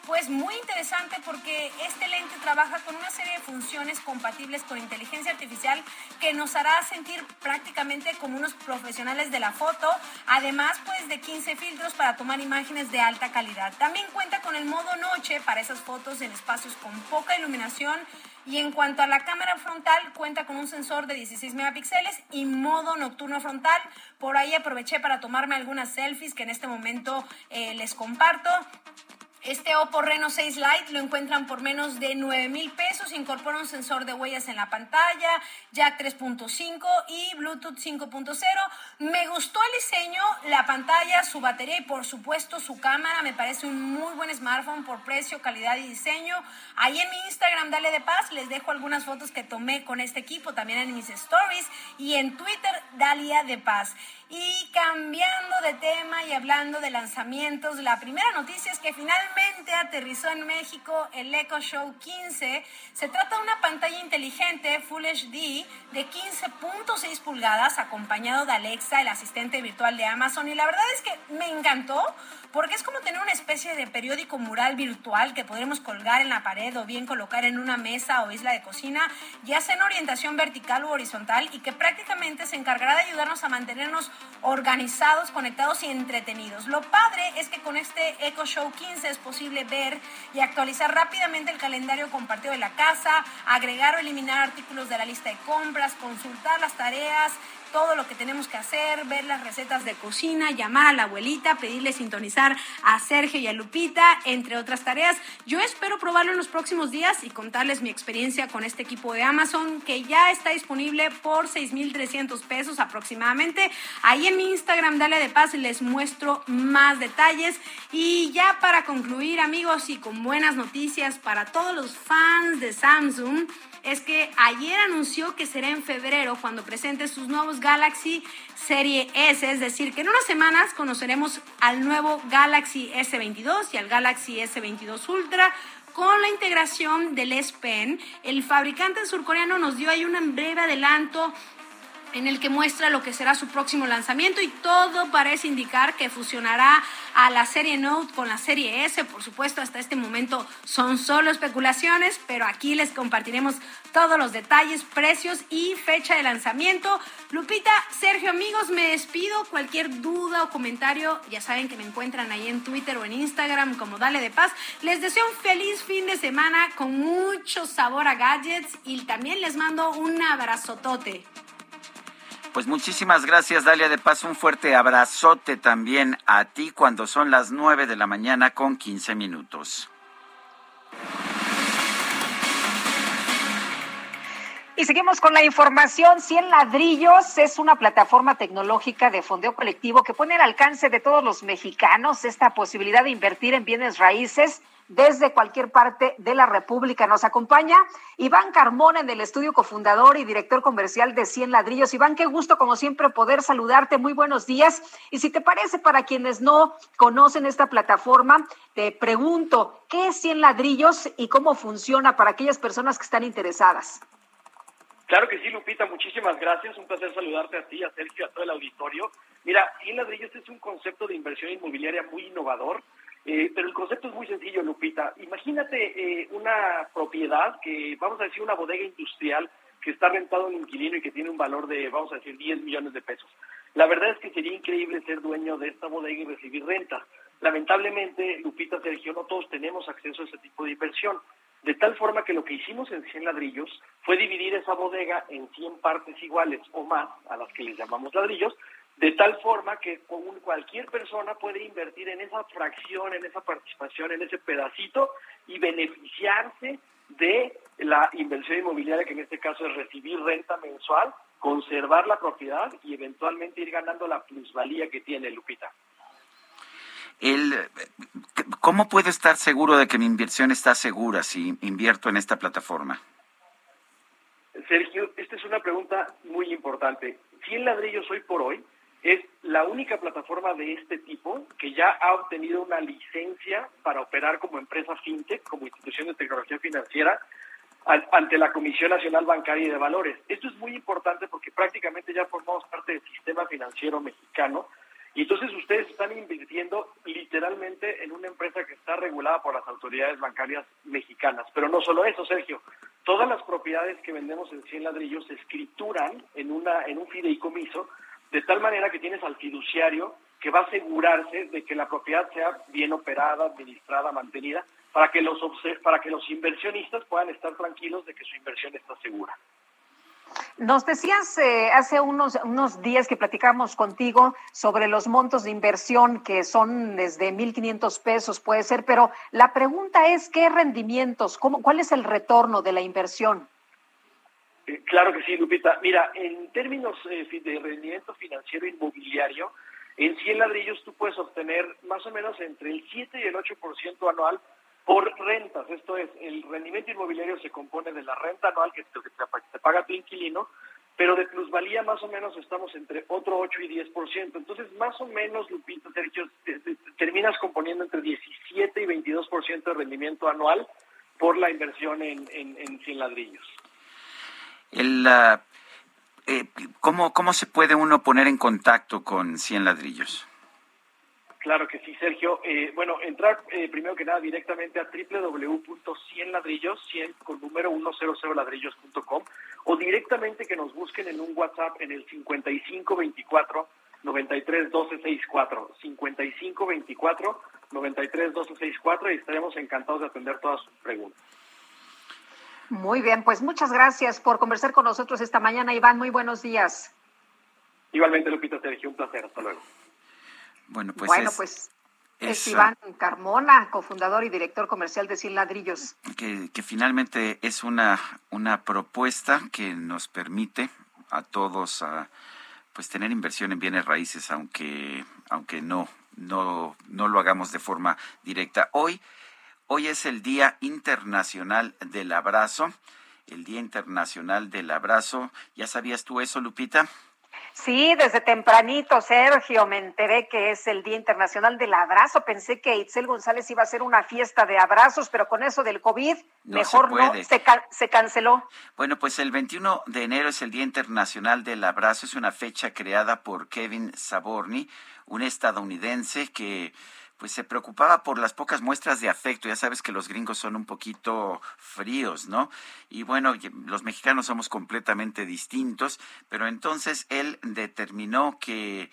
S35: pues muy interesante porque este lente trabaja con una serie de funciones compatibles con inteligencia artificial que nos hará sentir prácticamente como unos profesionales de la foto, además pues de 15 filtros para tomar imágenes de alta calidad. También cuenta con el modo noche para esas fotos en espacios con poca iluminación y en cuanto a la cámara frontal, cuenta con un sensor de 16 megapíxeles y modo nocturno frontal. Por ahí aproveché para tomarme algunas selfies que en este momento eh, les comparto. Este Oppo Reno 6 Lite lo encuentran por menos de 9 mil pesos. Incorpora un sensor de huellas en la pantalla, jack 3.5 y Bluetooth 5.0. Me gustó el diseño, la pantalla, su batería y por supuesto su cámara. Me parece un muy buen smartphone por precio, calidad y diseño. Ahí en mi Instagram, Dale de Paz, les dejo algunas fotos que tomé con este equipo, también en mis stories y en Twitter, Dalia de Paz. Y cambiando de tema y hablando de lanzamientos, la primera noticia es que finalmente aterrizó en México el Echo Show 15. Se trata de una pantalla inteligente Full HD de 15.6 pulgadas acompañado de Alexa, el asistente virtual de Amazon. Y la verdad es que me encantó porque es como tener una especie de periódico mural virtual que podremos colgar en la pared o bien colocar en una mesa o isla de cocina, ya sea en orientación vertical u horizontal y que prácticamente se encargará de ayudarnos a mantenernos organizados, conectados y entretenidos. Lo padre es que con este Echo Show 15 es posible ver y actualizar rápidamente el calendario compartido de la casa, agregar o eliminar artículos de la lista de compras, consultar las tareas, todo lo que tenemos que hacer, ver las recetas de cocina, llamar a la abuelita, pedirle sintonizar a Sergio y a Lupita, entre otras tareas. Yo espero probarlo en los próximos días y contarles mi experiencia con este equipo de Amazon que ya está disponible por 6.300 pesos aproximadamente. Ahí en mi Instagram, Dale de Paz, les muestro más detalles. Y ya para concluir, amigos, y con buenas noticias para todos los fans de Samsung, es que ayer anunció que será en febrero cuando presente sus nuevos Galaxy Serie S, es decir, que en unas semanas conoceremos al nuevo Galaxy S22 y al Galaxy S22 Ultra con la integración del S Pen. El fabricante surcoreano nos dio ahí un breve adelanto en el que muestra lo que será su próximo lanzamiento y todo parece indicar que fusionará a la serie Note con la serie S. Por supuesto, hasta este momento son solo especulaciones, pero aquí les compartiremos todos los detalles, precios y fecha de lanzamiento. Lupita, Sergio, amigos, me despido. Cualquier duda o comentario, ya saben que me encuentran ahí en Twitter o en Instagram como Dale de Paz. Les deseo un feliz fin de semana con mucho sabor a gadgets y también les mando un abrazotote.
S1: Pues muchísimas gracias, Dalia de Paz. Un fuerte abrazote también a ti cuando son las 9 de la mañana con 15 minutos.
S2: Y seguimos con la información. 100 ladrillos es una plataforma tecnológica de fondeo colectivo que pone al alcance de todos los mexicanos esta posibilidad de invertir en bienes raíces desde cualquier parte de la República. Nos acompaña Iván Carmona en el estudio cofundador y director comercial de Cien Ladrillos. Iván, qué gusto como siempre poder saludarte. Muy buenos días. Y si te parece, para quienes no conocen esta plataforma, te pregunto, ¿qué es Cien Ladrillos y cómo funciona para aquellas personas que están interesadas?
S36: Claro que sí, Lupita, muchísimas gracias. Un placer saludarte a ti, a Sergio, a todo el auditorio. Mira, Cien Ladrillos es un concepto de inversión inmobiliaria muy innovador eh, pero el concepto es muy sencillo, Lupita. Imagínate eh, una propiedad que, vamos a decir, una bodega industrial que está rentado a un inquilino y que tiene un valor de, vamos a decir, 10 millones de pesos. La verdad es que sería increíble ser dueño de esta bodega y recibir renta. Lamentablemente, Lupita, Sergio, no todos tenemos acceso a ese tipo de inversión. De tal forma que lo que hicimos en 100 ladrillos fue dividir esa bodega en 100 partes iguales o más, a las que les llamamos ladrillos, de tal forma que cualquier persona puede invertir en esa fracción, en esa participación, en ese pedacito y beneficiarse de la inversión inmobiliaria, que en este caso es recibir renta mensual, conservar la propiedad y eventualmente ir ganando la plusvalía que tiene Lupita.
S1: El, ¿Cómo puedo estar seguro de que mi inversión está segura si invierto en esta plataforma?
S36: Sergio, esta es una pregunta muy importante. 100 ladrillos hoy por hoy es la única plataforma de este tipo que ya ha obtenido una licencia para operar como empresa fintech, como institución de tecnología financiera, ante la Comisión Nacional Bancaria y de Valores. Esto es muy importante porque prácticamente ya formamos parte del sistema financiero mexicano y entonces ustedes están invirtiendo literalmente en una empresa que está regulada por las autoridades bancarias mexicanas. Pero no solo eso, Sergio. Todas las propiedades que vendemos en 100 ladrillos se escrituran en, una, en un fideicomiso de tal manera que tienes al fiduciario que va a asegurarse de que la propiedad sea bien operada, administrada, mantenida, para que los, para que los inversionistas puedan estar tranquilos de que su inversión está segura.
S2: Nos decías eh, hace unos, unos días que platicamos contigo sobre los montos de inversión que son desde 1.500 pesos, puede ser, pero la pregunta es, ¿qué rendimientos? Cómo, ¿Cuál es el retorno de la inversión?
S36: Eh, claro que sí, Lupita. Mira, en términos eh, de rendimiento financiero inmobiliario, en 100 ladrillos tú puedes obtener más o menos entre el 7 y el 8% anual por rentas. Esto es, el rendimiento inmobiliario se compone de la renta anual que te, paga tu inquilino, pero de plusvalía más o menos estamos entre otro 8 y 10%. Entonces, más o menos, Lupita, Sergio, terminas componiendo entre 17 y 22% de rendimiento anual por la inversión en, en, en 100 ladrillos.
S1: El, uh, eh, ¿cómo, ¿Cómo se puede uno poner en contacto con 100 ladrillos?
S36: Claro que sí, Sergio. Eh, bueno, entrar eh, primero que nada directamente a www.100ladrillos, 100 con número 100ladrillos.com o directamente que nos busquen en un WhatsApp en el 5524 93 12 64 55 24 93 12 64 y estaremos encantados de atender todas sus preguntas.
S2: Muy bien, pues muchas gracias por conversar con nosotros esta mañana, Iván. Muy buenos días.
S36: Igualmente, Lupita, Sergio, un placer. Hasta luego.
S1: Bueno, pues,
S2: bueno, es, pues es, Iván Carmona, cofundador y director comercial de Cien Ladrillos.
S1: Que, que finalmente es una, una propuesta que nos permite a todos a, pues tener inversión en bienes raíces, aunque, aunque no, no, no lo hagamos de forma directa. Hoy, hoy es el Día Internacional del Abrazo, el Día Internacional del Abrazo. ¿Ya sabías tú eso, Lupita?
S2: Sí, desde tempranito, Sergio, me enteré que es el Día Internacional del Abrazo. Pensé que Itzel González iba a hacer una fiesta de abrazos, pero con eso del COVID, mejor no, se, se, canceló.
S1: Bueno, pues el 21 de enero es el Día Internacional del Abrazo. Es una fecha creada por Kevin Saborni, un estadounidense que pues se preocupaba por las pocas muestras de afecto. Ya sabes que los gringos son un poquito fríos, ¿no? Y bueno, los mexicanos somos completamente distintos, pero entonces él determinó que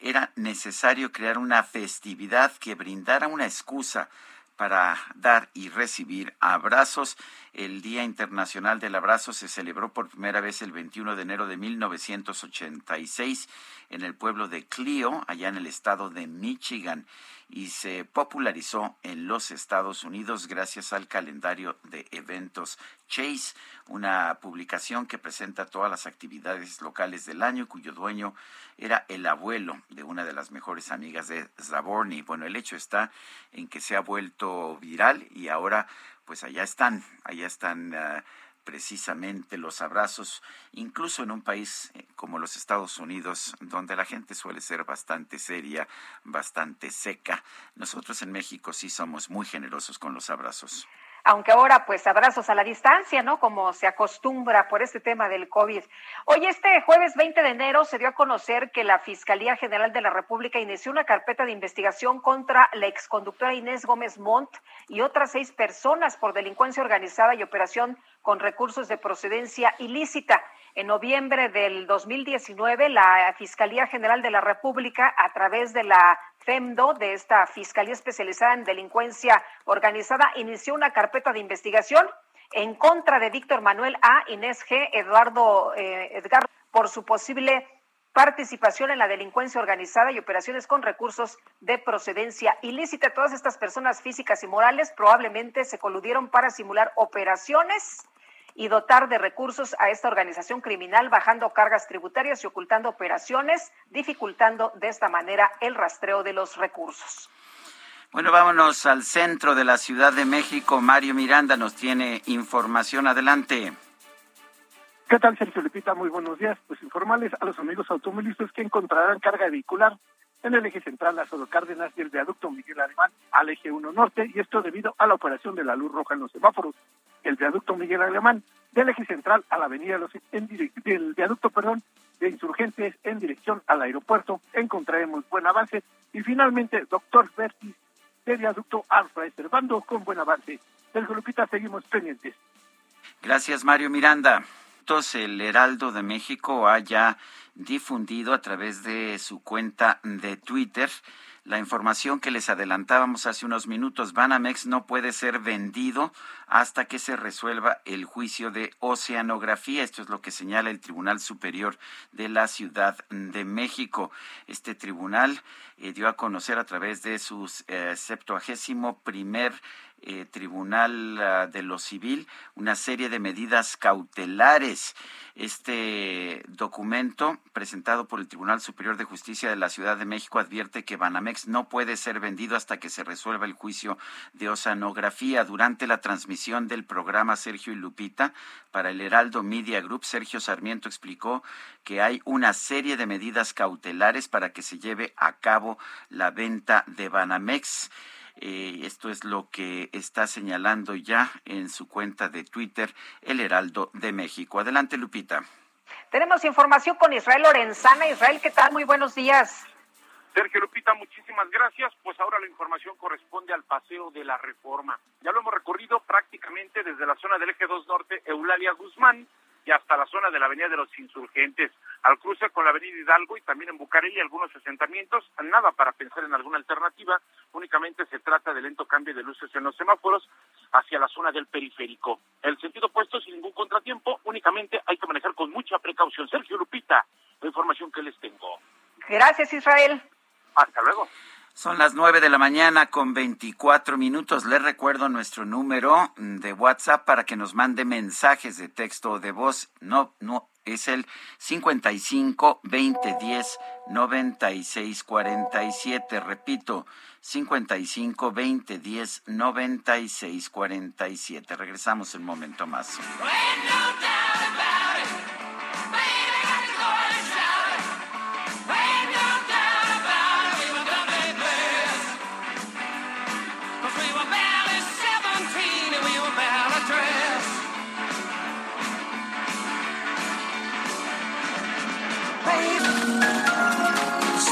S1: era necesario crear una festividad que brindara una excusa para dar y recibir abrazos. El Día Internacional del Abrazo se celebró por primera vez el 21 de enero de 1986 en el pueblo de Clio, allá en el estado de Michigan y se popularizó en los Estados Unidos gracias al calendario de eventos Chase, una publicación que presenta todas las actividades locales del año, cuyo dueño era el abuelo de una de las mejores amigas de Zaborni. Bueno, el hecho está en que se ha vuelto viral y ahora pues allá están, allá están ah, precisamente los abrazos, incluso en un país eh, como los Estados Unidos, donde la gente suele ser bastante seria, bastante seca. Nosotros en México sí somos muy generosos con los abrazos
S2: aunque ahora pues abrazos a la distancia, ¿no? Como se acostumbra por este tema del COVID. Hoy, este jueves 20 de enero, se dio a conocer que la Fiscalía General de la República inició una carpeta de investigación contra la exconductora Inés Gómez Montt y otras seis personas por delincuencia organizada y operación con recursos de procedencia ilícita. En noviembre del 2019, la Fiscalía General de la República, a través de la FEMDO, de esta Fiscalía Especializada en Delincuencia Organizada, inició una carpeta de investigación en contra de Víctor Manuel A, Inés G, Eduardo eh, Edgar, por su posible participación en la delincuencia organizada y operaciones con recursos de procedencia ilícita. Todas estas personas físicas y morales probablemente se coludieron para simular operaciones y dotar de recursos a esta organización criminal, bajando cargas tributarias y ocultando operaciones, dificultando de esta manera el rastreo de los recursos.
S1: Bueno, vámonos al centro de la Ciudad de México. Mario Miranda nos tiene información. Adelante.
S37: ¿Qué tal, Sergio Lepita? Muy buenos días. Pues informarles a los amigos automovilistas que encontrarán carga vehicular
S17: en el eje central Lázaro Cárdenas y el viaducto Miguel Alemán al eje 1 norte, y esto debido a la operación de la luz roja en los semáforos. El viaducto Miguel Alemán del eje central a la avenida Los en del viaducto, perdón, de insurgentes en dirección al aeropuerto, encontraremos buen avance. Y finalmente, doctor Bertis, de viaducto Alfred Cervando, con buen avance. Del Lupita seguimos pendientes.
S1: Gracias, Mario Miranda. Entonces, el Heraldo de México haya difundido a través de su cuenta de Twitter la información que les adelantábamos hace unos minutos. Banamex no puede ser vendido hasta que se resuelva el juicio de oceanografía. Esto es lo que señala el Tribunal Superior de la Ciudad de México. Este tribunal eh, dio a conocer a través de su eh, septuagésimo primer eh, Tribunal ah, de lo Civil una serie de medidas cautelares. Este documento presentado por el Tribunal Superior de Justicia de la Ciudad de México advierte que Banamex no puede ser vendido hasta que se resuelva el juicio de oceanografía. Durante la transmisión del programa Sergio y Lupita para el Heraldo Media Group, Sergio Sarmiento explicó que hay una serie de medidas cautelares para que se lleve a cabo la venta de Banamex. Eh, esto es lo que está señalando ya en su cuenta de Twitter el Heraldo de México. Adelante, Lupita.
S2: Tenemos información con Israel Lorenzana. Israel, ¿qué tal? Muy buenos días.
S17: Sergio Lupita, muchísimas gracias. Pues ahora la información corresponde al paseo de la reforma. Ya lo hemos recorrido prácticamente desde la zona del eje 2 norte, Eulalia Guzmán, y hasta la zona de la Avenida de los Insurgentes, al cruce con la Avenida Hidalgo y también en Bucareli algunos asentamientos, nada para pensar en alguna alternativa, únicamente se trata de lento cambio de luces en los semáforos hacia la zona del periférico. El sentido opuesto sin ningún contratiempo, únicamente hay que manejar con mucha precaución. Sergio Lupita, la información que les tengo.
S2: Gracias, Israel.
S17: Hasta luego.
S1: Son las nueve de la mañana con veinticuatro minutos. Les recuerdo nuestro número de WhatsApp para que nos mande mensajes de texto o de voz. No, no, es el 55 20 10 96 47. Repito, 55 20 10 96 47. Regresamos un momento más.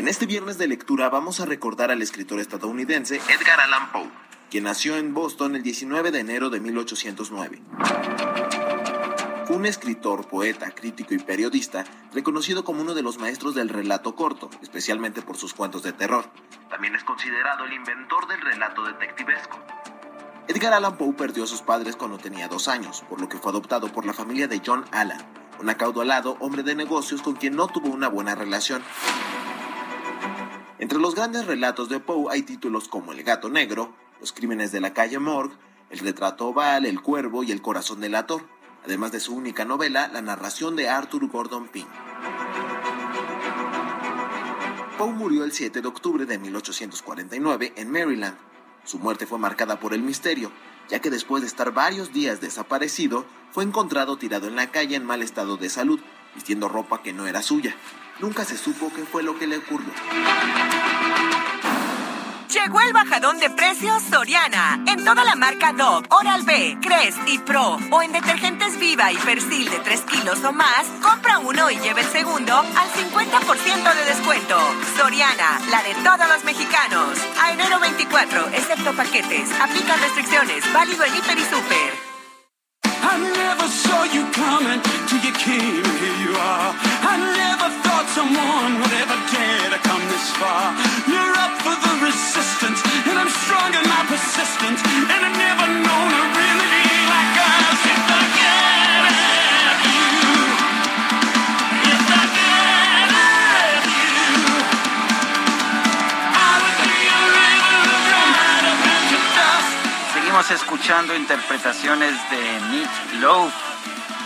S38: En este viernes de lectura vamos a recordar al escritor estadounidense Edgar Allan Poe, quien nació en Boston el 19 de enero de 1809. Fue un escritor, poeta, crítico y periodista reconocido como uno de los maestros del relato corto, especialmente por sus cuentos de terror. También es considerado el inventor del relato detectivesco. Edgar Allan Poe perdió a sus padres cuando tenía dos años, por lo que fue adoptado por la familia de John Allan, un acaudalado hombre de negocios con quien no tuvo una buena relación. Entre los grandes relatos de Poe hay títulos como El gato negro, Los crímenes de la calle Morgue, El retrato oval, El cuervo y El corazón del ator, además de su única novela, la narración de Arthur Gordon Pym. Poe murió el 7 de octubre de 1849 en Maryland. Su muerte fue marcada por el misterio, ya que después de estar varios días desaparecido, fue encontrado tirado en la calle en mal estado de salud, vistiendo ropa que no era suya. Nunca se supo qué fue lo que le ocurrió.
S15: Llegó el bajadón de precios Soriana. En toda la marca Dove, Oral B, Crest y Pro. O en detergentes Viva y Persil de 3 kilos o más, compra uno y lleve el segundo al 50% de descuento. Soriana, la de todos los mexicanos. A enero 24, excepto paquetes. Aplica restricciones. Válido en Hiper y Super.
S14: I never saw you coming till you came, here you are. I never thought someone would ever dare to come this far. You're up for the resistance, and I'm strong in my persistence, and I've never known a
S1: Seguimos escuchando interpretaciones de Meat Loaf,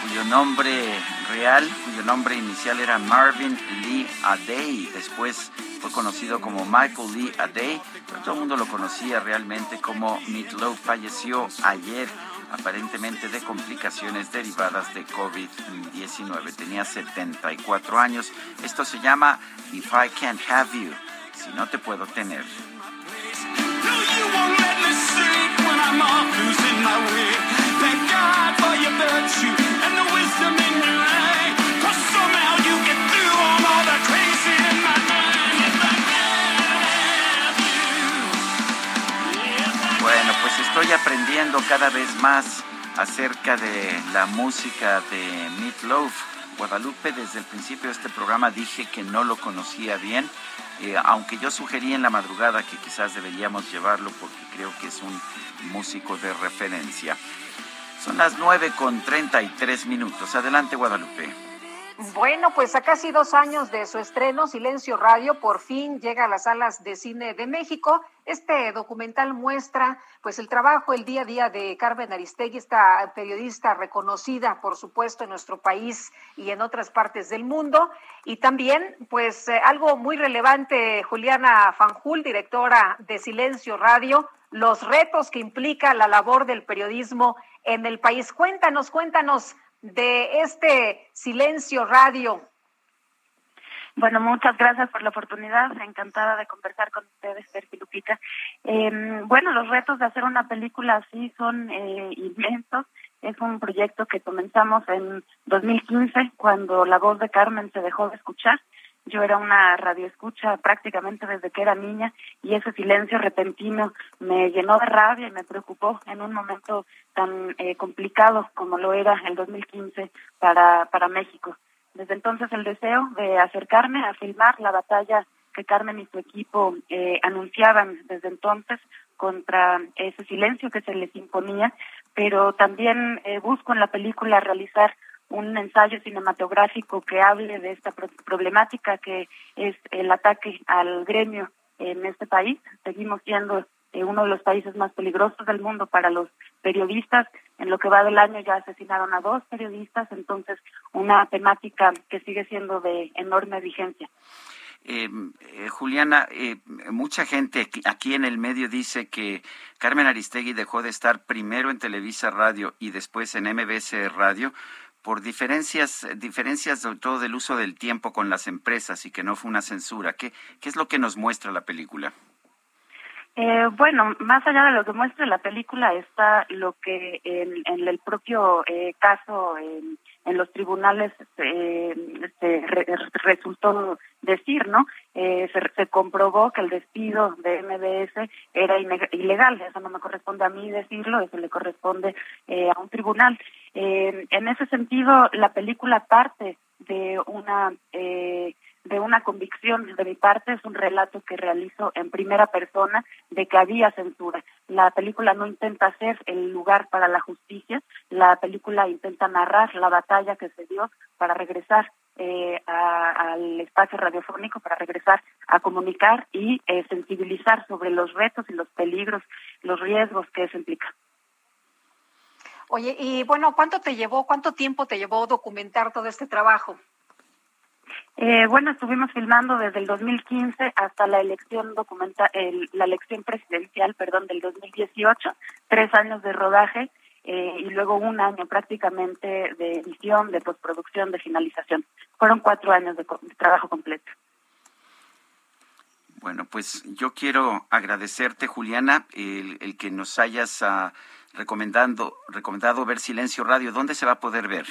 S1: cuyo nombre real, cuyo nombre inicial era Marvin Lee Adey. Después fue conocido como Michael Lee Adey, pero todo el mundo lo conocía realmente como Meat Loaf. Falleció ayer aparentemente de complicaciones derivadas de COVID-19. Tenía 74 años. Esto se llama If I Can't Have You, si no te puedo tener. Bueno, pues estoy aprendiendo cada vez más acerca de la música de Meat Loaf. Guadalupe, desde el principio de este programa dije que no lo conocía bien, eh, aunque yo sugerí en la madrugada que quizás deberíamos llevarlo porque creo que es un músico de referencia. Son las 9 con 33 minutos. Adelante, Guadalupe.
S2: Bueno, pues a casi dos años de su estreno, Silencio Radio por fin llega a las salas de cine de México. Este documental muestra pues el trabajo, el día a día de Carmen Aristegui, esta periodista reconocida, por supuesto, en nuestro país y en otras partes del mundo. Y también, pues eh, algo muy relevante, Juliana Fanjul, directora de Silencio Radio, los retos que implica la labor del periodismo en el país. Cuéntanos, cuéntanos de este Silencio Radio.
S39: Bueno, muchas gracias por la oportunidad. Encantada de conversar con ustedes, Sergio Lupita. Eh, bueno, los retos de hacer una película así son eh, inmensos. Es un proyecto que comenzamos en 2015, cuando la voz de Carmen se dejó de escuchar. Yo era una radioescucha prácticamente desde que era niña y ese silencio repentino me llenó de rabia y me preocupó en un momento tan eh, complicado como lo era el 2015 para, para México. Desde entonces el deseo de acercarme a filmar la batalla que Carmen y su equipo eh, anunciaban desde entonces contra ese silencio que se les imponía, pero también eh, busco en la película realizar un ensayo cinematográfico que hable de esta problemática que es el ataque al gremio en este país. Seguimos siendo eh, uno de los países más peligrosos del mundo para los periodistas. En lo que va del año ya asesinaron a dos periodistas, entonces una temática que sigue siendo de enorme vigencia.
S1: Eh, eh, Juliana, eh, mucha gente aquí en el medio dice que Carmen Aristegui dejó de estar primero en Televisa Radio y después en MBC Radio por diferencias, diferencias sobre todo del uso del tiempo con las empresas y que no fue una censura. ¿Qué, qué es lo que nos muestra la película?
S39: Eh, bueno, más allá de lo que muestra la película está lo que en, el propio eh, caso en, los tribunales eh, se re, resultó decir, ¿no? Eh, se, se, comprobó que el despido de MBS era ilegal. Eso no me corresponde a mí decirlo, eso le corresponde eh, a un tribunal. Eh, en ese sentido, la película parte de una de una convicción de mi parte, es un relato que realizo en primera persona de que había censura. La película no intenta ser el lugar para la justicia, la película intenta narrar la batalla que se dio para regresar eh, al espacio radiofónico, para regresar a comunicar y eh, sensibilizar sobre los retos y los peligros, los riesgos que eso implica.
S2: Oye, y bueno, ¿cuánto te llevó, cuánto tiempo te llevó documentar todo este trabajo?
S39: Eh, bueno, estuvimos filmando desde el 2015 hasta la elección documenta el, la elección presidencial, perdón, del 2018, tres años de rodaje eh, y luego un año prácticamente de edición, de postproducción, de finalización. Fueron cuatro años de, de trabajo completo.
S1: Bueno, pues yo quiero agradecerte, Juliana, el, que nos hayas uh, recomendando, recomendado ver Silencio Radio. ¿Dónde se va a poder ver?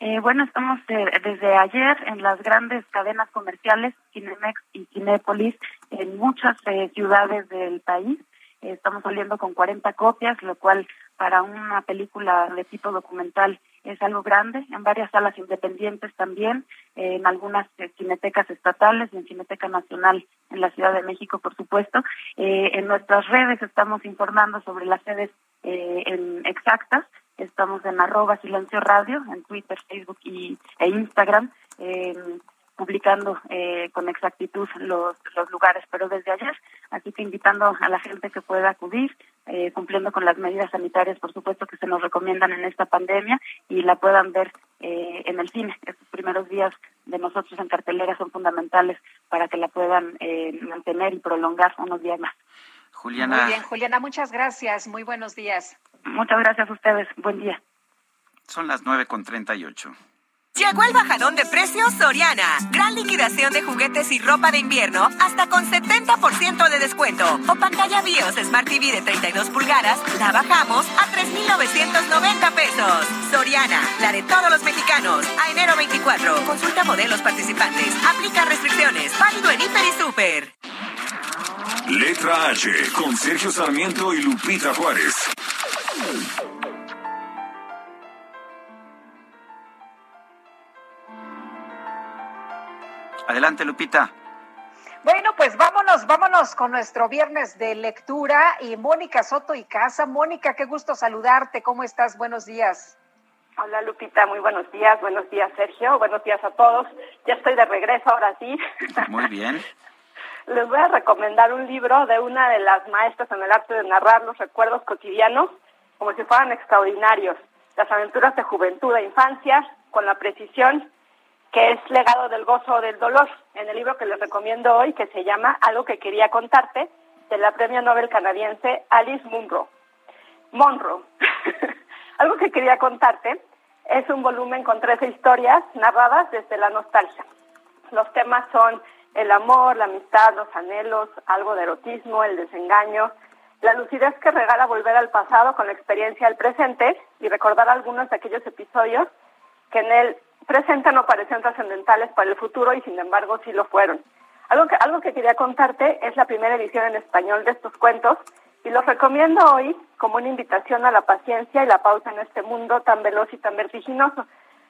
S39: Eh, bueno, estamos desde ayer en las grandes cadenas comerciales, Cinemex y Cinépolis, en muchas eh, ciudades del país. estamos saliendo con 40 copias, lo cual para una película de tipo documental es algo grande, en varias salas independientes también, en algunas eh, cinetecas estatales y en Cineteca Nacional en la Ciudad de México, por supuesto. Eh, en nuestras redes estamos informando sobre las sedes eh, en exactas. Estamos en arroba silencio radio, en Twitter, Facebook y, e Instagram publicando eh, con exactitud los, los lugares, pero desde ayer, así que invitando a la gente que pueda acudir, eh, cumpliendo con las medidas sanitarias, por supuesto, que se nos recomiendan en esta pandemia y la puedan ver eh, en el cine. Estos primeros días de nosotros en cartelera son fundamentales para que la puedan mantener y prolongar unos días más.
S1: Juliana.
S2: Muy bien, Juliana, muchas gracias. Muy buenos días.
S39: Muchas gracias a ustedes. Buen día.
S1: Son las nueve con treinta y ocho.
S15: Llegó el bajadón de precios Soriana. Gran liquidación de juguetes y ropa de invierno hasta con 70% de descuento. O pantalla BIOS Smart TV de 32 pulgadas, la bajamos a 3,990 pesos. Soriana, la de todos los mexicanos. A enero 24. Consulta modelos participantes. Aplica restricciones. Válido en Hiper y Super.
S4: Letra H con Sergio Sarmiento y Lupita Juárez.
S1: Adelante, Lupita.
S2: Bueno, pues vámonos, vámonos con nuestro viernes de lectura y Mónica Soto y Casa. Mónica, qué gusto saludarte. ¿Cómo estás? Buenos días.
S40: Hola Lupita, muy buenos días. Buenos días Sergio, buenos días a todos. Ya estoy de regreso ahora sí.
S1: Muy bien.
S40: Les voy a recomendar un libro de una de las maestras en el arte de narrar los recuerdos cotidianos como si fueran extraordinarios. Las aventuras de juventud e infancia con la precisión que es Legado del Gozo o del Dolor, en el libro que les recomiendo hoy, que se llama Algo que quería contarte, de la premio Nobel canadiense Alice Munro. Monroe. Algo que quería contarte es un volumen con 13 historias narradas desde la nostalgia. Los temas son el amor, la amistad, los anhelos, algo de erotismo, el desengaño, la lucidez que regala volver al pasado con la experiencia del presente y recordar algunos de aquellos episodios que en él presentan no parecen trascendentales para el futuro y sin embargo sí lo fueron. Algo que, algo que quería contarte es la primera edición en español de estos cuentos y los recomiendo hoy como una invitación a la paciencia y la pausa en este mundo tan veloz y tan vertiginoso.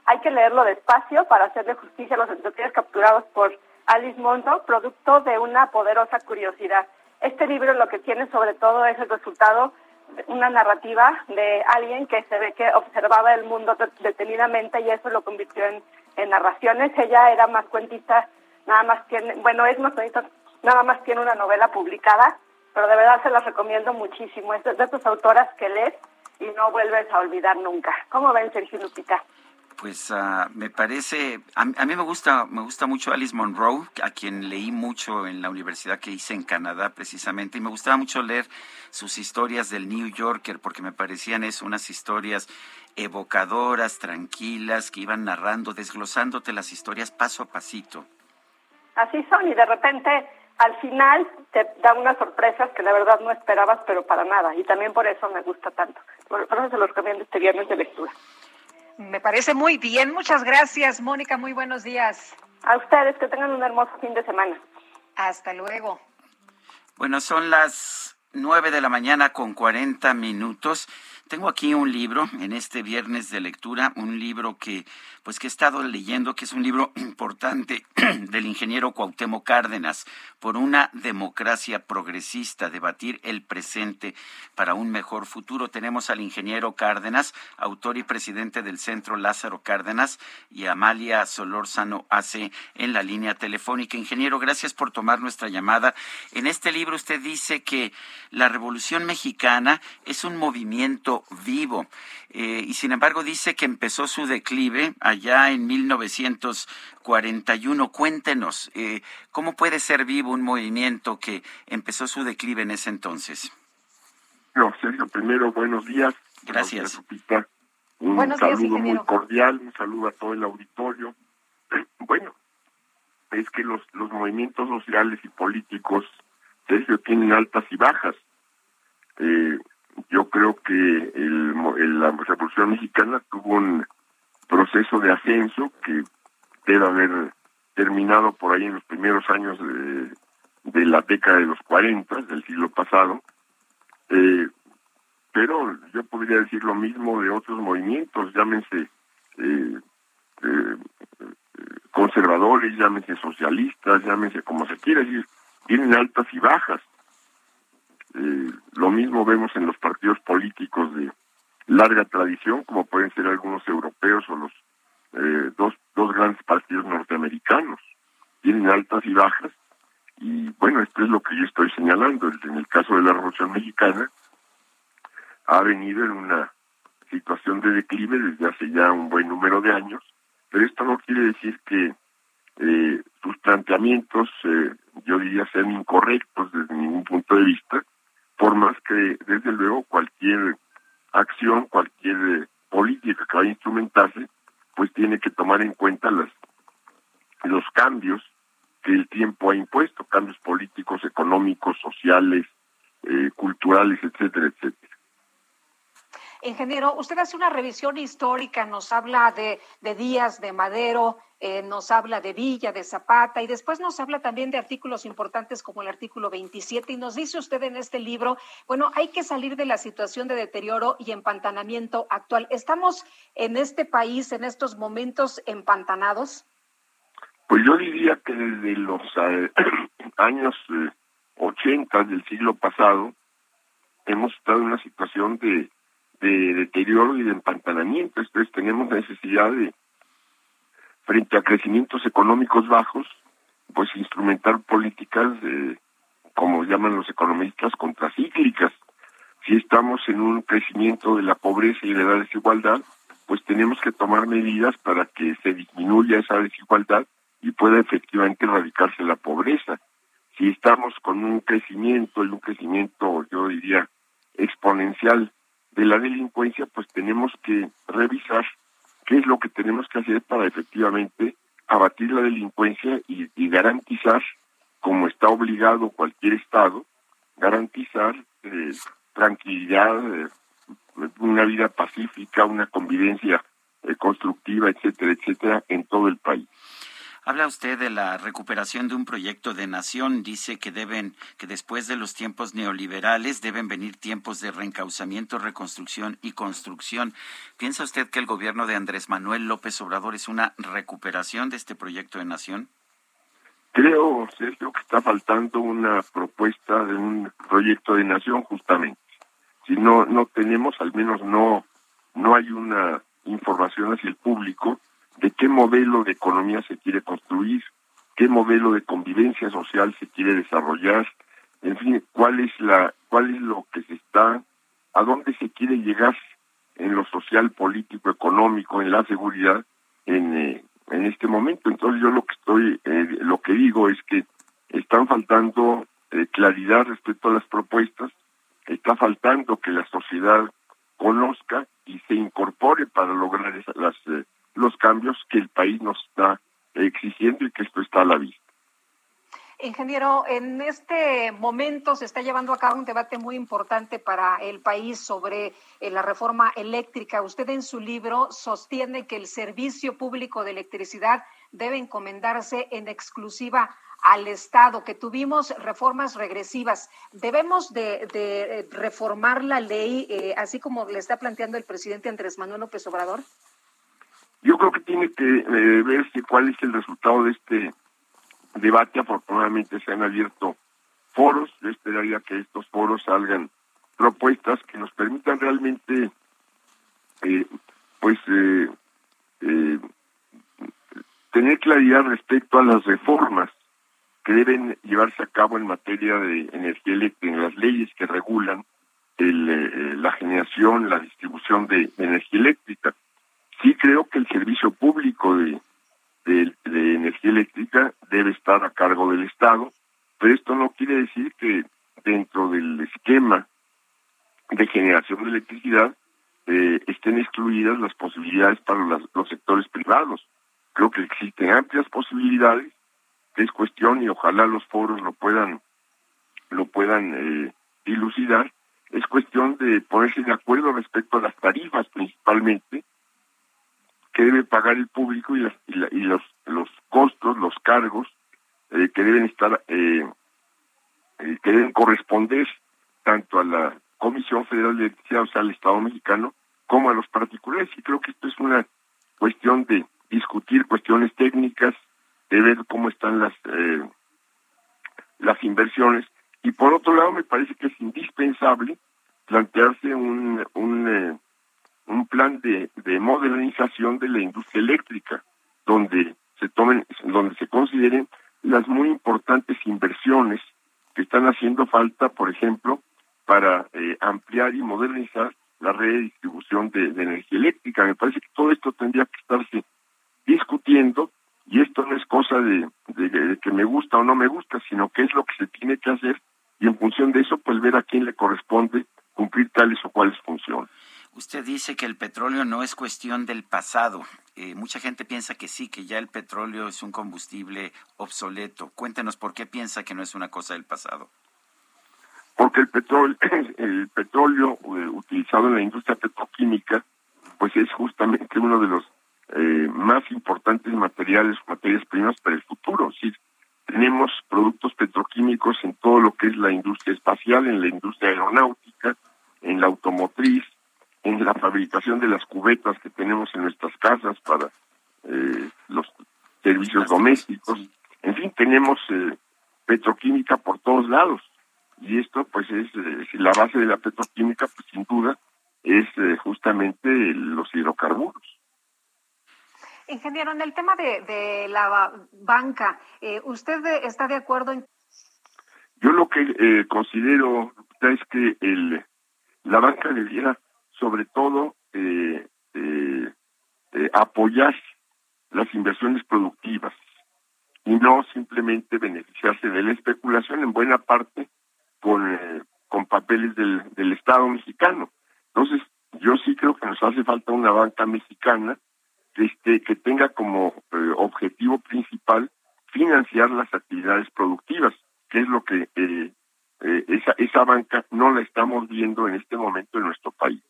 S40: Hay que leerlo despacio para hacerle justicia a los entretenidos capturados por Alice Munro, producto de una poderosa curiosidad. Este libro lo que tiene sobre todo es el resultado una narrativa de alguien que se ve que observaba el mundo detenidamente y eso lo convirtió en, narraciones. Ella era más cuentista, nada más tiene, bueno, es más cuentista, nada más tiene una novela publicada, pero de verdad se las recomiendo muchísimo. Es de, de autoras que lees y no vuelves a olvidar nunca. ¿Cómo ven, Sergio Lupita?
S1: Pues uh, me parece, a, a, mí me gusta, me gusta mucho Alice Monroe, a quien leí mucho en la universidad que hice en Canadá precisamente, y me gustaba mucho leer sus historias del New Yorker, porque me parecían eso, unas historias evocadoras, tranquilas, que iban narrando, desglosándote las historias paso a pasito.
S40: Así son, y de repente al final te da unas sorpresas que la verdad no esperabas, pero para nada, y también por eso me gusta tanto. Por, eso se los recomiendo este viernes de lectura.
S2: Me parece muy bien. Muchas gracias, Mónica. Muy buenos días.
S40: A ustedes, que tengan un hermoso fin de semana.
S2: Hasta luego.
S1: Bueno, son las nueve de la mañana con cuarenta minutos. Tengo aquí un libro en este viernes de lectura, un libro que pues que he estado leyendo, que es un libro importante del ingeniero Cuauhtémoc Cárdenas, por una democracia progresista, debatir el presente para un mejor futuro. Tenemos al ingeniero Cárdenas, autor y presidente del Centro Lázaro Cárdenas, y Amalia Solórzano hace en la línea telefónica. Ingeniero, gracias por tomar nuestra llamada. En este libro usted dice que la Revolución Mexicana es un movimiento vivo eh, y sin embargo dice que empezó su declive allá en 1941. Cuéntenos, eh, ¿cómo puede ser vivo un movimiento que empezó su declive en ese entonces?
S41: No, Sergio, primero, buenos días.
S1: Gracias.
S41: Un
S2: buenos
S41: saludo
S2: días,
S41: muy cordial, un saludo a todo el auditorio. Bueno, es que los, los movimientos sociales y políticos, Sergio, tienen altas y bajas. Eh, yo creo que el, la Revolución Mexicana tuvo un proceso de ascenso que debe haber terminado por ahí en los primeros años de, de la década de los 40 del siglo pasado. Eh, pero yo podría decir lo mismo de otros movimientos, llámense eh, eh, conservadores, llámense socialistas, llámense como se quiera decir, tienen altas y bajas. Eh, lo mismo vemos en los partidos políticos de larga tradición, como pueden ser algunos europeos o los eh, dos, dos grandes partidos norteamericanos. Tienen altas y bajas. Y bueno, esto es lo que yo estoy señalando. En el caso de la Revolución Mexicana, ha venido en una situación de declive desde hace ya un buen número de años, pero esto no quiere decir que eh, sus planteamientos, eh, yo diría, sean incorrectos desde ningún punto de vista, por más que, desde luego, cualquier acción, cualquier eh, política que vaya a instrumentarse, pues tiene que tomar en cuenta las, los cambios que el tiempo ha impuesto, cambios políticos, económicos, sociales, eh, culturales, etcétera, etcétera.
S2: Ingeniero, usted hace una revisión histórica, nos habla de, Díaz, de Madero, eh, nos habla de Villa, de Zapata y después nos habla también de artículos importantes como el artículo 27 y nos dice usted en este libro, bueno, hay que salir de la situación de deterioro y empantanamiento actual. ¿Estamos en este país en estos momentos empantanados?
S41: Pues yo diría que desde los eh, años 80 eh, del siglo pasado hemos estado en una situación de de deterioro y de empantanamiento. Entonces tenemos necesidad de, frente a crecimientos económicos bajos, pues instrumentar políticas, de, como llaman los economistas, contracíclicas. Si estamos en un crecimiento de la pobreza y de la desigualdad, pues tenemos que tomar medidas para que se disminuya esa desigualdad y pueda efectivamente erradicarse la pobreza. Si estamos con un crecimiento y un crecimiento, yo diría, exponencial de la delincuencia, pues tenemos que revisar qué es lo que tenemos que hacer para efectivamente abatir la delincuencia y, garantizar, como está obligado cualquier Estado, garantizar eh, tranquilidad, eh, una vida pacífica, una convivencia eh, constructiva, etcétera, etcétera, en todo el país.
S1: Habla usted de la recuperación de un proyecto de nación. Dice que deben, que después de los tiempos neoliberales deben venir tiempos de reencauzamiento, reconstrucción y construcción. ¿Piensa usted que el gobierno de Andrés Manuel López Obrador es una recuperación de este proyecto de nación?
S41: Creo, Sergio, que está faltando una propuesta de un proyecto de nación, justamente. Si no, no tenemos, al menos no, no hay una información hacia el público de qué modelo de economía se quiere construir, qué modelo de convivencia social se quiere desarrollar, en fin, cuál es la cuál es lo que se está a dónde se quiere llegar en lo social, político, económico, en la seguridad en eh, en este momento. Entonces yo lo que estoy eh, lo que digo es que están faltando eh, claridad respecto a las propuestas, está faltando que la sociedad conozca y se incorpore para lograr las los cambios que el país nos está exigiendo y que esto está a la vista.
S2: Ingeniero, en este momento se está llevando a cabo un debate muy importante para el país sobre eh, la reforma eléctrica. Usted en su libro sostiene que el servicio público de electricidad debe encomendarse en exclusiva al Estado, que tuvimos reformas regresivas. ¿Debemos de, reformar la ley eh, así como le está planteando el presidente Andrés Manuel López Obrador?
S41: Yo creo que tiene que eh, verse cuál es el resultado de este debate. Afortunadamente se han abierto foros. Yo esperaría que estos foros salgan propuestas que nos permitan realmente, eh, pues, eh, tener claridad respecto a las reformas que deben llevarse a cabo en materia de energía eléctrica, en las leyes que regulan el, la generación, la distribución de energía eléctrica. Sí creo que el servicio público de, de, energía eléctrica debe estar a cargo del Estado, pero esto no quiere decir que dentro del esquema de generación de electricidad eh, estén excluidas las posibilidades para los sectores privados. Creo que existen amplias posibilidades es cuestión y ojalá los foros lo puedan lo puedan eh, dilucidar es cuestión de ponerse de acuerdo respecto a las tarifas principalmente que debe pagar el público y, las, y, los los costos los cargos eh, que deben estar eh, eh, que deben corresponder tanto a la Comisión Federal de Electricidad, o sea, al Estado mexicano, como a los particulares. Y creo que esto es una cuestión de discutir cuestiones técnicas, de ver cómo están las eh, las inversiones. Y por otro lado, me parece que es indispensable plantearse un un, un plan de, de modernización de la industria eléctrica, donde se tomen, donde se consideren las muy importantes inversiones que están haciendo falta, por ejemplo, para eh, ampliar y modernizar la red de distribución de, energía eléctrica. Me parece que todo esto tendría que estarse discutiendo y esto no es cosa de, de, que me gusta o no me gusta, sino que es lo que se tiene que hacer y en función de eso, pues ver a quién le corresponde cumplir tales o cuales funciones.
S1: Usted dice que el petróleo no es cuestión del pasado. Eh, mucha gente piensa que sí, que ya el petróleo es un combustible obsoleto. Cuéntenos por qué piensa que no es una cosa del pasado.
S41: Porque el petróleo, el petróleo eh, utilizado en la industria petroquímica, pues es justamente uno de los eh, más importantes materiales, materias primas para el futuro. Sí, tenemos productos petroquímicos en todo lo que es la industria espacial, en la industria aeronáutica, en la automotriz, en la fabricación de las cubetas que tenemos en nuestras casas para eh, los servicios domésticos. En fin, tenemos eh, petroquímica por todos lados. Y esto, pues, es eh, la base de la petroquímica, pues, sin duda, es justamente los hidrocarburos.
S2: Ingeniero, en el tema de, de la banca, ¿usted está de acuerdo en...?
S41: Yo lo que considero es que el, la banca debiera sobre todo eh, eh, eh, apoyar las inversiones productivas y no simplemente beneficiarse de la especulación en buena parte con, con papeles del, del Estado mexicano. Entonces, yo sí creo que nos hace falta una banca mexicana que, este, que tenga como objetivo principal financiar las actividades productivas, que es lo que esa, esa banca no la estamos viendo en este momento en nuestro país.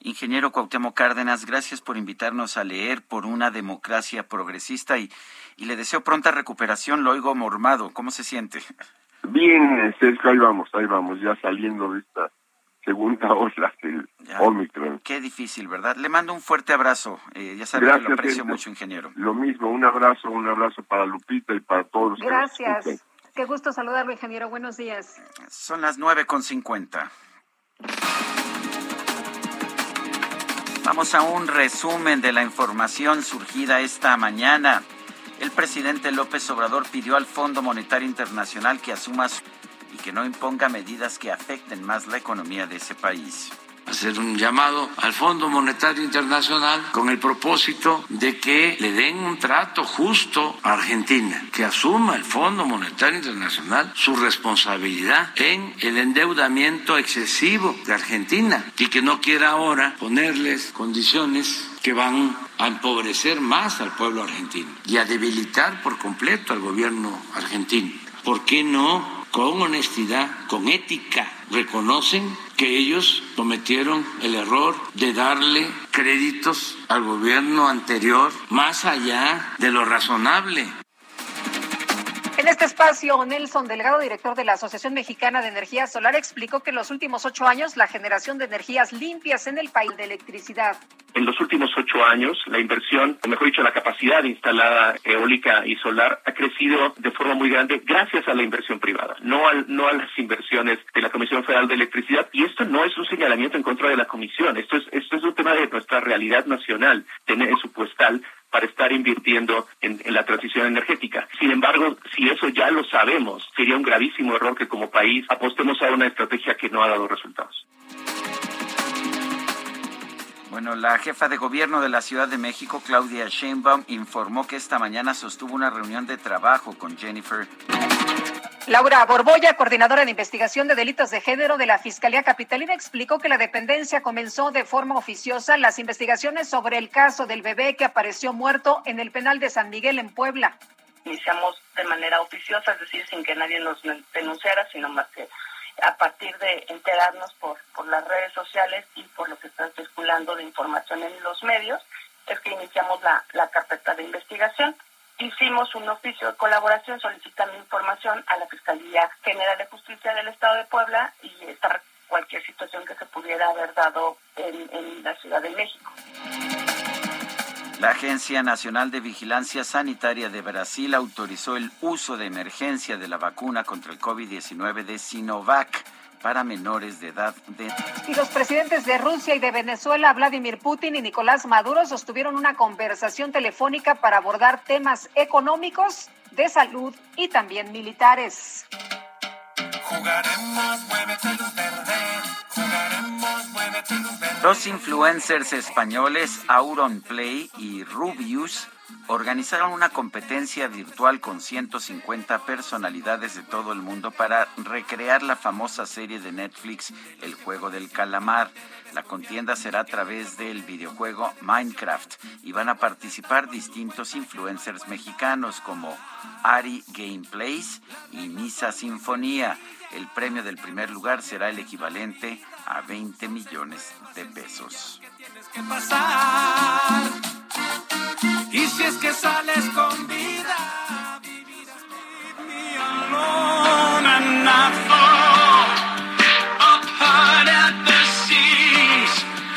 S1: Ingeniero Cuauhtémoc Cárdenas, gracias por invitarnos a leer por una democracia progresista y, y le deseo pronta recuperación. Lo oigo mormado. ¿Cómo se siente?
S41: Bien, Sergio, ahí vamos, ahí vamos, ya saliendo de esta segunda ola del Omicron.
S1: Qué difícil, ¿verdad? Le mando un fuerte abrazo. Eh, ya sabe que lo aprecio mucho, ingeniero.
S41: Lo mismo, un abrazo, un abrazo para Lupita y para todos.
S2: Gracias. Qué gusto saludarlo, ingeniero. Buenos días.
S1: Son las nueve con cincuenta. Vamos a un resumen de la información surgida esta mañana. El presidente López Obrador pidió al Fondo Monetario Internacional que asuma y que no imponga medidas que afecten más la economía de ese país
S25: hacer un llamado al Fondo Monetario Internacional con el propósito de que le den un trato justo a Argentina, que asuma el Fondo Monetario Internacional su responsabilidad en el endeudamiento excesivo de Argentina y que no quiera ahora ponerles condiciones que van a empobrecer más al pueblo argentino y a debilitar por completo al gobierno argentino. ¿Por qué no con honestidad, con ética, reconocen que ellos cometieron el error de darle créditos al gobierno anterior más allá de lo razonable.
S2: En este espacio, Nelson Delgado, director de la Asociación Mexicana de Energía Solar, explicó que en los últimos ocho años la generación de energías limpias en el país de electricidad.
S8: En los últimos ocho años, la inversión, o mejor dicho, la capacidad instalada eólica y solar ha crecido de forma muy grande gracias a la inversión privada, no, al, no a las inversiones de la Comisión Federal de Electricidad. Y esto no es un señalamiento en contra de la Comisión, esto es, esto es un tema de nuestra realidad nacional, tener su postal para estar invirtiendo en, la transición energética. Sin embargo, si eso ya lo sabemos, sería un gravísimo error que como país apostemos a una estrategia que no ha dado resultados.
S1: Bueno, la jefa de gobierno de la Ciudad de México, Claudia Sheinbaum, informó que esta mañana sostuvo una reunión de trabajo con Jennifer
S2: Laura Borboya, coordinadora de investigación de delitos de género de la Fiscalía Capitalina, explicó que la dependencia comenzó de forma oficiosa las investigaciones sobre el caso del bebé que apareció muerto en el penal de San Miguel en Puebla.
S16: iniciamos de manera oficiosa, es decir, sin que nadie nos denunciara, sino más que a partir de enterarnos por, por las redes sociales y por lo que está circulando de información en los medios, es que iniciamos la, la carpeta de investigación. Hicimos un oficio de colaboración solicitando información a la Fiscalía General de Justicia del Estado de Puebla y esta cualquier situación que se pudiera haber dado en, en la Ciudad de México.
S1: La Agencia Nacional de Vigilancia Sanitaria de Brasil autorizó el uso de emergencia de la vacuna contra el COVID-19 de Sinovac para menores de edad. De...
S2: Y los presidentes de Rusia y de Venezuela, Vladimir Putin y Nicolás Maduro, sostuvieron una conversación telefónica para abordar temas económicos, de salud y también militares. Jugaremos,
S1: Los influencers españoles Auron Play y Rubius organizaron una competencia virtual con 150 personalidades de todo el mundo para recrear la famosa serie de Netflix El juego del calamar. La contienda será a través del videojuego Minecraft y van a participar distintos influencers mexicanos como Ari Gameplays y Misa Sinfonía. El premio del primer lugar será el equivalente a 20 millones de pesos. Y si es que sales con vida,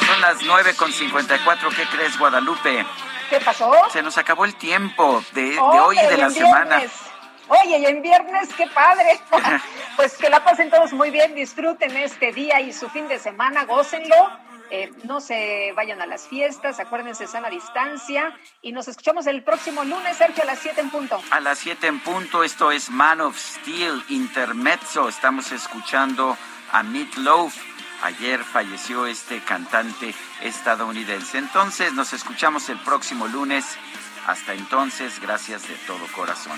S1: Son las 9 con 54. ¿Qué crees, Guadalupe?
S2: ¿Qué pasó?
S1: Se nos acabó el tiempo de, hoy y de la semana.
S2: Oye, y en viernes, qué padre. pues que la pasen todos muy bien, disfruten este día y su fin de semana, gócenlo. Eh, no se vayan a las fiestas, acuérdense, sana distancia. Y nos escuchamos el próximo lunes, Sergio, a las 7 en punto.
S1: A las 7 en punto, esto es Man of Steel, Intermezzo. Estamos escuchando a Meat Loaf. Ayer falleció este cantante estadounidense. Entonces, nos escuchamos el próximo lunes. Hasta entonces, gracias de todo corazón.